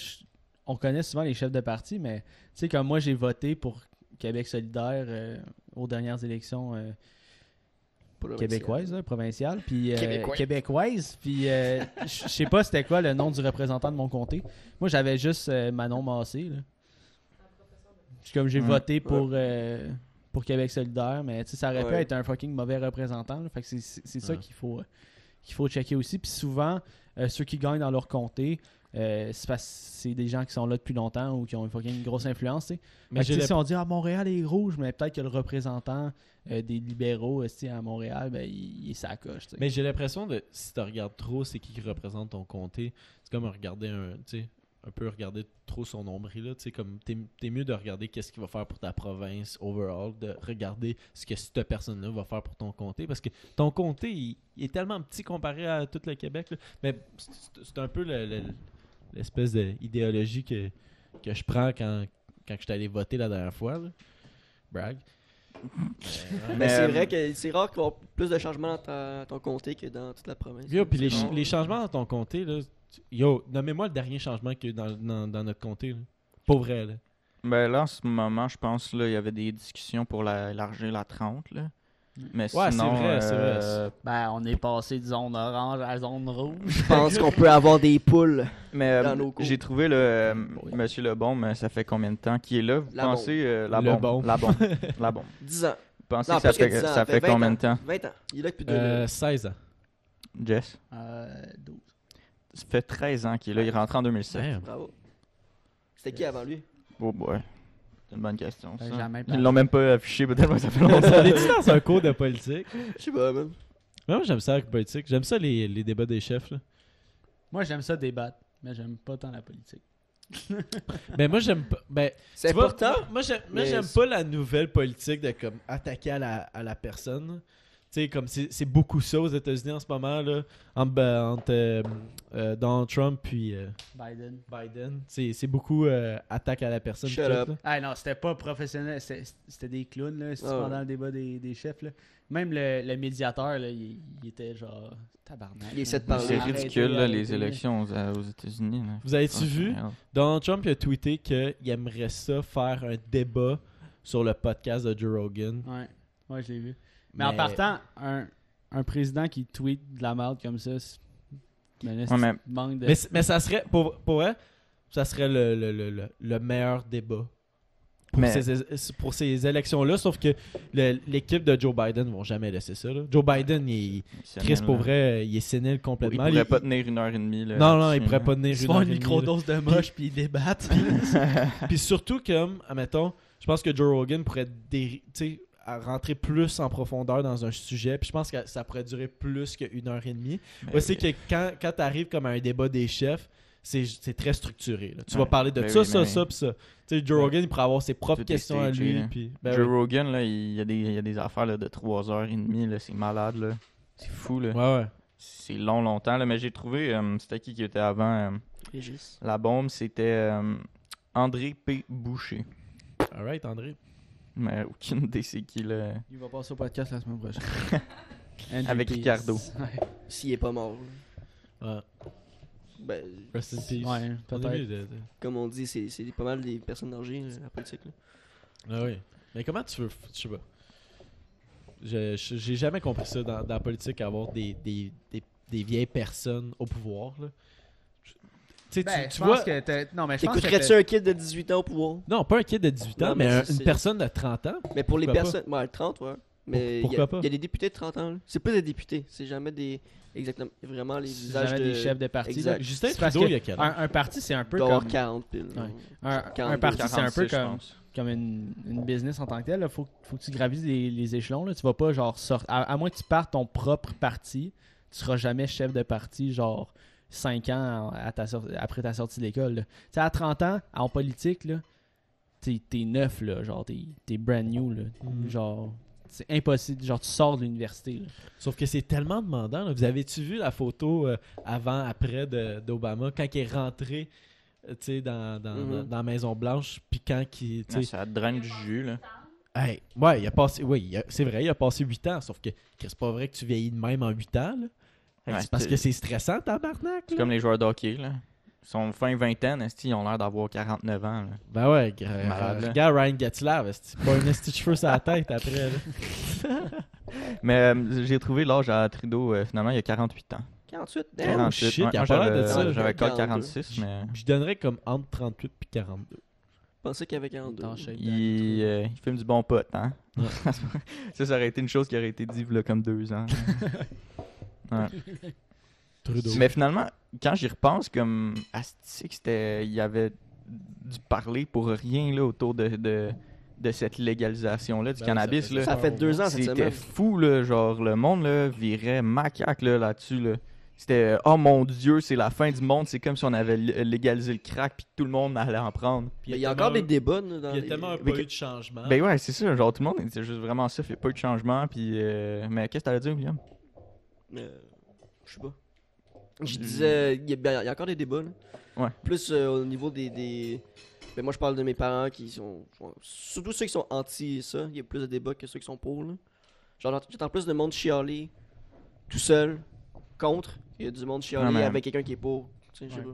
on connaît souvent les chefs de parti, mais, tu sais, comme moi, j'ai voté pour Québec solidaire euh, aux dernières élections euh, québécoises, là, provinciales, puis euh, Québécois. québécoises, puis euh, je sais pas c'était quoi le nom du représentant de mon comté. Moi, j'avais juste euh, Manon Massé, là. Puis comme j'ai Ouais. voté pour... euh, pour Québec solidaire, mais tu sais, ça aurait pu Ouais. être un fucking mauvais représentant. là. Fait que c'est- ça qu'il faut, qu'il faut checker aussi. Puis souvent, euh, ceux qui gagnent dans leur comté, euh, c'est des gens qui sont là depuis longtemps ou qui ont une grosse influence. tu sais. Mais que, si on dit ah, Montréal est rouge, mais peut-être que le représentant euh, des libéraux euh, à Montréal, ben, il, il est sa coche. tu sais. Mais j'ai l'impression de si tu regardes trop c'est qui qui représente ton comté, c'est comme regarder un un peu regarder trop son nombril. Là, tu comme t'es t'es mieux de regarder qu'est-ce qu'il va faire pour ta province overall, de regarder ce que cette personne-là va faire pour ton comté. Parce que ton comté, il, il est tellement petit comparé à tout le Québec. là. Mais c'est- un peu le- le- l'espèce d'idéologie que, que je prends quand, quand je suis allé voter la dernière fois. là. Brag. Mais Mais, c'est euh, vrai que c'est rare qu'il y ait plus de changements dans ta- ton comté que dans toute la province. Yo, puis les, ch- les changements dans ton comté, là, tu- yo, nommez-moi le dernier changement qu'il y a eu dans, dans, dans notre comté. Là. Pas vrai, là. Ben là, en ce moment, je pense là, il y avait des discussions pour la, élargir la 30. Là. Mais Ouais, c'est sinon, vrai, c'est vrai. euh, Ben, on est passé de zone orange à zone rouge. Je pense qu'on peut avoir des poules. Mais euh, Dans nos cours. j'ai trouvé le euh, Oui. Monsieur Lebon, mais ça fait combien de temps qu'il est là? Vous La pensez euh, la Le bombe, bon. la bombe, la bombe. 10 ans. Vous pensez Non, que ça que fait, 10 ans, ça fait 20 combien ans. de temps? 20 ans. Il est là depuis 2 Euh, 16 ans. Jess? Euh, 12. Ça fait 13 ans qu'il est là. Il rentre en 2007. Damn. Bravo. C'était qui avant lui? Oh boy. C'est une bonne question. Ben, ça. jamais Ils l'ont même pas affiché, peut-être que ça fait On longtemps. est dans un cours de politique? Je sais pas, man. Ouais, moi, j'aime ça avec politique. J'aime ça les, les débats des chefs. Là. Moi, j'aime ça débattre, mais j'aime pas tant la politique. Ben, moi, j'aime pas. Ben, C'est vois, important. moi, moi, j'aime, pas la nouvelle politique de comme attaquer à la, à la personne. Tu sais, comme c'est, c'est beaucoup ça aux États-Unis en ce moment, là. Entre, ben, entre, euh, euh, Donald Trump puis euh, Biden. Biden. C'est, c'est beaucoup euh, attaque à la personne. Shut up. là. Ah non, c'était pas professionnel, c'était des clowns là, Ah pendant le débat des, des chefs là. Même le, le médiateur là, il, il était genre tabarnak. Il essaie de là. parler. C'est ridicule, là, les élections aux, aux États-Unis. Vous avez-tu vu? Donald Trump il a tweeté qu'il aimerait ça faire un débat sur le podcast de Joe Rogan. Ouais, ouais, je l'ai vu. Mais, en partant, un, un président qui tweet de la merde comme ça, c'est- ben là, Ouais, mais- manque de. Mais, mais ça serait, pour, pour vrai, ça serait le, le, le, le, le meilleur débat pour, Mais- ces, pour ces élections-là. Sauf que l'équipe de Joe Biden ne vont jamais laisser ça. là. Joe Biden, il, Chris, pour vrai, il est sénile Il complètement. pourrait Il- pas tenir une heure et demie. Là, non, non, il pourrait là. pas tenir ils une heure une et demie, microdose de moche puis ils débattent. Puis surtout, comme, admettons, je pense que Joe Rogan pourrait dé- tu sais, à rentrer plus en profondeur dans un sujet. Puis je pense que ça pourrait durer plus qu'une heure et demie. Mais Aussi oui. que quand, quand tu arrives comme à un débat des chefs, c'est c'est très structuré. là. Tu Ouais. vas parler de Ben ça, oui, ça, ben ça, oui. puis ça. Tu sais, Joe Ouais. Rogan, il pourrait avoir ses propres Tout questions à lui. là. Puis, ben Joe oui. Rogan, là, il y, a des, il y a des affaires là, de 3h30, là, c'est malade. là. C'est fou. Là. Ouais, ouais. C'est long, longtemps. Là, mais j'ai trouvé, euh, c'était qui qui était avant euh, Régis. la bombe C'était euh, André P. Boucher. Alright, André. Mais aucune idée c'est qui. Là. Il va passer au podcast la semaine prochaine. Avec Peace. Ricardo. Ouais, S'il est pas mort. là. Ouais. Ben, Rest in peace. Ouais, peut-être. de- comme on dit, c'est c'est pas mal des personnes âgées, là, la politique. là. Ah oui. Mais comment tu veux. Je sais pas. Je- J'ai jamais compris ça dans, dans la politique, avoir des, des, des, des vieilles personnes au pouvoir. Là. Tu Ben, tu, vois. que t'as- Non, mais je pense que T'écouterais-tu t'as- un kid de 18 ans au pouvoir? Non, pas un kid de 18 ans, Non, mais, un- une personne de 30 ans. Mais pour les personnes. Ouais, 30, ouais. Mais Pourquoi il y a- pas? Il y a des députés de 30 ans. là. C'est pas des députés, c'est jamais des. Exactement. Vraiment les c'est visages jamais de. des chefs de parti. Exact. Justin Trudeau, que il y a quel un, un parti, c'est un peu comme. 40 piles. Ouais. Un, un 42, parti, c'est un peu 46, je comme, comme une, une business en tant que tel. Il faut, faut que tu gravises les, les échelons. Là. Tu vas pas genre sortir. À, à moins que tu partes ton propre parti, tu seras jamais chef de parti, genre 5 ans à ta sor- après ta sortie de l'école. Tu sais, à 30 ans, en politique, là, t'es, t'es neuf, là, genre t'es, t'es brand new. Là. Mhm. Genre, c'est impossible. Genre, tu sors de l'université. là. Sauf que c'est tellement demandant. là. Vous avez-tu vu la photo euh, avant-après de- d'Obama quand il est rentré euh, dans, dans, Mhm. dans- dans la Maison-Blanche, puis quand il. Ah, ça draine du jus. Là. Hey, ouais, il a passé. Oui, il a- c'est vrai, il a passé 8 ans. Sauf que que c'est pas vrai que tu vieillis de même en 8 ans. Là. Ouais, c'est parce que c'est stressant, tabarnak. C'est comme les joueurs de hockey. Là. Ils sont fin vingtaine, ils ont l'air d'avoir 49 ans. là. Ben ouais, gra- Malade, là. regarde Ryan Getzlav, c'est pas un esti de cheveux sur la tête après. là. Mais euh, j'ai trouvé l'âge à Trudeau, euh, finalement, il y a 48 ans. 48, damn. 48, shit, ouais. il a Moi, pas l'air de j'avais- ça. J'avais code 42. 46, mais Je donnerais comme entre 38 puis 42. Je pensais qu'il y avait 42. Dans shape. il, euh, il filme du bon pote. Hein? Ouais. ça, ça aurait été une chose qui aurait été dit là, comme deux ans. Ouais. Trudeau. Mais finalement, quand j'y repense, comme Asti, que c'était, il y avait du parler pour rien là, autour de, de, de cette légalisation-là du Ben cannabis. ça fait là. Ça fait deux ans C'était fou, là, genre le monde là, virait macaque là, là-dessus. Là. C'était oh mon dieu, c'est la fin du monde, c'est comme si on avait légalisé le crack puis tout le monde allait en prendre. Il y a encore des débats là, dans Il y a les- tellement Mais pas que- eu de changement. Ben ouais, c'est ça, genre tout le monde était juste vraiment ça, fait pas eu de changement puis euh, mais qu'est-ce que t'allais dire William Euh, je sais pas. Je disais, il y, a- ben, il y a encore des débats. là. Ouais. Plus euh, au niveau des, des- Ben, moi, je parle de mes parents qui sont. sont- Surtout ceux qui sont anti ça. Il y a plus de débats que ceux qui sont pour. Là. Genre, j'entends plus de monde chialer tout seul contre. Il y a du monde chialer avec quelqu'un qui est pour. Tu sais, je sais Ouais.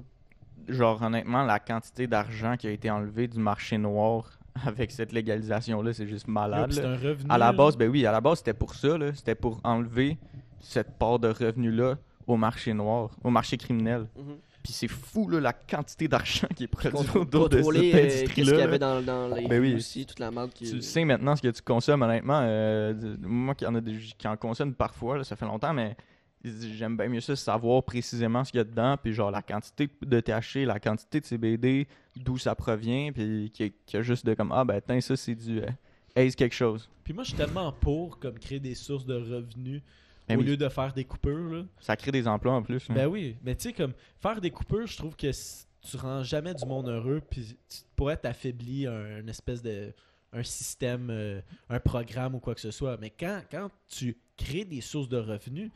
pas. Genre honnêtement, la quantité d'argent qui a été enlevée du marché noir avec cette légalisation là, c'est juste malade. puis c'est un revenu. À la là. base, ben oui, à la base c'était pour ça là, c'était pour enlever cette part de revenu là au marché noir, au marché criminel. Mhm. Puis c'est fou là, la quantité d'argent qui est produite Contr- autour de cette euh, qu'est-ce qu'il y industrie-là. avait là. dans, dans les Ben oui. aussi, toute la merde qui. Tu le sais maintenant ce que tu consommes, honnêtement. euh, moi qui en, a des- qui en consomme parfois, là, ça fait longtemps, mais j'aime bien mieux ça, savoir précisément ce qu'il y a dedans, puis genre la quantité de THC, la quantité de CBD, d'où ça provient, puis qu'il y, a- qu'il y a juste de comme, ah ben, tiens, ça c'est du euh, Ace quelque chose. Puis moi, je suis tellement pour comme créer des sources de revenus Ben au oui. lieu de faire des coupures. Là. Ça crée des emplois en plus. hein. Ben oui, mais tu sais, comme faire des coupures, je trouve que tu rends jamais du monde heureux, puis tu pourrais t'affaiblir un, une espèce de un système, euh, un programme ou quoi que ce soit. Mais quand, quand tu crées des sources de revenus,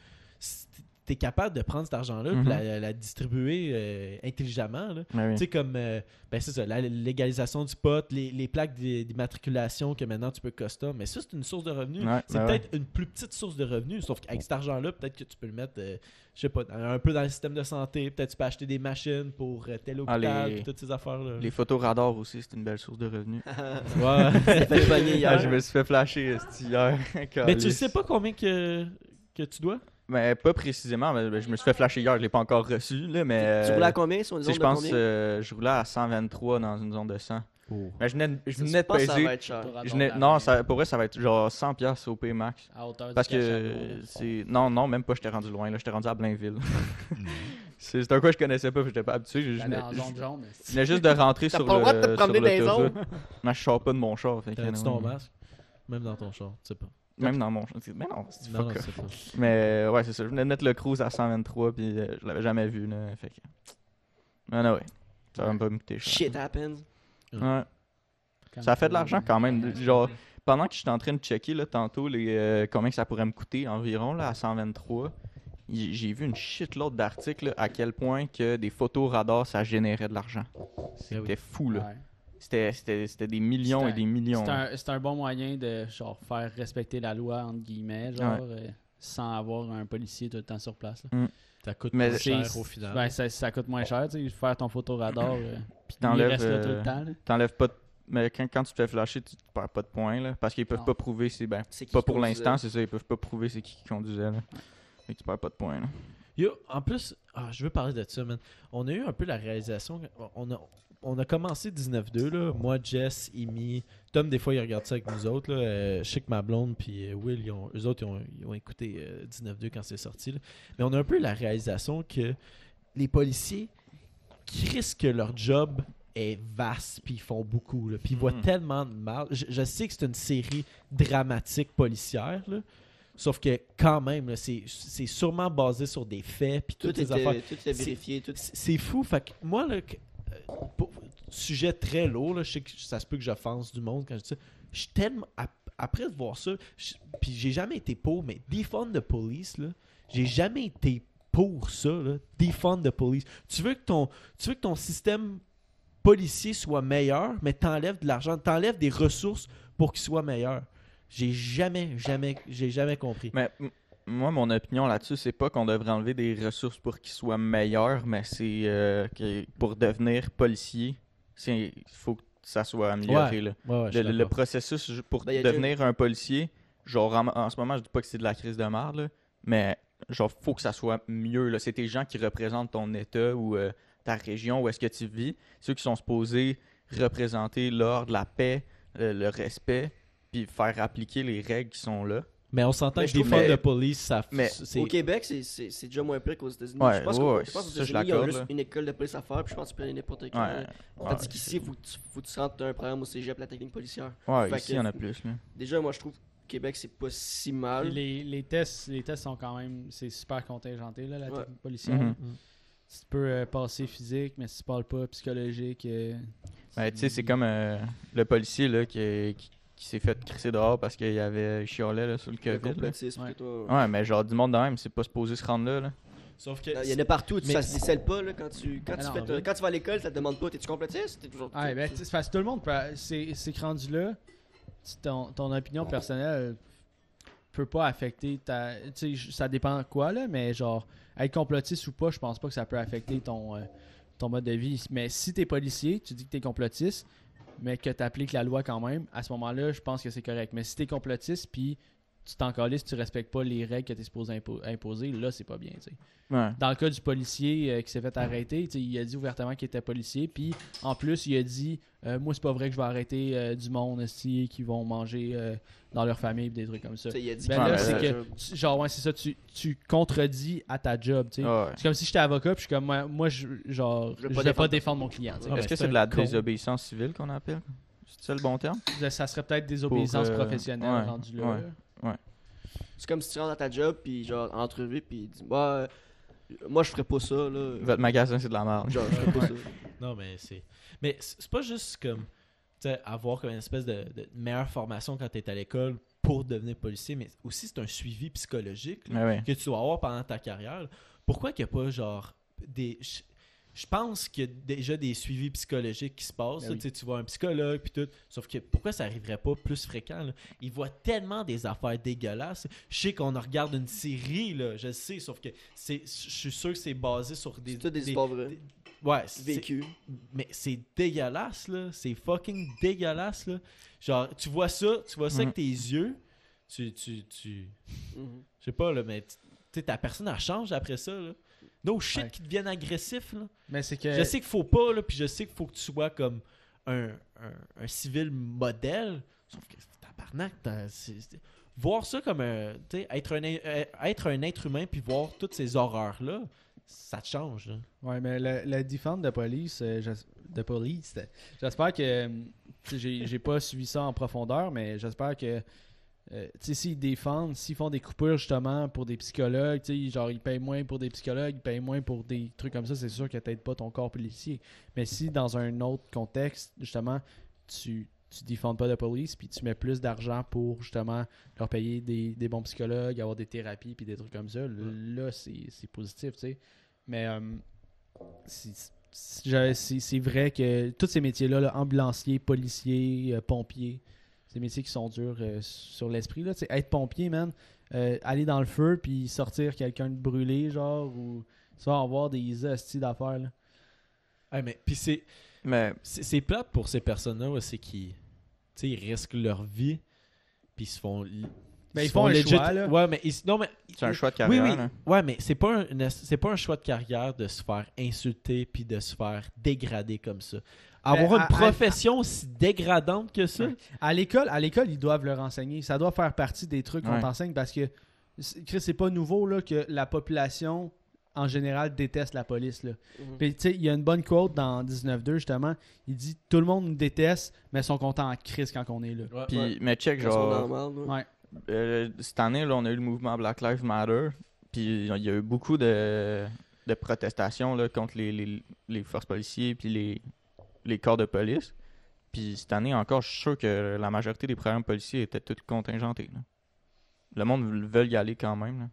tu es capable de prendre cet argent-là Mhm. et la, la distribuer euh, intelligemment. là. Ben oui. Tu sais, comme, euh, ben c'est ça, la légalisation du pot, les, les plaques d'i- d'immatriculation que maintenant tu peux custom, mais ça, c'est une source de revenus. Ouais, c'est ben peut-être une plus petite source de revenus, sauf qu'avec cet argent-là, peut-être que tu peux le mettre, euh, je sais pas, dans- un peu dans le système de santé, peut-être tu peux acheter des machines pour euh, tel Ah, hôpital, les- puis toutes ces affaires-là. Les photos radars aussi, c'est une belle source de revenus. Ouais. Fait hier. Ah, je me suis fait flasher hier. mais tu sais pas combien que, que tu dois? Mais pas précisément, mais je me suis fait flasher hier, je l'ai pas encore reçu, là, mais... Tu roulais à combien sur une zone je pense combien? euh, je roulais à 123 dans une zone de 100. Mais je venais, de- je Ça, venais de ça peser. va être cher. je venais- non, ça, pour vrai, ça va être genre 100 pièces au P max. À hauteur du Parce que c'est. Non, non, même pas, j'étais rendu loin, là, j'étais rendu à Blainville. c'est un quoi je connaissais pas, j'étais pas habitué. Je, venais, en zone jaune. je venais juste de rentrer T'as sur pas le droit de te le. promener dans les zones. Non, je sors pas de mon char. fait que, T'as-tu non, ton masque? Même dans ton char, tu sais pas. Même dans mon. Mais non, c'est Non, non, fuck off. c'est pas. Mais ouais, c'est ça. Je venais de mettre le cruise à 123, puis euh, je l'avais jamais vu, là. Fait que. Mais non, ouais. Ça va me pas me coûter cher. Shit happens. Ouais. Quand Ça fait de l'argent quand même. Genre, pendant que j'étais en train de checker là, tantôt les, euh, combien que ça pourrait me coûter environ là, à 123, y- j'ai vu une shitload d'articles là, à quel point que des photos radars ça générait de l'argent. C'était fou là. Ouais. C'était- C'était c'était des millions et des millions. C'est un, c'est un bon moyen de genre faire respecter la loi entre guillemets, genre euh, sans avoir un policier tout le temps sur place. là. Ça coûte Mais moins cher au final. Ben, ça, ça coûte moins cher, tu sais, faire ton photoradar. euh, Puis il t'enlèves, reste là tout euh, le temps. là. T'enlèves pas de- Mais quand, quand tu te fais flasher, tu perds pas de points là. Parce qu'ils peuvent Non. pas prouver c'est ben. Pas pour l'instant, c'est ça, ils peuvent pas prouver c'est qui qui conduisait là. Tu perds pas de points là. Yo, en plus, ah, je veux parler de ça, man. On a eu un peu la réalisation. On a, on a commencé 19-2, là. Moi, Jess, Amy, Tom, des fois, il regarde ça avec nous autres. Là. Euh, je sais que ma blonde puis euh, Will, ils ont, eux autres, ils ont, ils ont écouté euh, 19-2 quand c'est sorti. là. Mais on a un peu la réalisation que les policiers crissent que leur job est vaste puis ils font beaucoup. Puis ils voient Mhm. tellement de mal. Je, je sais que c'est une série dramatique policière, là. Sauf que quand même, c'est c'est sûrement basé sur des faits puis Tout toutes ces affaires. tout C'est- vérifié. Tout... C'est fou. Fait que moi, là, euh, sujet très lourd, là, je sais que ça se peut que j'offense du monde quand je dis ça. Je suis tellement. ap- Après de voir ça, puis j'ai jamais été pour, mais defund the police, là, j'ai jamais été pour ça, là. Defund police. Tu veux que ton, tu veux que ton système policier soit meilleur, mais t'enlèves de l'argent, t'enlèves des ressources pour qu'il soit meilleur. J'ai jamais, jamais, j'ai jamais compris. Mais moi, mon opinion là-dessus, c'est pas qu'on devrait enlever des ressources pour qu'ils soient meilleurs, mais c'est euh, que pour devenir policier, il faut que ça soit amélioré. là. Ouais, ouais, je Le, processus pour Ben, déjà- devenir un policier, genre en, en ce moment, je dis pas que c'est de la crise de merde, là, mais genre faut que ça soit mieux. là. C'est tes gens qui représentent ton état ou euh, ta région où est-ce que tu vis, ceux qui sont supposés représenter l'ordre, la paix, le, le respect, puis faire appliquer les règles qui sont là. Mais on s'entend que defund que- the police, ça. mais Au Québec, c'est- c'est c'est déjà moins pire qu'aux États-Unis. Ouais, je pense ouais, qu'au- ouais, qu'aux États-Unis, ils ont juste une école de police à faire, puis je pense que tu peux aller n'importe. Ouais, Tandis qu'ici, faut, que tu- faut que tu rentres un programme au cégep, la technique policière. Ouais, Fait ici, que- il y en a plus. Là. Déjà, moi, je trouve Québec, c'est pas si mal. Les, les tests, les tests sont quand même, c'est super contingenté là, la Ouais. technique policière. Mhm. là. Tu peux euh, passer physique, mais si tu parles pas psychologique. euh, Ben, tu sais, c'est comme euh, le policier là, qui, qui, qui s'est fait crisser dehors parce qu'il y avait chiolait là, sur le COVID. là. Ouais. plutôt. Ouais, mais genre, du monde de même, c'est pas supposé se rendre là. là. Sauf que. Il y en a partout, tu- Mais- ça se décèle pas là, quand tu quand Ah tu, non, fais- oui. quand tu vas à l'école, ça te demande pas t'es-tu complotiste T'es toujours Ouais, tu- ben, tu- tu parce que tout le monde, c'est rendu là, tu- ton, ton opinion personnelle peut pas affecter ta. Tu sais, ça dépend quoi, là, mais genre, être complotiste ou pas, je pense pas que ça peut affecter ton, euh, ton mode de vie. Mais si t'es policier, tu dis que t'es complotiste, mais que t'appliques la loi quand même, à ce moment-là, je pense que c'est correct. Mais si t'es complotiste, puis tu t'en calisses, tu respectes pas les règles que t'es supposé impo- imposer, là, c'est pas bien, tu. Ouais. Dans le cas du policier euh, qui s'est fait arrêter, tu il a dit ouvertement qu'il était policier. Puis en plus, il a dit euh, Moi, c'est pas vrai que je vais arrêter euh, du monde esti, qui vont manger euh, dans leur famille, pis des trucs comme ça. tu il a dit Ben là, c'est que-. Tu- Genre, ouais, c'est ça, tu, tu contredis à ta job. tu sais. Ouais. C'est comme si j'étais avocat, puis je suis comme Moi, moi, je, genre, Je je veux vais pas pas, défendre- mon client. tu sais. Ah, Est-ce ben, que c'est de la con. désobéissance civile qu'on appelle? C'est ça le bon terme? Ça serait peut-être désobéissance Pour, euh, professionnelle ouais, rendu là. ouais. C'est comme si tu rentres à ta job, puis genre, entrevue, puis dit Bah, euh, moi, je ferais pas ça, là. Votre magasin, c'est de la merde. Genre, je ferais pas ça. Non, mais c'est. Mais c'est pas juste comme. Tu sais, avoir comme une espèce de, de meilleure formation quand t'es à l'école pour devenir policier, mais aussi c'est un suivi psychologique là, ouais. que tu dois avoir pendant ta carrière. Pourquoi qu'il n'y a pas genre des. Je- pense qu'il y a déjà des suivis psychologiques qui se passent. Ben là. oui. Tu vois un psychologue puis tout. Sauf que pourquoi ça arriverait pas plus fréquent? là? Ils voient tellement des affaires dégueulasses. Je sais qu'on en regarde une série, là, je sais, sauf que c'est. Je suis sûr que c'est basé sur des. C'est tout des des- histoires vraies. Ouais, c'est- Vécu. mais c'est dégueulasse, là. C'est fucking dégueulasse, là. Genre, tu vois ça, tu vois ça Mhm. avec tes yeux. Tu, tu, tu... Mhm. Je sais pas, là, mais tu sais, ta personne, elle change après ça, là. No shit Ouais. qui deviennent agressifs, là. Mais c'est que. Je sais qu'il faut pas, là, puis je sais qu'il faut que tu sois comme un, un, un civil modèle. Sauf que, tabarnak, c'est- voir ça comme un... Être un, euh, être un être humain puis voir toutes ces horreurs-là, ça te change, là. Ouais, mais le, le defense de police, euh, de police, j'espère que. j'ai pas suivi ça en profondeur, mais j'espère que. Euh, tu sais, s'ils défendent, s'ils font des coupures justement pour des psychologues, tu sais, genre ils payent moins pour des psychologues, ils payent moins pour des trucs comme ça, c'est sûr que t'aides pas ton corps policier. Mais si dans un autre contexte, justement, tu tu défends pas de police, puis tu mets plus d'argent pour justement leur payer des, des bons psychologues, avoir des thérapies, puis des trucs comme ça, là, c'est positif, tu sais. Mais euh, c'est- vrai que tous ces métiers-là, là, ambulanciers, policiers, euh, pompiers, c'est des métiers qui sont durs euh, sur l'esprit. là. Être pompier, man, euh, aller dans le feu puis sortir quelqu'un de brûlé, genre, ou ça va avoir des hosties d'affaires. là. Ouais, mais puis c'est... Mais C'est c'est plate pour ces personnes-là, ouais, c'est qu'ils tu sais, ils risquent leur vie, puis ils se font. Ben, ils se font un legit- choix, là. Ouais, mais ils- non, mais c'est un choix de oui, carrière. oui. là. Ouais, mais c'est pas un c'est pas un choix de carrière de se faire insulter puis de se faire dégrader comme ça. Avoir Ben, une à- à- profession aussi dégradante que ça. À l'école, à l'école, ils doivent leur enseigner. Ça doit faire partie des trucs qu'on t'enseigne parce que Chris, c'est pas nouveau là, que la population en général déteste la police. Là. Mhm. Puis, tu sais, il y a une bonne quote dans 19.2 justement. Il dit Tout le monde nous déteste, mais sont contents en crise quand on est là. Puis, Ouais. mais check, genre. Ouais. euh, cette année, là, on a eu le mouvement Black Lives Matter. Puis, il y a eu beaucoup de, de protestations là, contre les, les, les forces policières puis les, les corps de police. Puis, cette année encore, je suis sûr que la majorité des programmes policiers étaient tous contingentés. là. Le monde veut y aller quand même. là.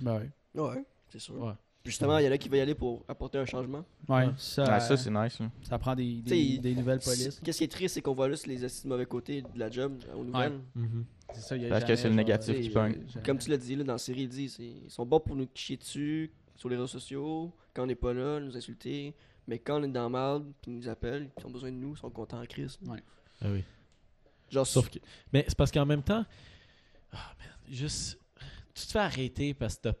Ben ouais. Ouais, c'est sûr. Ouais. Puis Justement, il y en a qui veulent y aller pour apporter un changement. Ouais, Ouais. ça, Ouais, ça, c'est nice. là. ça prend des, des, T'sais, des nouvelles polices. Qu'est-ce qui est triste, c'est qu'on voit juste les assis de mauvais côtés de la job aux nouvelles. Mhm. C'est ça, il y a Parce que c'est le négatif euh, qui pogne. Comme tu l'as dit là, dans la série, il dit c'est- ils sont bons pour nous chier dessus sur les réseaux sociaux, quand on n'est pas là, nous insulter. Mais quand on est dans la merde, puis ils nous appellent, ils ont besoin de nous, ils sont contents en crise. Ouais. Ah oui. Genre, Sauf que. Mais c'est parce qu'en même temps. Ah, merde. Juste. Tu te fais arrêter parce que t'as-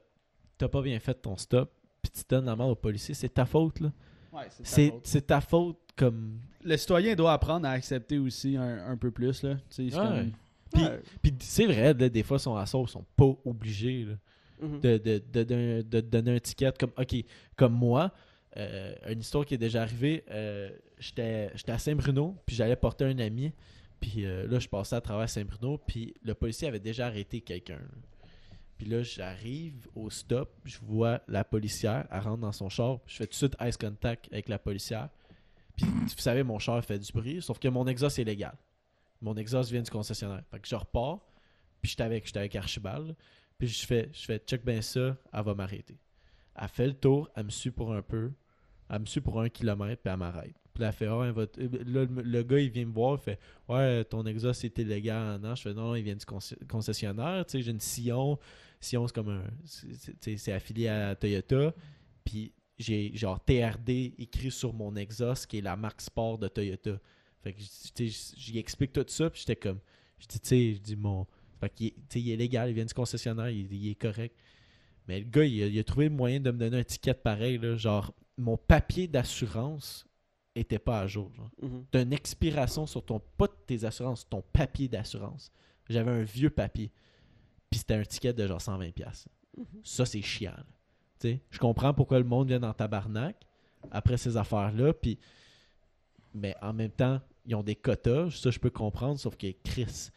t'as pas bien fait ton stop, puis tu donnes la main au policier. C'est ta faute, là. Ouais, c'est ta C'est faute. c'est ta faute comme. Le citoyen doit apprendre à accepter aussi un, un peu plus. Là. C'est Ouais. Puis, c'est vrai, là, des fois, son assaut, ils sont pas obligés là, Mhm. de, de, de, de- de donner un ticket. Comme, ok, comme moi, euh, une histoire qui est déjà arrivée, euh, j'étais à Saint-Bruno, puis j'allais porter un ami, Puis euh, là, je passais à travers Saint-Bruno, puis le policier avait déjà arrêté quelqu'un. Puis là, j'arrive au stop, je vois la policière, elle rentre dans son char, je fais tout de suite ice contact avec la policière. Puis vous savez, mon char fait du bruit, sauf que mon exhaust est légal. Mon exhaust vient du concessionnaire. Fait que je repars, puis j'étais avec, avec Archibald, puis je fais, je fais check ben ça, elle va m'arrêter. Elle fait le tour, elle me suit pour un peu, elle me suit pour un kilomètre, puis elle m'arrête. Puis elle fait, Ah, le, le gars, il vient me voir, il fait, ouais, ton exhaust est illégal. Non, je fais, non, il vient du conce- concessionnaire, tu sais, j'ai une Sillon. Sillon, c'est comme un, c'est- affilié à Toyota. Puis j'ai genre TRD écrit sur mon exhaust, qui est la marque sport de Toyota. Fait que, j'y explique tout ça, puis j'étais comme, je dis, tu sais, je dis, mon. Qu'il est, il est légal, il vient du concessionnaire, il est correct. Mais le gars, il a, il a trouvé le moyen de me donner un ticket pareil, là, genre, mon papier d'assurance était pas à jour. Mhm. T'as une expiration sur ton, pas de tes assurances, ton papier d'assurance. J'avais un vieux papier. Puis c'était un ticket de genre 120$. piastres. Mhm. Ça, c'est chiant. Tu je comprends pourquoi le monde vient dans tabarnak après ces affaires-là. Puis, mais en même temps, ils ont des quotas. Ça, je peux comprendre. Sauf que Chris, tu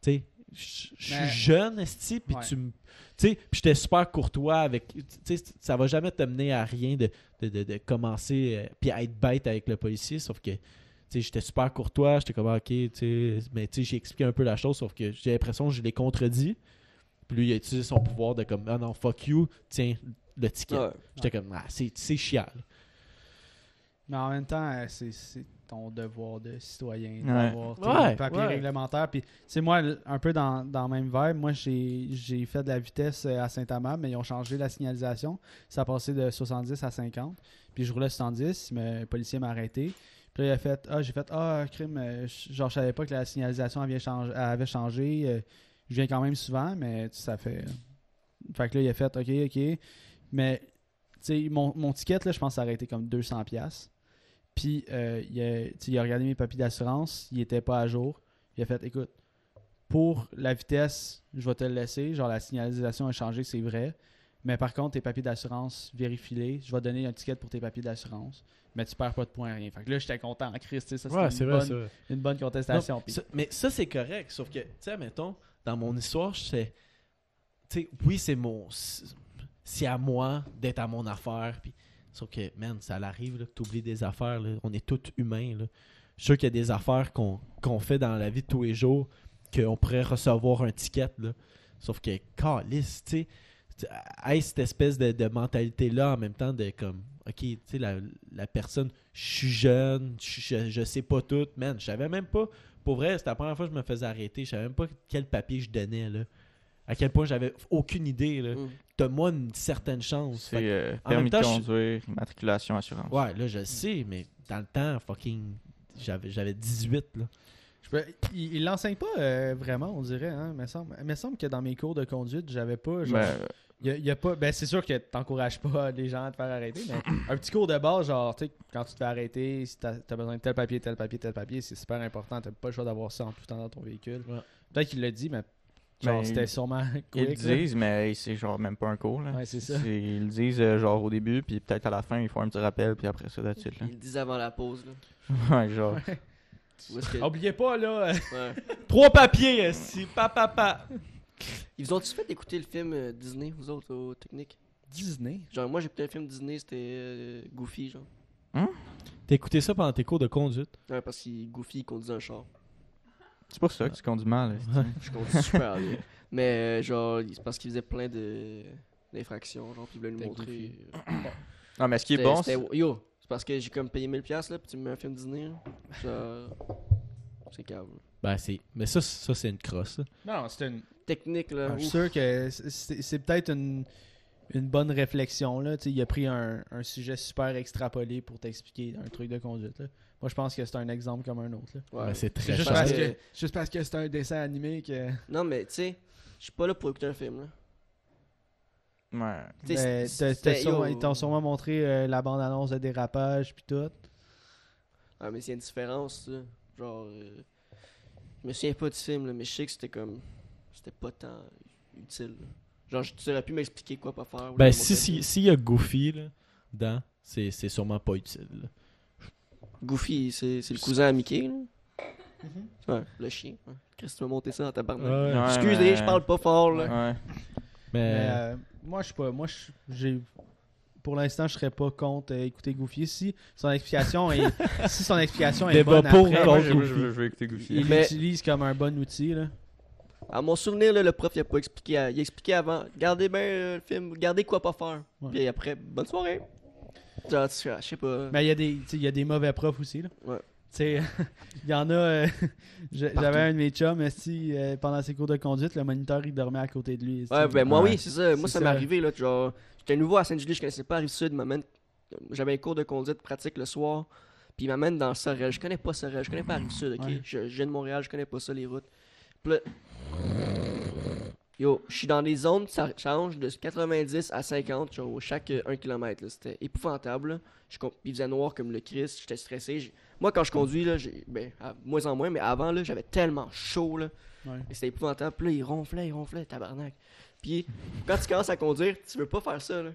sais, je suis Mais- jeune, esti, puis Ouais. tu me. Tu sais, puis j'étais super courtois avec. Tu sais, ça va jamais te mener à rien de, de, de, de commencer euh, puis à être bête avec le policier. Sauf que, tu sais, j'étais super courtois. J'étais comme, ah, ok, tu sais. Mais tu sais, j'ai expliqué un peu la chose. Sauf que j'ai l'impression que je l'ai contredit. Puis lui, il a utilisé son pouvoir de comme, ah non, fuck you, tiens, le ticket. Ouais. J'étais comme, ah, c'est là. Mais en même temps, euh, c'est ton devoir de citoyen Ouais. d'avoir tes Ouais, papiers ouais. réglementaires. Puis, c'est moi, un peu dans, dans le même vibe, moi, j'ai j'ai fait de la vitesse euh, à Saint-Amand, mais ils ont changé la signalisation. Ça a passé de 70 à 50. Puis, je roulais 70, mais le policier m'a arrêté. Puis là, il a fait Ah, j'ai fait Ah, crime, euh, je- genre, je savais pas que la signalisation avait changé. Avait changé. Euh, je viens quand même souvent, mais ça fait. Fait que là, il a fait OK, OK. Mais, tu sais, mon, mon ticket, là, je pense que ça aurait été comme 200$. Puis, euh, il, a, il regardé mes papiers d'assurance, il était pas à jour. Il a fait Écoute, pour la vitesse, je vais te le laisser. Genre, la signalisation a changé, c'est vrai. Mais par contre, tes papiers d'assurance, vérifie-les. Je vais te donner un ticket pour tes papiers d'assurance. Mais tu perds pas de points, rien. Fait que là, j'étais content en Christ. tu sais, Ça, c'était une, bonne, une bonne contestation. Non, Puis- ça- mais ça, c'est correct. Sauf que, tu sais, mettons, dans mon histoire, je sais. Tu sais, oui, c'est mon. C'est à moi d'être à mon affaire. Puis, sauf que, man, ça l'arrive, là, que tu oublies des affaires. là. On est tous humains. Là. Je suis sûr qu'il y a des affaires qu'on fait dans la vie de tous les jours qu'on pourrait recevoir un ticket. Là. Sauf que, calice, tu sais. cette espèce de, mentalité-là en même temps de comme, ok, tu sais, la, la personne, je suis jeune, je, je, je sais pas tout, man, je savais même pas, pour vrai, c'était la première fois que je me faisais arrêter, je savais même pas quel papier je donnais, là. À quel point j'avais aucune idée, là. Mhm. Donne-moi une certaine chance. C'est euh, en permis même temps, de je- conduire, immatriculation, assurance. Ouais, là, je le sais, mais dans le temps, fucking, j'avais j'avais 18, là. Je peux- il il l'enseigne pas euh, vraiment, on dirait. Hein? Il me semble, il me semble que dans mes cours de conduite, j'avais pas. Genre, Ben, il y a, il y a pas ben, c'est sûr que t'encourages pas les gens à te faire arrêter, mais un petit cours de base, genre, tu sais, quand tu te fais arrêter, si t'as as besoin de tel papier, tel papier, tel papier, c'est super important. T'as pas le choix d'avoir ça en tout temps dans ton véhicule. Ouais. Peut-être qu'il l'a dit, mais genre, Ben, c'était sûrement ils le quick. disent, mais c'est genre même pas un cours. Là. Ouais, c'est ça. Ils le disent euh, genre au début, puis peut-être à la fin, ils font un petit rappel, puis après ça, it, là. Ils le disent avant la pause. Là. Ouais, genre. Où est-ce que- Oubliez pas, là. Ouais. Trois papiers, si, papa, papa. Ils vous ont-tu fait écouter le film euh, Disney, vous autres, au technique? Disney? Genre, moi j'ai écouté un film Disney, c'était euh, Goofy, genre. T'as écouté ça pendant tes cours de conduite? Ouais, parce que Goofy il conduit un char. C'est pour ça que tu conduis mal. là. Je conduis super bien. Mais euh, genre, c'est parce qu'il faisait plein de d'infractions, genre, puis il voulait nous montrer. Non, mais ce qui est bon, c'est. Yo, c'est parce que j'ai comme payé 1000$ là, puis tu me mets un film là. Genre. C'est câble. Ben, c'est. Mais ça, ça c'est une crosse, là. Non, c'était une. Technique, là. Ah, je suis sûr que c'est c'est peut-être une, une bonne réflexion. Là. Tu sais, Il a pris un, un sujet super extrapolé pour t'expliquer un truc de conduite. Là. Moi, je pense que c'est un exemple comme un autre. là. Ouais. Ben, c'est très juste parce, que, juste parce que c'est un dessin animé que. Non, mais tu sais, je suis pas là pour écouter un film, là. Ouais. Ben, sûrement-. Ils t'ont sûrement montré euh, la bande-annonce de dérapage puis tout. Ah, mais c'est une différence, ça. Genre, euh, je me souviens pas du film, là, mais je sais que c'était comme. C'était pas tant utile. là. Genre, je- tu aurais pu m'expliquer quoi pas faire. Ben, si, si, s'il y a Goofy, là, dedans, c'est c'est sûrement pas utile, là. Goofy, c'est le cousin à Mickey, là. Ouais, le chien. Ouais. Chris, tu m'as monté ça dans ta barbe. Ouais. Ouais, Excusez, mais- je parle pas fort, là. Ouais. Mais, Mais. euh, moi, je suis pas. Moi, je- j'ai. Pour l'instant, je serais pas contre euh, écouter Goofy. Si son explication est, si son explication est bonne pour après, ou Moi, contre je, je, Goofy. veux- je veux écouter Goofy. il Mais- l'utilise comme un bon outil. Là. À mon souvenir, là, le prof, il a pas expliqué. à- Il a expliqué avant. Gardez bien euh, le film, gardez quoi pas faire. Ouais. Puis après, bonne soirée. Genre, tu- je sais pas. Mais il y, a des- il y a des mauvais profs aussi. Là. Ouais. Tu sais, il y en a. euh, J'avais un de mes chums, esti, euh, pendant ses cours de conduite, le moniteur il dormait à côté de lui. Ouais, ben moi Ouais. oui, c'est ça. Moi, ça m'est arrivé, là. Genre, j'étais nouveau à Saint-Julie, je connaissais pas Rive-Sud. J'avais un cours de conduite pratique le soir. Puis il m'amène dans Sorel. Je connais pas Sorel, je connais pas Rive-Sud, ok? Ouais. Je, je viens de Montréal, je connais pas ça, les routes. Puis là. Yo, je suis dans des zones, ça change de 90 à 50, genre, chaque 1 km. C'était épouvantable. Je, il faisait noir comme le Christ, j'étais stressé. Moi, quand je conduis, là, ben, à moins en moins, mais avant, là, j'avais tellement chaud. Là. Ouais. C'était épouvantable. Puis là, il ronflait, il ronflait, tabarnak. Puis quand tu commences à conduire, tu veux pas faire ça, là.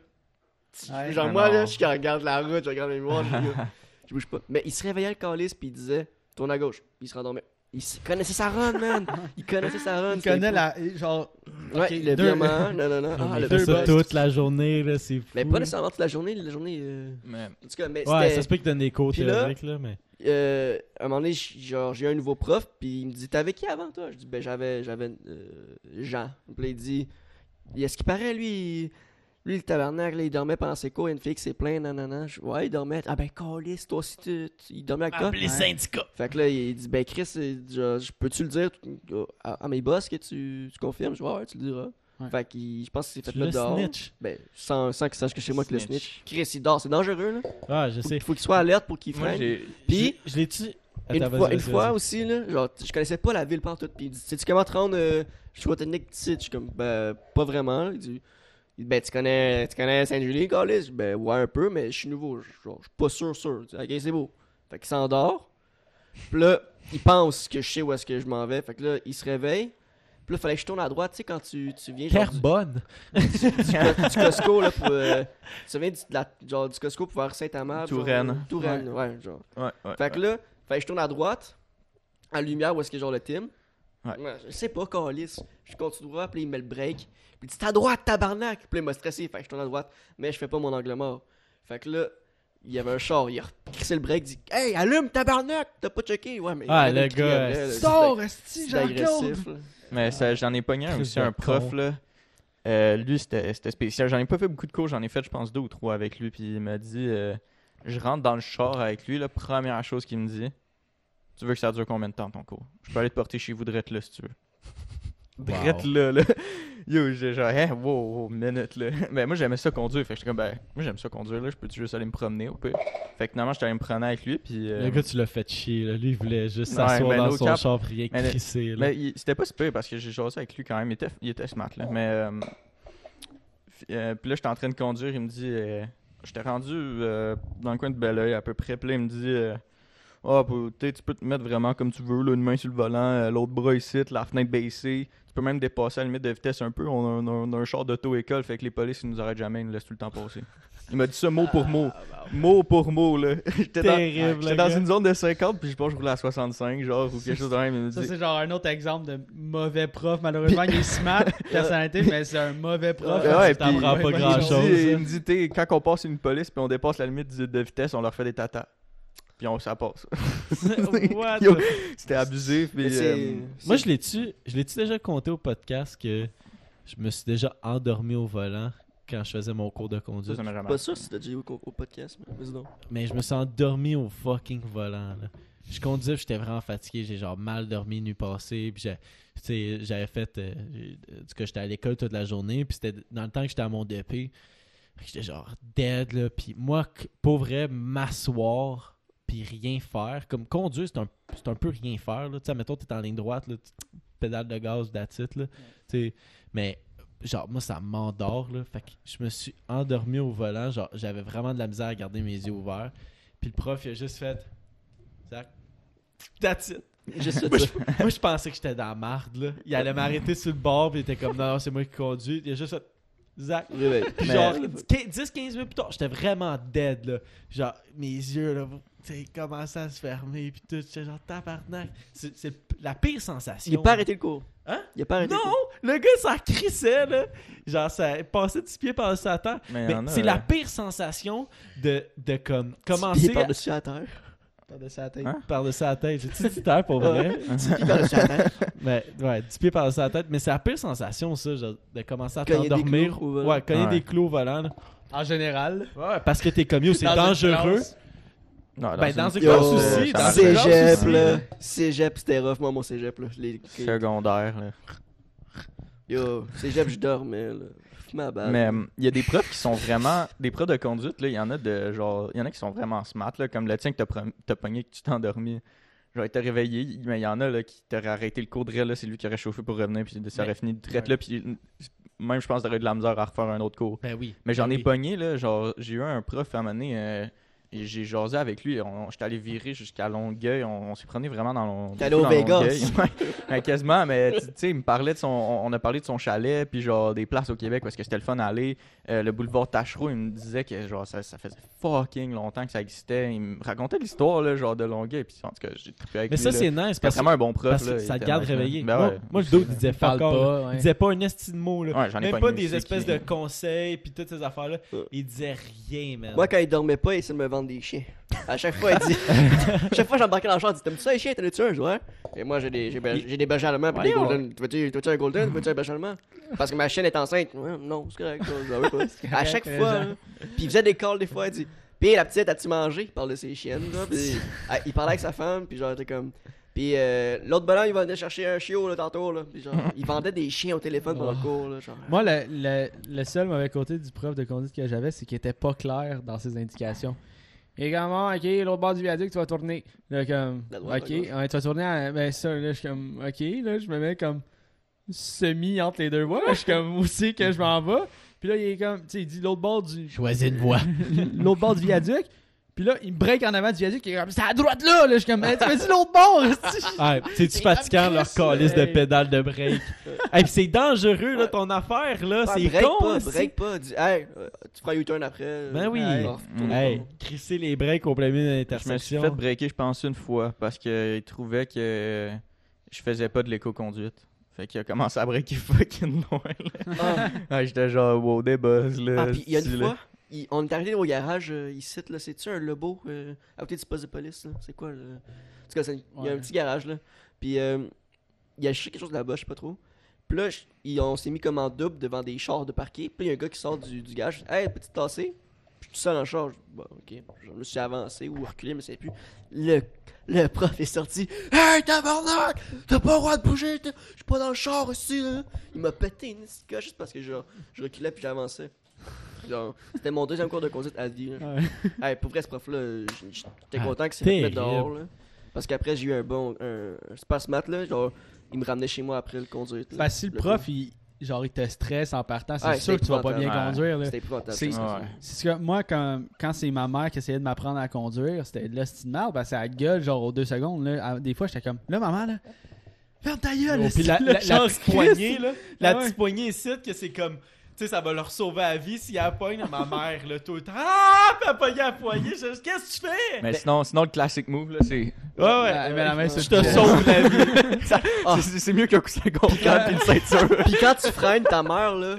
Tu- Ouais. Genre, moi, non. là, je regarde la route, je regarde les mémoires, je, je bouge pas. Mais il se réveillait le calice, puis il disait, tourne à gauche. Puis il se rendormait. Il connaissait sa run, man. Il connaissait sa run. Il connaît la. Genre. Ouais, ok, le deux- virement, non, non, non. Ah, le il fait deux ça toute la journée, là, c'est fou. Mais pas nécessairement toute la journée, la journée. euh, Mais En tout cas, mais Ouais, c'était. ça se peut qu'il donne des cours Puis là- théoriques, là, mais. euh, à un moment donné, genre, j'ai eu un nouveau prof, puis il me dit T'avais qui avant toi? Je dis Ben, j'avais j'avais euh, Jean. Puis là, il dit Est-ce qu'il paraît, lui, il- lui, le tabarnak, là, il dormait pendant ses cours, il y a une fille qui s'est plainte, nanana. Je- Ouais, il dormait. Ah ben, calisse, toi aussi, tu, tu- il dormait avec toi? les syndicats. Fait que là, il dit Ben, Chris, je- peux-tu le dire? À, à mes boss que tu, tu confirmes? Je dis Ouais, tu le diras. Ouais. Fait qu'il, je pense qu'il s'est Tu fait le là dehors. snitch. Ben, sans, sans qu'il sache que c'est moi qui le Snitch. snitch. Chris, il dort, c'est dangereux, là. Ah, je Faut, sais. faut qu'il soit alerte pour qu'il moi, freine. j'ai. Puis, Je je l'ai tu. une, Attends, fois, vas-y, une vas-y, fois vas-y. aussi, là, genre, je connaissais pas la ville partout. Puis il dit Sais-tu comment te rendre euh, choix technique d'ici? Je suis comme Ben, pas vraiment. Il dit, Ben, tu connais, tu connais Saint-Julie, Carlis? Je dis, Ben, ouais, un peu, mais je suis nouveau. Genre, je suis pas sûr, sûr. Il dit, Ok, c'est beau. Fait qu'il s'endort. Puis là, il pense que je sais où est-ce que je m'en vais. Fait que là, il se réveille. Puis là, fallait que je tourne à droite, tu sais, quand tu, tu viens genre, du, Carbone. du, du Costco, là, pour. euh, tu viens du, de la- genre, du Costco pour vers Saint-Amand. Touraine. Touraine, ouais, genre. Ouais, ouais. Fait que là, fait que je tourne à droite, à la lumière où est-ce que genre le Tim. Ouais. je sais pas, Calis. Je continue droit, puis là, il met le break. Puis il dit, t'es à droite, tabarnak. Puis là, il m'a stressé. Fait que je tourne à droite, mais je fais pas mon angle mort. Fait que là, il y avait un char, il a crissé le break, il dit, hey, allume, tabarnak. T'as pas checké? Ouais, mais. Ah, de le gars, là. C'était- esti, Jean-Claude! Mais ça, j'en ai pogné un aussi, de un prof, con. là. Euh, lui, c'était c'était spécial. J'en ai pas fait beaucoup de cours, j'en ai fait, je pense, deux ou trois avec lui. Puis il m'a dit euh, Je rentre dans le char avec lui, la première chose qu'il me dit Tu veux que ça dure combien de temps ton cours? Je peux aller te porter chez vous, drette là, si tu veux. Drette là, là. Yo, j'ai genre, hein, wow, minute là. Ben, moi, j'aimais ça conduire. Fait que j'étais comme, ben, moi, j'aime ça conduire, là. Je peux juste aller me promener au pire. Fait que finalement, j'étais allé me promener avec lui. Puis. euh, Le gars, tu l'as fait chier, là. Lui, il voulait juste Ouais, s'asseoir mais dans son cap. char rien crisser, là. Mais c'était pas super parce que j'ai jasé avec lui quand même. Il était, il était smart, là. Mais. euh, euh, puis là, j'étais en train de conduire. Il me dit. euh, j'étais rendu dans le coin de Belleuil à peu près. Puis là, il me dit. ah, pour- tu peux te mettre vraiment comme tu veux, là, une main sur le volant, l'autre bras ici, la fenêtre baissée. Tu peux même dépasser à la limite de vitesse un peu. On a, on a- on a un char d'auto-école, fait que les polices, ils nous arrêtent jamais, ils nous laissent tout le temps passer. Il m'a dit ça mot pour mot. Mot pour mot, là. J'étais dans, Terrible, j'étais le dans une zone de 50, puis je pense que je roulais à 65, genre, ou quelque chose de même. Ça, dit, c'est genre un autre exemple de mauvais prof. Malheureusement, il est smart, personnalité, mais c'est un mauvais prof. Ouais, ouais, t'en prends pas pas grand il me chose, dit- quand on passe une police puis on dépasse la limite de vitesse, on leur fait des tatas. Puis on, ça passe. What C'était abusif. Mais Mais c'est- euh, Moi, je l'ai-tu je l'ai-tu déjà compté au podcast que je me suis déjà endormi au volant quand je faisais mon cours de ça, conduite? ça jamais Pas sûr si t'as déjà eu au, au podcast, mais je me suis endormi au fucking volant. Là. Je conduisais, j'étais vraiment fatigué. J'ai genre mal dormi nuit passée. Puis j'ai- tu sais, j'avais fait. euh, j'ai- du coup, j'étais à l'école toute la journée. Puis c'était dans le temps que j'étais à mon DP. J'étais genre dead. Là. Puis moi, pour vrai, m'asseoir. Puis rien faire. Comme conduire, c'est un, c'est un peu rien faire. Là. Tu sais, mettons, t'es en ligne droite. Là, tu- pédale de gaz, là. Tu sais, mais genre moi ça m'endort là fait que je me suis endormi au volant genre j'avais vraiment de la misère à garder mes yeux ouverts puis le prof il a juste fait Zach that's it Juste moi, je, moi, je pensais que j'étais dans la marde là il allait m'arrêter sur le bord puis il était comme non, non, c'est moi qui conduis il a juste fait Zach puis Mais- genre 10-15 minutes plus tard j'étais vraiment dead là genre mes yeux là tu sais, il commençait à se fermer, puis tout, j'étais genre tabarnak. C'est c'est la pire sensation. Il a pas arrêté le cours. Hein? Il a pas arrêté Non, le cours. le gars, ça crissait, là. Genre, ça passait du pied par sa terre. Mais, Mais c'est euh, la pire sensation de, de comme, commencer est par-dessus la terre. Par-dessus la tête. Hein? par-dessus la tête. J'ai-tu dit terre pour vrai? Par-dessus la terre. Mais ouais, du pied par-dessus la tête. Mais c'est la pire sensation, ça, genre, de commencer à Cogner des t'endormir. Ouais, cogner Ouais. des clous au volant. là. En général. Ouais, parce que t'es comme yo, c'est dangereux. classe. Non, Ben, dans une classe aussi, dans Cégep, là. Cégep, c'était rough, moi, mon cégep, là. Les- secondaire. là. Yo, cégep, je dormais, là. Ma balle. Mais euh, il y a des profs qui sont vraiment. Des profs de conduite, là, il y en a de genre. Il y en a qui sont vraiment smart, là, comme le tien que t'as pogné que tu t'es endormi. Genre, il t'a réveillé, mais il y en a là, qui t'auraient arrêté le cours de rail, là, c'est lui qui aurait chauffé pour revenir, puis ça aurait Mais- fini de traite là, puis même je pense que t'aurais eu de la misère à refaire un autre cours. Ben oui. Mais j'en Ben ai oui. pogné, là, genre, j'ai eu un prof à un moment donné, euh, et j'ai jasé avec lui, on, j'étais allé virer jusqu'à Longueuil, on, on s'est promené vraiment dans, T'es allé au dans Vegas. Longueuil. Ouais, ouais, quasiment, mais tu sais, il me parlait de son, on on a parlé de son chalet, puis genre des places au Québec parce que c'était le fun à aller. Euh, le boulevard Tachereau, il me disait que genre ça, ça faisait fucking longtemps que ça existait. Il me racontait l'histoire, là, genre de Longueuil, puis en tout cas, j'ai trippé avec Mais lui. ça, là. c'est nice parce, vraiment un bon prof, parce là, que ça te garde réveillé. Ben moi, ouais. moi, le dos, il disait all. pas. Il disait pas un esti de mot, là. Ouais, j'en ai Même pas des espèces qui- de conseils puis toutes ces affaires-là. Ouais. Il disait rien, man. Moi, quand il dormait pas, il essayait de me vendre des chiens. À chaque fois, il dit. à chaque fois, j'embarquais dans le char, il dit T'aimes-tu ça, les chiens T'en as-tu un, joueur Et moi, j'ai des, j'ai, be- j'ai des bergers allemands puis des golden. Tu veux-tu, tu veux-tu un golden? Tu veux-tu un berger allemand? Parce que ma chienne est enceinte. Ouais, non, c'est correct. ça, j'en veux pas. à chaque fois. là. Puis il faisait des calls des fois, il dit Puis la petite, as-tu mangé? Il parle de ses chiennes, là. Puis ah, il parlait avec sa femme, puis genre, il était comme. Puis euh, l'autre bonhomme, il venait chercher un chiot, là, tantôt, là. Puis genre, il vendait des chiens au téléphone pendant le cours, là. Genre. Moi, le, le, le seul mauvais côté du prof de conduite que j'avais, c'est qu'il était pas clair dans ses indications. Et comment, ok, l'autre bord du viaduc, tu vas tourner. Là, comme, ok, ouais, tu vas tourner à. Ben, ça, là, je suis comme, ok, là, je me mets comme semi entre les deux voies. là, Je suis comme, où c'est que je m'en vais? Puis là, il est comme, tu sais, il dit l'autre bord du. Choisis une voie. l'autre bord du viaduc. Puis là, il me break en avant du viaduc. Il est comme, c'est à droite là! là. Je suis comme, mais tu m'as dit l'autre bord! Ouais, c'est-tu fatigant leur calice de pédale de break? hey, pis c'est dangereux, là, ton affaire, là. Ah, c'est break con, pas, break pas. Dis, hey, euh, tu feras U-turn après. euh, Ben oui. Hey. retourne Hey, crisser les breaks au plein milieu de Je me suis fait breaker, je pense, une fois parce qu'il trouvait que je faisais pas de l'éco-conduite. Fait qu'il a commencé à breaker fucking loin. Là. Ah, Ouais, J'étais genre, wow, des buzz. Là, Ah, puis il y a une fois, il- on est arrivé au garage euh, ici, là, c'est-tu un Lobo euh, à côté du poste de police, là? C'est quoi, le... En tout cas, c'est- il y a un petit garage, là. Puis euh, il y a acheté quelque chose là-bas, je sais pas trop. Puis là, je- il- on s'est mis comme en double devant des chars de parquet. Puis il y a un gars qui sort du, du garage. Hey, petite tassée. Puis tout seul en char. Je- Bon, ok. Je me suis avancé ou reculé, mais c'est plus. Le, le prof est sorti. Hey, tabarnak! T'as pas le droit de bouger! Je suis pas dans le char ici, là! Il m'a pété une petite coche juste parce que genre, je reculais puis j'avançais. C'était mon deuxième cours de conduite à vie. là. Ouais. Hey, pour vrai, ce prof-là, j'étais Ah, content fait mettre terrible. dehors. Là. Parce qu'après, j'ai eu un bon. Un, un space mat, là. Genre, il me ramenait chez moi après le conduite. là. Parce que si le prof, il, genre, il te stresse en partant, c'est Ouais, sûr que tu vas pas bien conduire. Là. C'était épouvantable. C'est- ce que moi, quand, quand c'est ma mère qui essayait de m'apprendre à conduire, c'était de l'hostie de merde, parce que ça gueule, genre, aux deux secondes. Là. À- Des fois, j'étais comme, là, maman, là, ferme ta gueule! Oh, puis la, petite poignée, là. La Ah ouais. petite poignée ici, que c'est comme. Tu sais, ça va leur sauver la vie s'il y a la poigne. Ma mère, là, tout le temps. Ah! Elle pognait la poignée. Qu'est-ce que tu fais? Mais sinon, sinon, le classic move, là, c'est. Ouais, ouais. La main Je te sauve la vie. Ah. c'est- C'est mieux qu'un coup 50 puis une ceinture. Puis quand tu freines ta mère, là.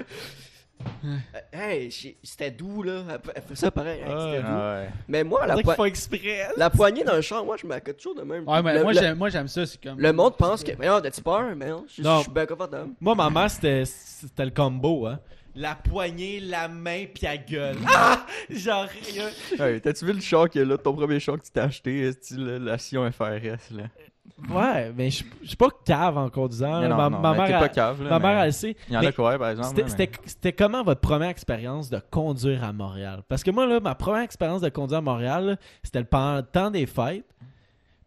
euh, Hey, j'ai- c'était doux, là. Elle, elle fait ça pareil. hey, c'était doux. Ah ouais. Mais moi, la, poi- font exprès. la poignée dans le char, moi, je m'accote toujours de même. Ouais, mais le, moi, le- j'aime, moi, j'aime ça. C'est comme. le monde pense que. Mais non, t'as-tu peur? Mais non, je, Non. je suis bien confortable. Moi, ma mère, c'était, c'était le combo, hein. La poignée, la main, puis la gueule. Ah! Genre, euh, Ouais, T'as-tu vu le char que là, ton premier char que tu t'es acheté, style la Sion FRS, là? Ouais, mais je suis pas cave en conduisant. Non, ma, non, ma mère, t'es pas elle- cave, là. ma mère, elle sait. Il y en a quoi, par exemple? C'était, comment votre première expérience de conduire à Montréal? Parce que moi, là, ma première expérience de conduire à Montréal, c'était le pendant le temps des fêtes.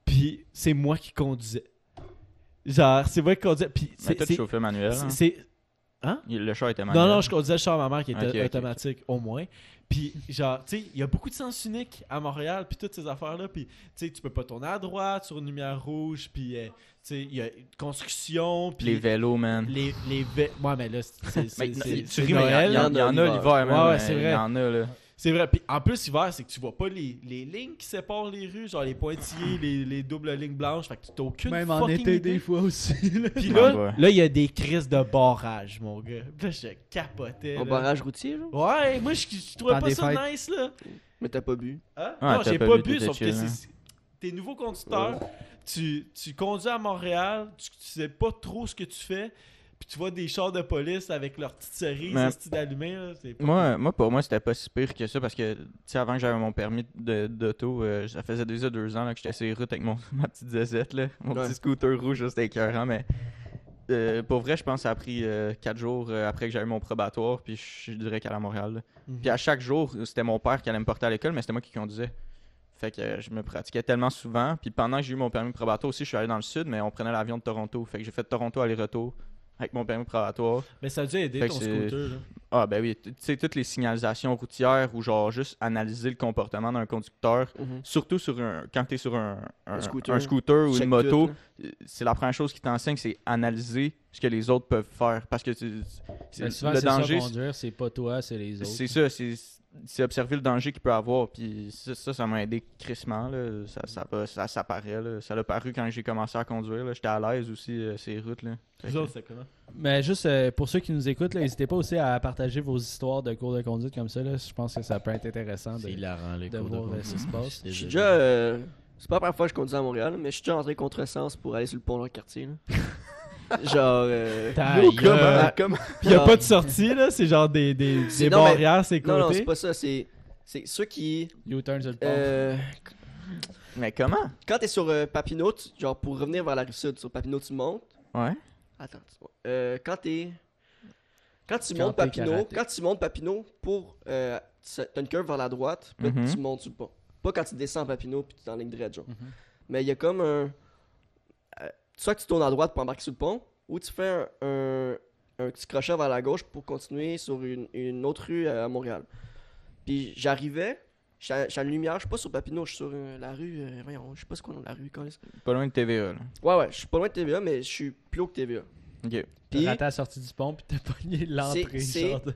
Puis c'est moi qui conduisais. Genre, c'est moi qui conduisais. Puis mais... c'est, chauffais manuel. c'est- hein? c'est- Il- Le char était manuel. Non, non, je conduisais le char à ma mère qui était automatique au moins. Puis, genre, tu sais, il y a beaucoup de sens unique à Montréal, puis toutes ces affaires-là. Puis, tu sais, tu peux pas tourner à droite sur une lumière rouge, puis, euh, tu sais, il y a construction, puis. Les vélos, man. Les, les vé- Ouais, mais là, c'est- tu ris, mais il y, en- a l'hiver, man. Ouais, ouais, c'est Il y vrai. en a, là. C'est vrai. Puis en plus, l'hiver, c'est que tu vois pas les, les lignes qui séparent les rues, genre les pointillés, les, les doubles lignes blanches. Fait que t'as aucune Même en fucking été, idée. des fois aussi. là. Puis là, ouais. là, il y a des crises de barrage, mon gars. Puis Là, je capotais. Au là. barrage routier, là. Ouais, moi, je, je trouvais Temps pas des ça fêtes. nice, là. Mais t'as pas bu. Hein? Ouais, non, t'as j'ai pas pas bu, bu, t'étais sauf que chill, hein. c'est. T'es nouveau conducteur, tu, tu conduis à Montréal, tu, tu sais pas trop ce que tu fais, puis tu vois des chars de police avec leurs petites cerises, Mais-. C'est pas Moi, moi, pour moi, c'était pas si pire que ça parce que, tu sais, avant que j'avais mon permis de- d'auto, euh, ça faisait déjà deux ans là, que j'étais sur les routes avec mon, ma petite zézette, là. Mon Ouais. petit scooter rouge, c'était écœurant, mais euh, pour vrai, je pense que ça a pris euh, quatre jours euh, après que j'avais mon probatoire, puis je dirais qu'à la Montréal. là. Mhm. Puis à chaque jour, c'était mon père qui allait me porter à l'école, mais c'était moi qui conduisais. Fait que je me pratiquais tellement souvent. Puis pendant que j'ai eu mon permis probatoire aussi, je suis allé dans le sud, mais on prenait l'avion de Toronto. Fait que j'ai fait Toronto aller-retour avec mon permis probatoire. Mais ça a dû aider Fait ton scooter, là. Ah ben oui, tu sais, toutes les signalisations routières ou genre juste analyser le comportement d'un conducteur, Mhm. surtout sur un, quand tu es sur un, un- Un scooter. un scooter ou Check une moto, c'est la première chose qui t'enseigne, c'est analyser ce que les autres peuvent faire. Parce que tu- Ben, souvent, le danger, c'est pas toi, c'est les autres. c'est ça, c'est c'est observer le danger qu'il peut avoir. Puis ça, ça, m'a aidé crissement. Là. Ça, ça, va- ça, ça paraît. Là. Ça l'a paru quand j'ai commencé à conduire. là. J'étais à l'aise aussi, euh, ces routes. Là. Que-? Mais juste euh, pour ceux qui nous écoutent, n'hésitez pas aussi à partager vos histoires de cours de conduite comme ça. Là. Je pense que ça peut être intéressant. De... Hilarant, les de cours voir, conduite. euh, ce qui se passe. Je suis déjà. euh, C'est pas la première fois que je conduis à Montréal, mais je suis déjà entré contresens pour aller sur le pont dans le quartier. Genre. Euh... Yo, comment, comment- Puis y a pas de sortie, là? C'est genre des, des, C'est- des non, mais- barrières, c'est Non, non, côtés. c'est pas ça. C'est c'est ceux qui. U-turn sur le pont. Euh... Mais comment? Quand t'es sur euh, Papineau, tu- genre pour revenir vers la rive sud, sur Papineau, tu montes. Ouais. Attends, tu vois. Euh, quand t'es. Quand tu Quand montes t'es Papineau, karaté. quand tu montes Papineau pour. Euh, tu- t'as une curve vers la droite, puis Mhm. tu montes sur le pont. Pas quand tu descends Papineau puis tu es en ligne droite, genre. Mhm. Mais il y a comme un. Soit que tu tournes à droite pour embarquer sur le pont, ou tu fais un, un, un petit crochet vers la gauche pour continuer sur une, une autre rue à Montréal. Puis j'arrivais, à une lumière, je suis pas sur Papineau, je suis sur euh, la rue. euh, voyons, je sais pas ce qu'on a la rue, câlisse. Pas loin de TVA. Là. Ouais, ouais, je suis pas loin de TVA, mais je suis plus haut que TVA. Ok. T'as Puis. raté la sortie du pont, puis t'as pogné l'entrée. c'est- genre de-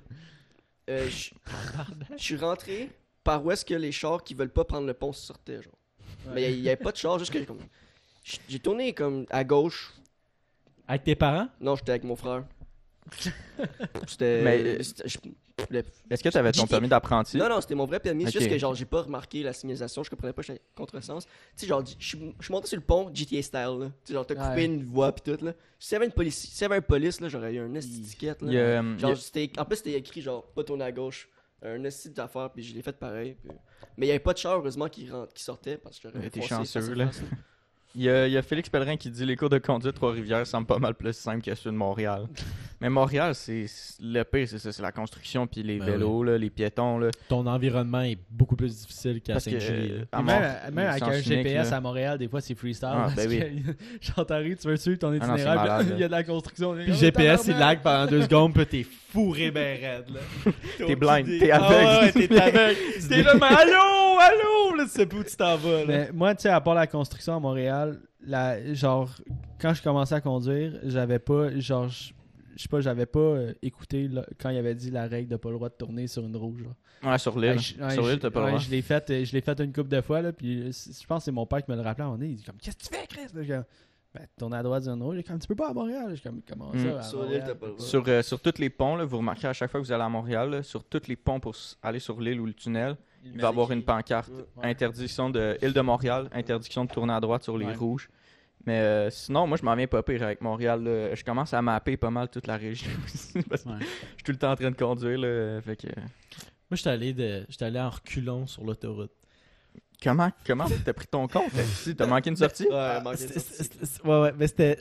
Euh, je je suis rentré par où est-ce que les chars qui veulent pas prendre le pont sortaient, genre. Mais il y, avait pas de chars, juste que comme. J'ai tourné comme à gauche. Avec tes parents? Non, j'étais avec mon frère. C'était. Mais, euh, c'était- je- le- Est-ce que tu avais ton permis d'apprenti? Non, non, c'était mon vrai permis. C'est Ok. juste que genre, j'ai pas remarqué la signalisation, je comprenais pas, j'étais contresens. Tu sais, genre, je suis je suis monté sur le pont GTA style, là. Tu sais, genre, t'as coupé Ouais. une voie pis tout, là. S'il y avait une police, s'il y avait un police, là, j'aurais eu un Il-. Il y a, euh, il y Genre, a- c'était, en plus, c'était écrit genre pas tourner à gauche. Un esti d'affaires, puis je l'ai fait pareil. puis- Mais il y avait pas de char, heureusement, qui, sortait parce que j'aurais Mais t'es foncé chanceux, là. il y a- il y a Félix Pellerin qui dit les cours de conduite Trois-Rivières semblent pas mal plus simples que ceux de Montréal. Mais Montréal, c'est le pire, c'est ça, c'est la construction, puis les Ben vélos, là, les piétons. Là. Ton environnement est beaucoup plus difficile qu'à Puis Mont- même, même avec un unique, GPS là. à Montréal, des fois c'est freestyle. Ah, ben oui. tu veux suivre ton Ah non, itinéraire, malade, il y a de la construction. Puis le GPS, il lag pendant deux secondes, puis t'es fourré ben raide, T'es blind, t'es Ah aveugle. ouais, t'es aveugle. T'es là, mais allô, allô, là, tu sais pas où tu t'en vas, là. Mais moi, tu sais, à part la construction à Montréal, la, genre, quand je commençais à conduire, j'avais pas, genre, je sais pas, j'avais pas euh, écouté là, quand il avait dit la règle de pas le droit de tourner sur une rouge. Ouais, sur l'île. Ouais, sur l'île, t'as pas le ouais, droit. Je l'ai fait, euh, je l'ai fait une couple de fois, là, puis euh, je pense que c'est mon père qui me le rappelait à un moment donné. Il dit comme, qu'est-ce que tu fais, Chris? Là, ben, tourner à droite sur une rouge. Il est comme, tu peux pas à Montréal. Je suis comme, comment Mm. ça? Sur l'île, Montréal, t'as pas le tu peux droit. Sur, euh, sur tous les ponts, là, vous remarquez à chaque fois que vous allez à Montréal, là, sur tous les ponts pour aller sur l'île ou le tunnel, il va y avoir une pancarte. Ouais. Interdiction de île de Montréal, interdiction de tourner à droite sur les Ouais. rouges. Mais euh, sinon, moi, je m'en viens pas pire avec Montréal. là. Je commence à mapper pas mal toute la région aussi, parce que Ouais. je suis tout le temps en train de conduire. Là, fait que... Moi, j'étais allé, de... j'étais allé en reculons sur l'autoroute. Comment comment t'as pris ton compte? T'as manqué une sortie? Ouais, manqué C'était- sortie. Ouais, ouais, mais c'était.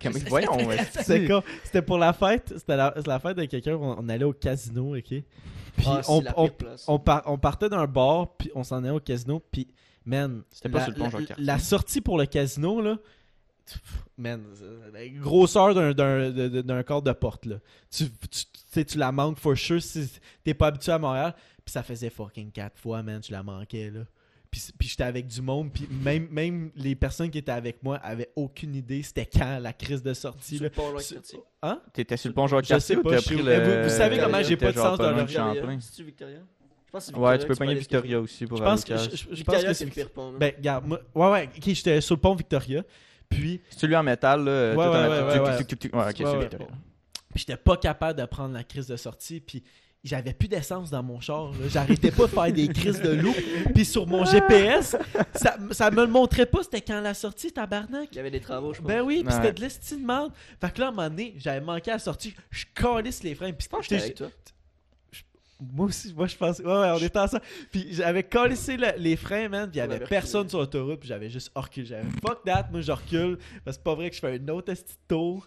Comment- Voyons, ouais. C'était pour la fête. C'était la, fête de quelqu'un. On, on allait au casino, ok? Puis Ah, on, la on, pire place. on, par- on partait d'un bar, puis on s'en allait au casino, puis man. C'était pas la, sur le pont la- sortie pour le casino, là. pff, Man, euh, la grosseur d'un, corps de porte, là. Tu, la manques for sure si t'es pas habitué à Montréal. Puis ça faisait fucking quatre fois, man, tu la manquais, là. Puis, puis j'étais avec du monde, puis même, même les personnes qui étaient avec moi avaient aucune idée c'était quand la crise de sortie, Sur là. le pont Sur-. Hein? T'étais sur le pont Je sais Jacques-Cartier ou pas, t'as pris le... Vous- vous savez comment j'ai pas de sens loin leur- Champlain? Victoria. C'est-tu Victoria? Je pense que c'est Ouais, tu peux pogner Victoria aussi pour Je aller pense au que, je, je- je pense que c'est le pire pont. Ben, regarde, moi. Ouais, ouais, ok, j'étais sur le pont Victoria. Puis, C'est celui en métal, là. tout Ouais, en ouais, ouais, ouais, ok, Ouais, c'est ouais. Victoria. puis j'étais pas capable de prendre la crise de sortie. Puis, j'avais plus d'essence dans mon char. J'arrêtais pas de faire des crises de loup. Puis, sur mon GPS, ça, ça me le montrait pas. C'était quand la sortie, tabarnak. Il y avait des travaux, je pense. Ben oui, puis c'était de l'estime merde. Fait que là, à un moment donné, j'avais manqué à la sortie. Je calisse les freins. Puis, Je pense que j'étais j'étais- avec toi. Moi aussi, moi je pense. Ouais, ouais, on était ensemble. Puis j'avais collissé le- les freins, man. Puis il y avait personne reculé. sur l'autoroute. Puis j'avais juste reculé. J'avais fuck that, moi je recule. Parce que c'est pas vrai que je fais un autre esti de tour.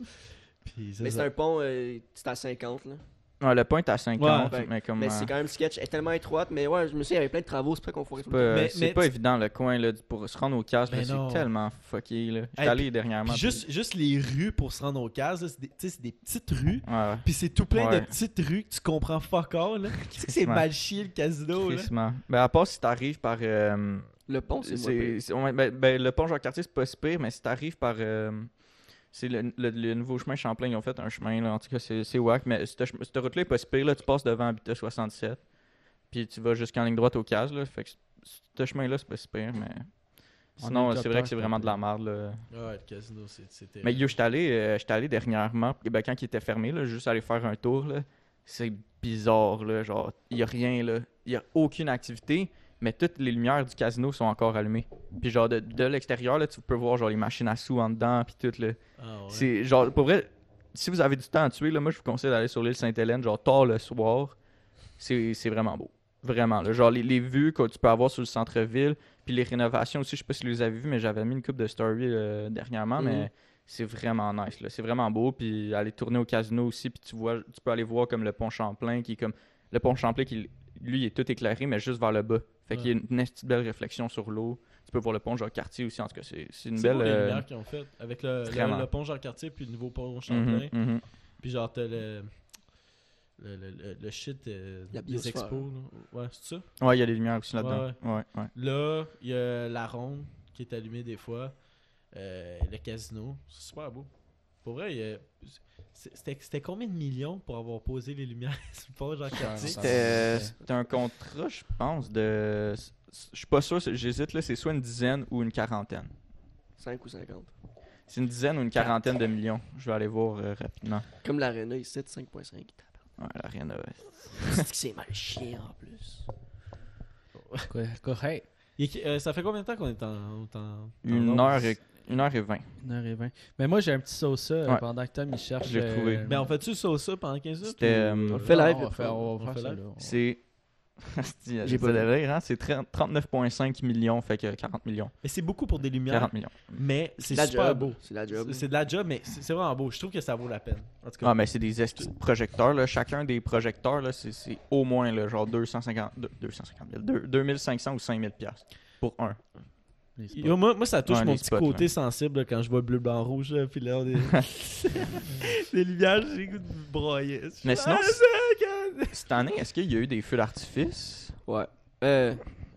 Puis Mais c'est un pont, euh, c'est à 50, là. Ouais, le point est à 50, Ouais. mais comme. Mais euh, c'est quand même sketch. Elle est tellement étroite, mais ouais, je me souviens, il y avait plein de travaux, c'est pas qu'on ferait c'est pas, Mais- c'est mais pas tu- évident le coin là, pour se rendre au casse, là, Ben c'est tellement fucké là. J'étais Hey, allé dernièrement. Puis juste, juste les rues pour se rendre aux cases, là, c'est des, tu sais, c'est des petites rues. puis- Ouais, Puis c'est tout plein Ouais. de petites rues que tu comprends fuck all. Là. Tu sais que c'est mal chié le casino. Là. Ben à part si t'arrives par. euh, Le pont, c'est c'est- moins pire. c'est- ouais, ben, ben, le pont Jacques-Cartier, c'est pas si pire, mais si t'arrives par. euh, c'est le, le- le nouveau chemin Champlain, ils ont fait un chemin, là, en tout cas, c'est wack, mais cette, route-là est pas si pire, là, tu passes devant Habitat 67, puis tu vas jusqu'en ligne droite au case, là, fait que ce chemin-là, c'est pas si pire, mais. Sinon, c'est vrai que c'est vraiment de la merde, là. Ouais, le casino, c'était. Mais yo, j'étais allé, euh, allé dernièrement, ben, quand il était fermé, là, juste aller faire un tour, là, c'est bizarre, là, genre, il y a rien, là, il y a aucune activité, mais toutes les lumières du casino sont encore allumées. Puis genre, de, de l'extérieur, là, tu peux voir, genre, les machines à sous en dedans, puis tout, là. Ah, ouais. C'est, genre, pour vrai, si vous avez du temps à tuer, là, moi, je vous conseille d'aller sur l'île Sainte-Hélène, genre, tard le soir, c'est, c'est vraiment beau. Vraiment, là. Genre, les, les vues que tu peux avoir sur le centre-ville, puis les rénovations aussi, je sais pas si vous les avez vues, mais j'avais mis une coupe de story euh, dernièrement, Mhm. mais c'est vraiment nice, là. C'est vraiment beau, puis aller tourner au casino aussi, puis tu vois, tu peux aller voir comme le pont Champlain, qui est comme, le pont Champlain qui, lui, est tout éclairé, mais juste vers le bas. Fait qu'il y a une, une petite belle réflexion sur l'eau. Tu peux voir le pont Jacques-Cartier aussi, en tout cas, c'est, c'est une C'est belle... beau, les euh, lumières qu'ils ont fait avec le, le, pont Jean-Cartier puis le nouveau pont mhm, Champlain. mhm. Puis genre, t'as le, le, le, le, le shit euh, des expos. là. Ouais, c'est ça? Ouais, il y a les lumières aussi là-dedans. Ouais, Ouais, ouais. Là, il y a la ronde qui est allumée des fois. Euh, le casino. C'est super beau. Pour vrai, c'est- c'était combien de millions pour avoir posé les lumières sur le pont Jean-Cartier Ouais, C'était c'était un contrat, je pense, de. Je suis pas sûr, j'hésite là, c'est soit une dizaine ou une quarantaine. 5 ou 50. C'est une dizaine ou une quarantaine de millions. Je vais aller voir euh, rapidement. Comme l'Arena ici, 5.5. Ouais, la rien de. C'est que c'est mal chié en plus. Quoi- Correct. Est- euh, Ça fait combien de temps qu'on est en. en- en- Une heure et, une heure et vingt. 1h20. Mais moi, j'ai un petit sauce euh, Ouais. pendant que Tom il cherche. Retrouvé. euh, Mais on fait-tu ça pendant 15 minutes? C'était, ou- euh, On le fait live? on va faire, live? là. C'est. J'ai J'ai pas de rire, hein? C'est 30 39,5 millions, fait que 40 millions. Mais c'est beaucoup pour des lumières. 40 millions. Mais c'est la super job. beau. C'est la job. C'est de la job, mais c'est vraiment beau. Je trouve que ça vaut la peine. En tout cas, Ah, mais c'est des de projecteurs, là. Chacun des projecteurs, là, c'est, c'est au moins, là, genre 250, deux- 250 000, deux- 2500 ou 5000 piastres pour un. Les. Yo, moi, moi, ça touche Ouais, mon les petit spots, côté sensible là, quand je vois bleu, blanc, rouge. Là, puis là, on est... les lumières, j'ai goût de broyer. Mais sinon, Ah. Cette année, est-ce qu'il y a eu des feux d'artifice? Ouais. Euh,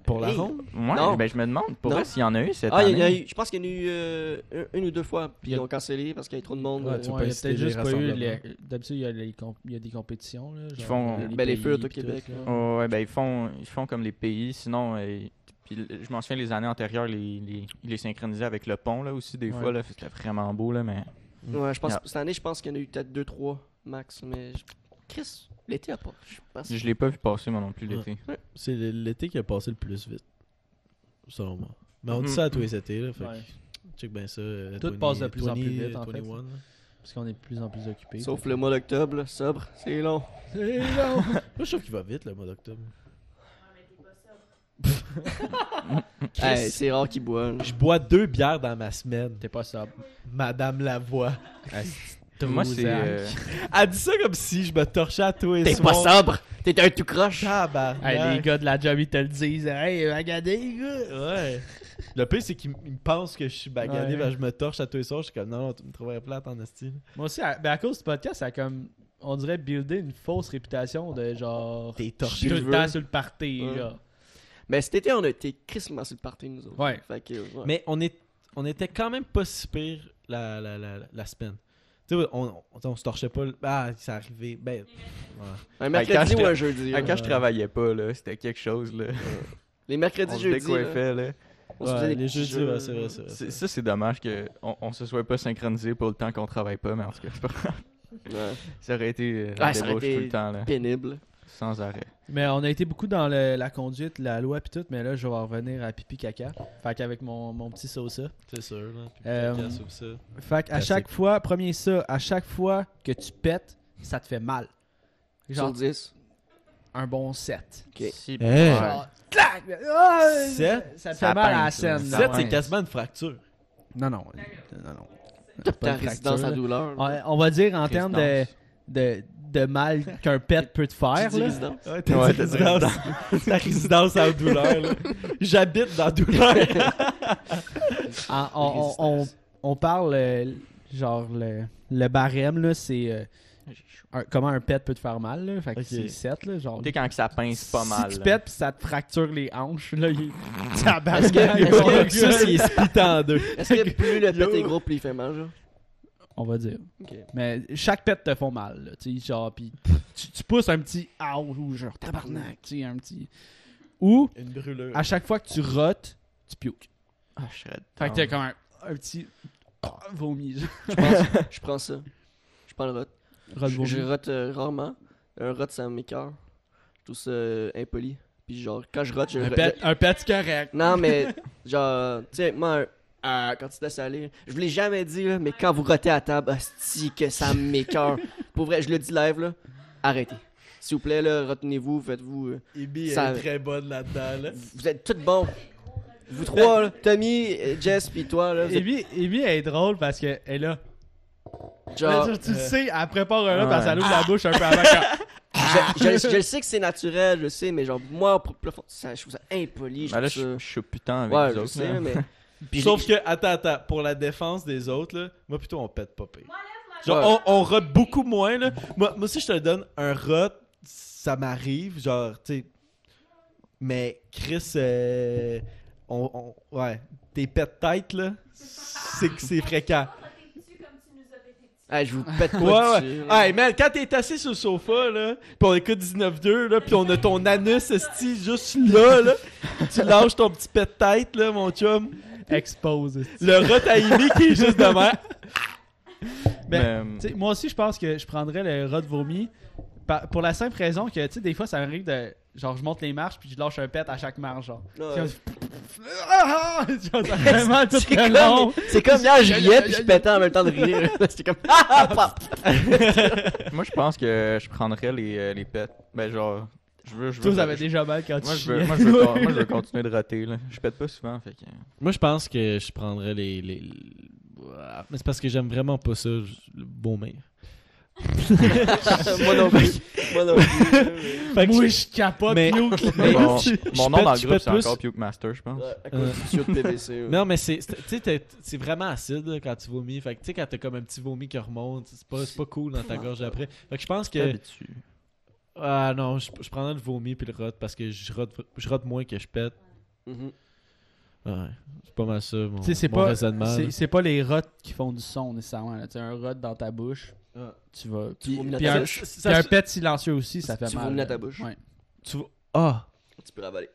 Pour la Hey. ronde? Ouais, Non. ben je me demande, pour vrai, s'il y en a eu cette Ah, année. y, a eu, je pense qu'il y en a eu euh, un- une ou deux fois, puis a- ils ont cancellé parce qu'il y avait trop de monde. Ouais, euh, tu peux Ouais, pas il y a inciter peut-être les juste pas eu. les- D'habitude, il y, a les comp- il y a des compétitions. Là, genre, font- a Ben, les feux tout, là. Oh, ouais, ben ils font, ils font comme les pays, sinon, euh, puis je m'en souviens les années antérieures, les, les, ils les synchronisaient avec le pont, là, aussi, des Ouais. fois, là, c'était vraiment beau, là, mais... Ouais, je pense Yeah. cette année, je pense qu'il y en a eu peut-être deux, trois max, mais je- Chris, l'été a pas. Je pense. Je l'ai pas vu passer, moi non plus, Ouais. l'été. C'est l'été qui a passé le plus vite. Selon moi. Mais on dit Mhm. ça à tous les étés. Là, fait Ouais. que check bien ça. euh, Tout 20, passe de plus en plus 20, vite, en fait. 21, là. Parce qu'on est de plus en plus occupés. Sauf le mois d'octobre, sobre, c'est long. C'est long. Moi, je trouve qu'il va vite le mois d'octobre. Hey, c'est rare qu'il boit. là. Je bois deux bières dans ma semaine. T'es pas sobre. Madame Lavoie. Moi, c'est... euh, Elle dit ça comme si je me torchais à tous les T'es pas soirs. sobre, t'es un tout croche. Tabarnak. Hey, les gars de la job, ils te le disent. Hey, regardez, les gars. Ouais. Le pire, c'est qu'ils m- ils me pensent que je suis bagadé, Ouais. ben, je me torche à tous les soirs. Je suis comme, non, non, tu me trouverais plate en style. Moi aussi, à, ben à cause du podcast, ça a comme. On dirait builder une fausse réputation de genre. T'es torché. tout le temps sur le party, Ouais. genre. Mais cet été, on a été crissement sur le party, nous autres. Ouais. Fait que, ouais. Mais on, est, on était quand même pas si pire la, la, la, la semaine. Tu sais, on, on, on se torchait pas. le- Ah, ça arrivait. Ben. ouais. Un quand mercredi je ou un jeudi. Ah, là. quand je travaillais pas, là, c'était quelque chose, là. Les On mercredis, se jeudi. là, décoiffait, là. on se Ouais, des les jeudis, ouais, c'est vrai, c'est vrai. C'est- Ça, c'est dommage qu'on on, se soit pas synchronisé pour le temps qu'on travaille pas, mais en tout cas, c'est pas grave. Ouais. Ça aurait été euh, la Ouais, ça aurait débauche été tout le temps, là. Pénible. Sans arrêt. Mais on a été beaucoup dans le- la conduite, la loi puis tout, mais là je vais en revenir à pipi caca. Fait qu'avec mon, mon petit sauce C'est sûr, là. Puis Euh, caca, sauf ça. Fait qu'à chaque fois, premier ça, à chaque fois que tu pètes, ça te fait mal. Sur Genre 10. un bon 7. Ok. Si- Hey. Ouais. Genre, clac! Ah, Sept? Ça te Ça fait mal à la scène. Ça là. 7, c'est quasiment une fracture. Non, non. Non, non. Ta Pas une fracture, à douleur. Ouais, On va dire en termes de, de, de mal qu'un pet peut te Tu faire. dis résidence. Ouais, t'as Ouais, dit t'as dit résidence. Ta résidence en douleur, là. J'habite dans la douleur. En- on, on- on- on parle, euh, genre, le, le barème, là, c'est euh, un- comment un pet peut te faire mal. Là. Fait que Ok. c'est 7, là, genre. Tu sais, quand que ça pince pas mal. Si tu là. pètes pis ça te fracture les hanches, là, il Est-ce que- est-ce Genre, que- le Ça, gars, c'est split en deux. Est-ce que plus le pet est gros, plus il fait mal, genre? On va dire. Mais chaque pet te font mal, là, tu sais, genre, pis tu, tu pousses un petit « ouch » ou genre « tabarnak », tu sais, un petit... Ou, Une brûlure. à chaque fois que tu rotes, tu piouques. Ah, je serais Fait que down. t'as comme un, un petit ah, vomi. Je pense, je prends ça. Je prends le rot. Rot Je, je rote euh, rarement. Un rot, ça m'écœure. Je trouve ça euh, impoli. Puis genre, quand je rote, je... Un pet, un pet c'est correct. Non, mais genre, tu sais, moi, un- ah, quand tu te laisses aller, je vous l'ai jamais dit, là, mais quand vous rotez à table, hostie, que ça m'écœure. Pour vrai, je le dis live, là, arrêtez. S'il vous plaît, là, retenez-vous, faites-vous... euh, Ibi Ça- est très bonne là-dedans, là. vous êtes tous bons. Vous trois, là, Tommy, euh, Jess, puis toi, là, êtes, elle est drôle parce qu'elle est là. genre... Là, tu le sais, elle prépare un là Ouais. parce qu'elle ouvre la bouche un peu avant que... je, je- je le sais que c'est naturel, je sais, mais genre, moi, pour- pour- ça, je trouve ça impoli. Je Ben là, je je suis putain avec Ouais, les je autres. sais, mais... Puis Sauf que, attends, attends, pour la défense des autres, là, moi plutôt on pète pas pire. Genre, Ouais. on, on rote beaucoup moins, là. Moi, moi aussi, je te donne un rot, ça m'arrive, genre, tu sais. Mais Chris, euh, on, on- ouais, tes pètes tête, là, c'est que c'est fréquent. Hey, je vous pète Ouais, quoi ouais. dessus, là. Hey, man, quand t'es assis sur le sofa, là, pis on écoute 19-2, là, pis on a ton anus, esti, juste là, là, tu lâches ton petit pet de tête, là, mon chum. Expose. Le rot à Amy qui est juste devant. Mais, Mais, tu sais, moi aussi, je pense que je prendrais le rat de vomi pour la simple raison que, tu sais, des fois, ça m'arrive de. Genre, je monte les marches puis je lâche un pet à chaque marche, genre. Ouais. Comme-! Genre, ça fait vraiment tout C'est le long. comme, c'est comme hier, je riais puis je pétais en même temps de rire. C'était comme ah, moi, je pense que je prendrais les, euh, les pets. Ben, genre, je veux. Je veux Toi, déjà mal quand moi, tu je veux, moi, je veux, con- moi, je veux continuer de rater, là. Je pète pas souvent, fait que. Moi, je pense que je prendrais les. les... Mais c'est parce que j'aime vraiment pas ça, le vomir. Moi non plus. Moi non plus. Fait que Moi, je- je capote, Mais- piouk. mais- mon je- mon je nom pète- dans le je groupe, c'est plus. encore Puke Master, je pense. Ouais, à cause du tuyau de PVC. ouais. Non, mais c'est c'est- tu sais, t'es- c'est vraiment acide là, quand tu vomis. Fait que tu sais, quand t'as comme un petit vomi qui remonte, c'est pas, c'est pas cool dans ta gorge après. Fait que je pense que. Ah non, je, je prendrais le vomi puis le rot parce que je rote, je rote moins que je pète. Mhm. Ouais, c'est pas mal ça mon, Tu c'est mon pas, raisonnement. c'est, pas les rots qui font du son nécessairement. là. Tu un rot dans ta bouche, Ah. tu vas. Tu Puis, puis un, bouche. puis Ça- un pet silencieux aussi, ça fait Tu mal. vomis dans ta bouche. Ouais. tu vas- Ah! Tu peux ravaler.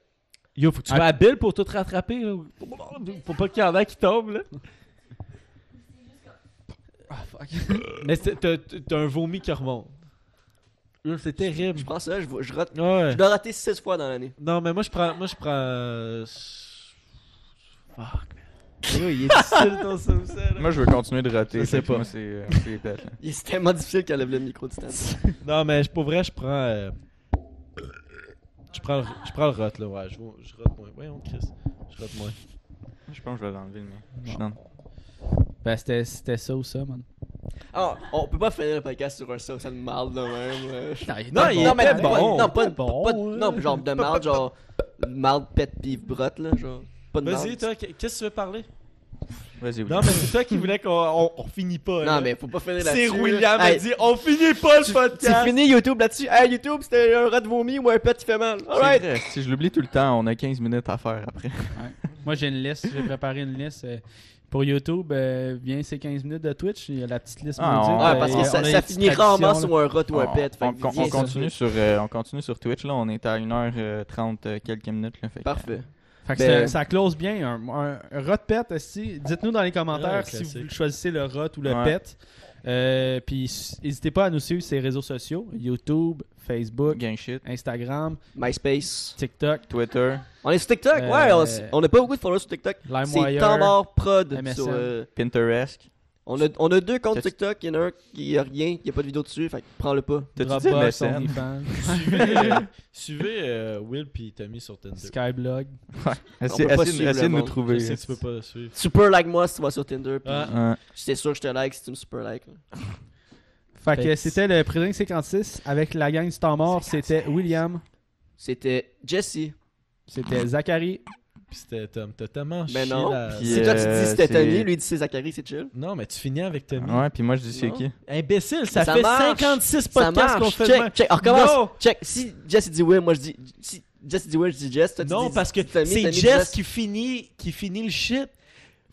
Yo, faut que tu Ah. sois habile pour tout rattraper. Là. Faut pas qu'il y en ait qui tombent. Là. Ah, fuck. Mais t'as un vomi qui remonte. C'est terrible. Je prends ça, je, je rote. Ouais. Je dois rater 6 fois dans l'année. Non, mais moi je prends. Moi je prends. euh, Fuck. Yo, il est difficile ton ça, ça, là. Moi, je veux continuer de rater. Je sais pas. Moi, c'est euh. Il- C'est tellement difficile qu'elle lève le micro du stand. Non, mais pour vrai, je prends. euh, Je prends, le, je prends le rot, là, ouais. Je, je rote moins. Voyons, Chris. Je rote moins. Je pense que je vais l'enlever, mais. Je suis dans- Ben, c'était ça ou ça, man. Ah, on peut pas finir le podcast sur un sauce de marde de même. euh. Non, il non, mais bon. Non, pas, C'était bon, non, genre de marde, genre marde, pète, pif, brotte, là, genre. Pas de Vas-y, toi, qu'est- qu'est-ce que tu veux parler? Vas-y, oui. Non, mais c'est toi qui voulais qu'on on, on finit pas. là. Non, mais faut pas finir C'est là-dessus. William Hey, a dit on finit pas le Tu, tu podcast. finis YouTube là-dessus. Hey, YouTube, c'était un rat de vomi ou un pet qui fait mal. C'est Alright. Si je l'oublie tout le temps, on a 15 minutes à faire après. Moi, j'ai une liste. J'ai préparé une liste. Euh, Pour YouTube, euh, viens ces 15 minutes de Twitch, il y a la petite liste Ah, on- Ouais, euh, parce que on ça, ça finit rarement sur un rot ou un pet. on- continue sur, euh, on continue sur Twitch, là. On est à 1h30 euh, quelques minutes, là. Fait que- Parfait. Fait que Ben- ça, ça close bien. Un, un, un rot pet, dites-nous dans les commentaires Ouais, si vous choisissez le rot ou le Ouais. pet. Euh, Puis n'hésitez pas à nous suivre sur les réseaux sociaux YouTube, Facebook. Instagram, MySpace. TikTok, Twitter. On est sur TikTok? Euh, Ouais, on on n'a pas beaucoup de followers sur TikTok. C'est mort prod. MSN. sur, euh, Pinterest. On, a, on a deux comptes TikTok. Il y en a un qui a rien, il n'y a pas de vidéo dessus. Fait que prends-le pas. T'as-tu dit MSN? Suivez, euh, suivez euh, Will puis Tommy sur Tinder. Skyblog. Pas essayez- de nous trouver. Je sais que tu peux pas le suivre. Super like moi si tu vas sur Tinder. Puis Ah. Ouais. c'est sûr que je te like si tu me super like. là. Fait que Fait que c'était le Président 56 avec la gang du temps mort. C'était William, C'était Jesse. c'était Zachary, Puis c'était Tom. T'as tellement Mais chié non. la- Puis, C'est toi qui euh, dis c'était c'est- Tommy, lui il dit c'est Zachary, c'est chill. Non, mais tu finis avec Tommy. Ouais, puis moi je dis c'est qui? Imbécile, ça, Ça fait marche. 56 Ça podcasts qu'on fait Check, check. On recommence. Check. Si Jesse dit oui, moi je dis. Si Jesse dit oui, je dis Jess. Toi, tu Non, dis parce que c'est Jess qui finit, qui finit le shit.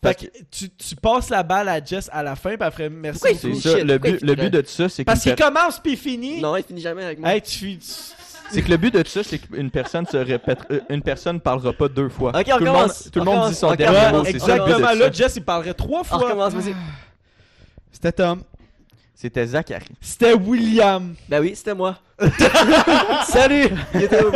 Fait que tu, tu passes la balle à Jess à la fin, puis après, merci. C'est ça, le but, le but de tout ça, c'est Parce qu'il commence puis il finit. Non, il finit jamais avec moi. Hey, tu c'est que le but de tout ça, c'est qu'une personne se répète, euh, une personne parlera pas deux fois. Ok, on tout le monde, tout le On monde dit son On dernier mot. C'est ça exactement. Là. Jess, il parlerait trois On fois. recommence, vas-y. c'était Tom. C'était Zachary. C'était William. Ben oui, c'était moi. Salut! Il était où?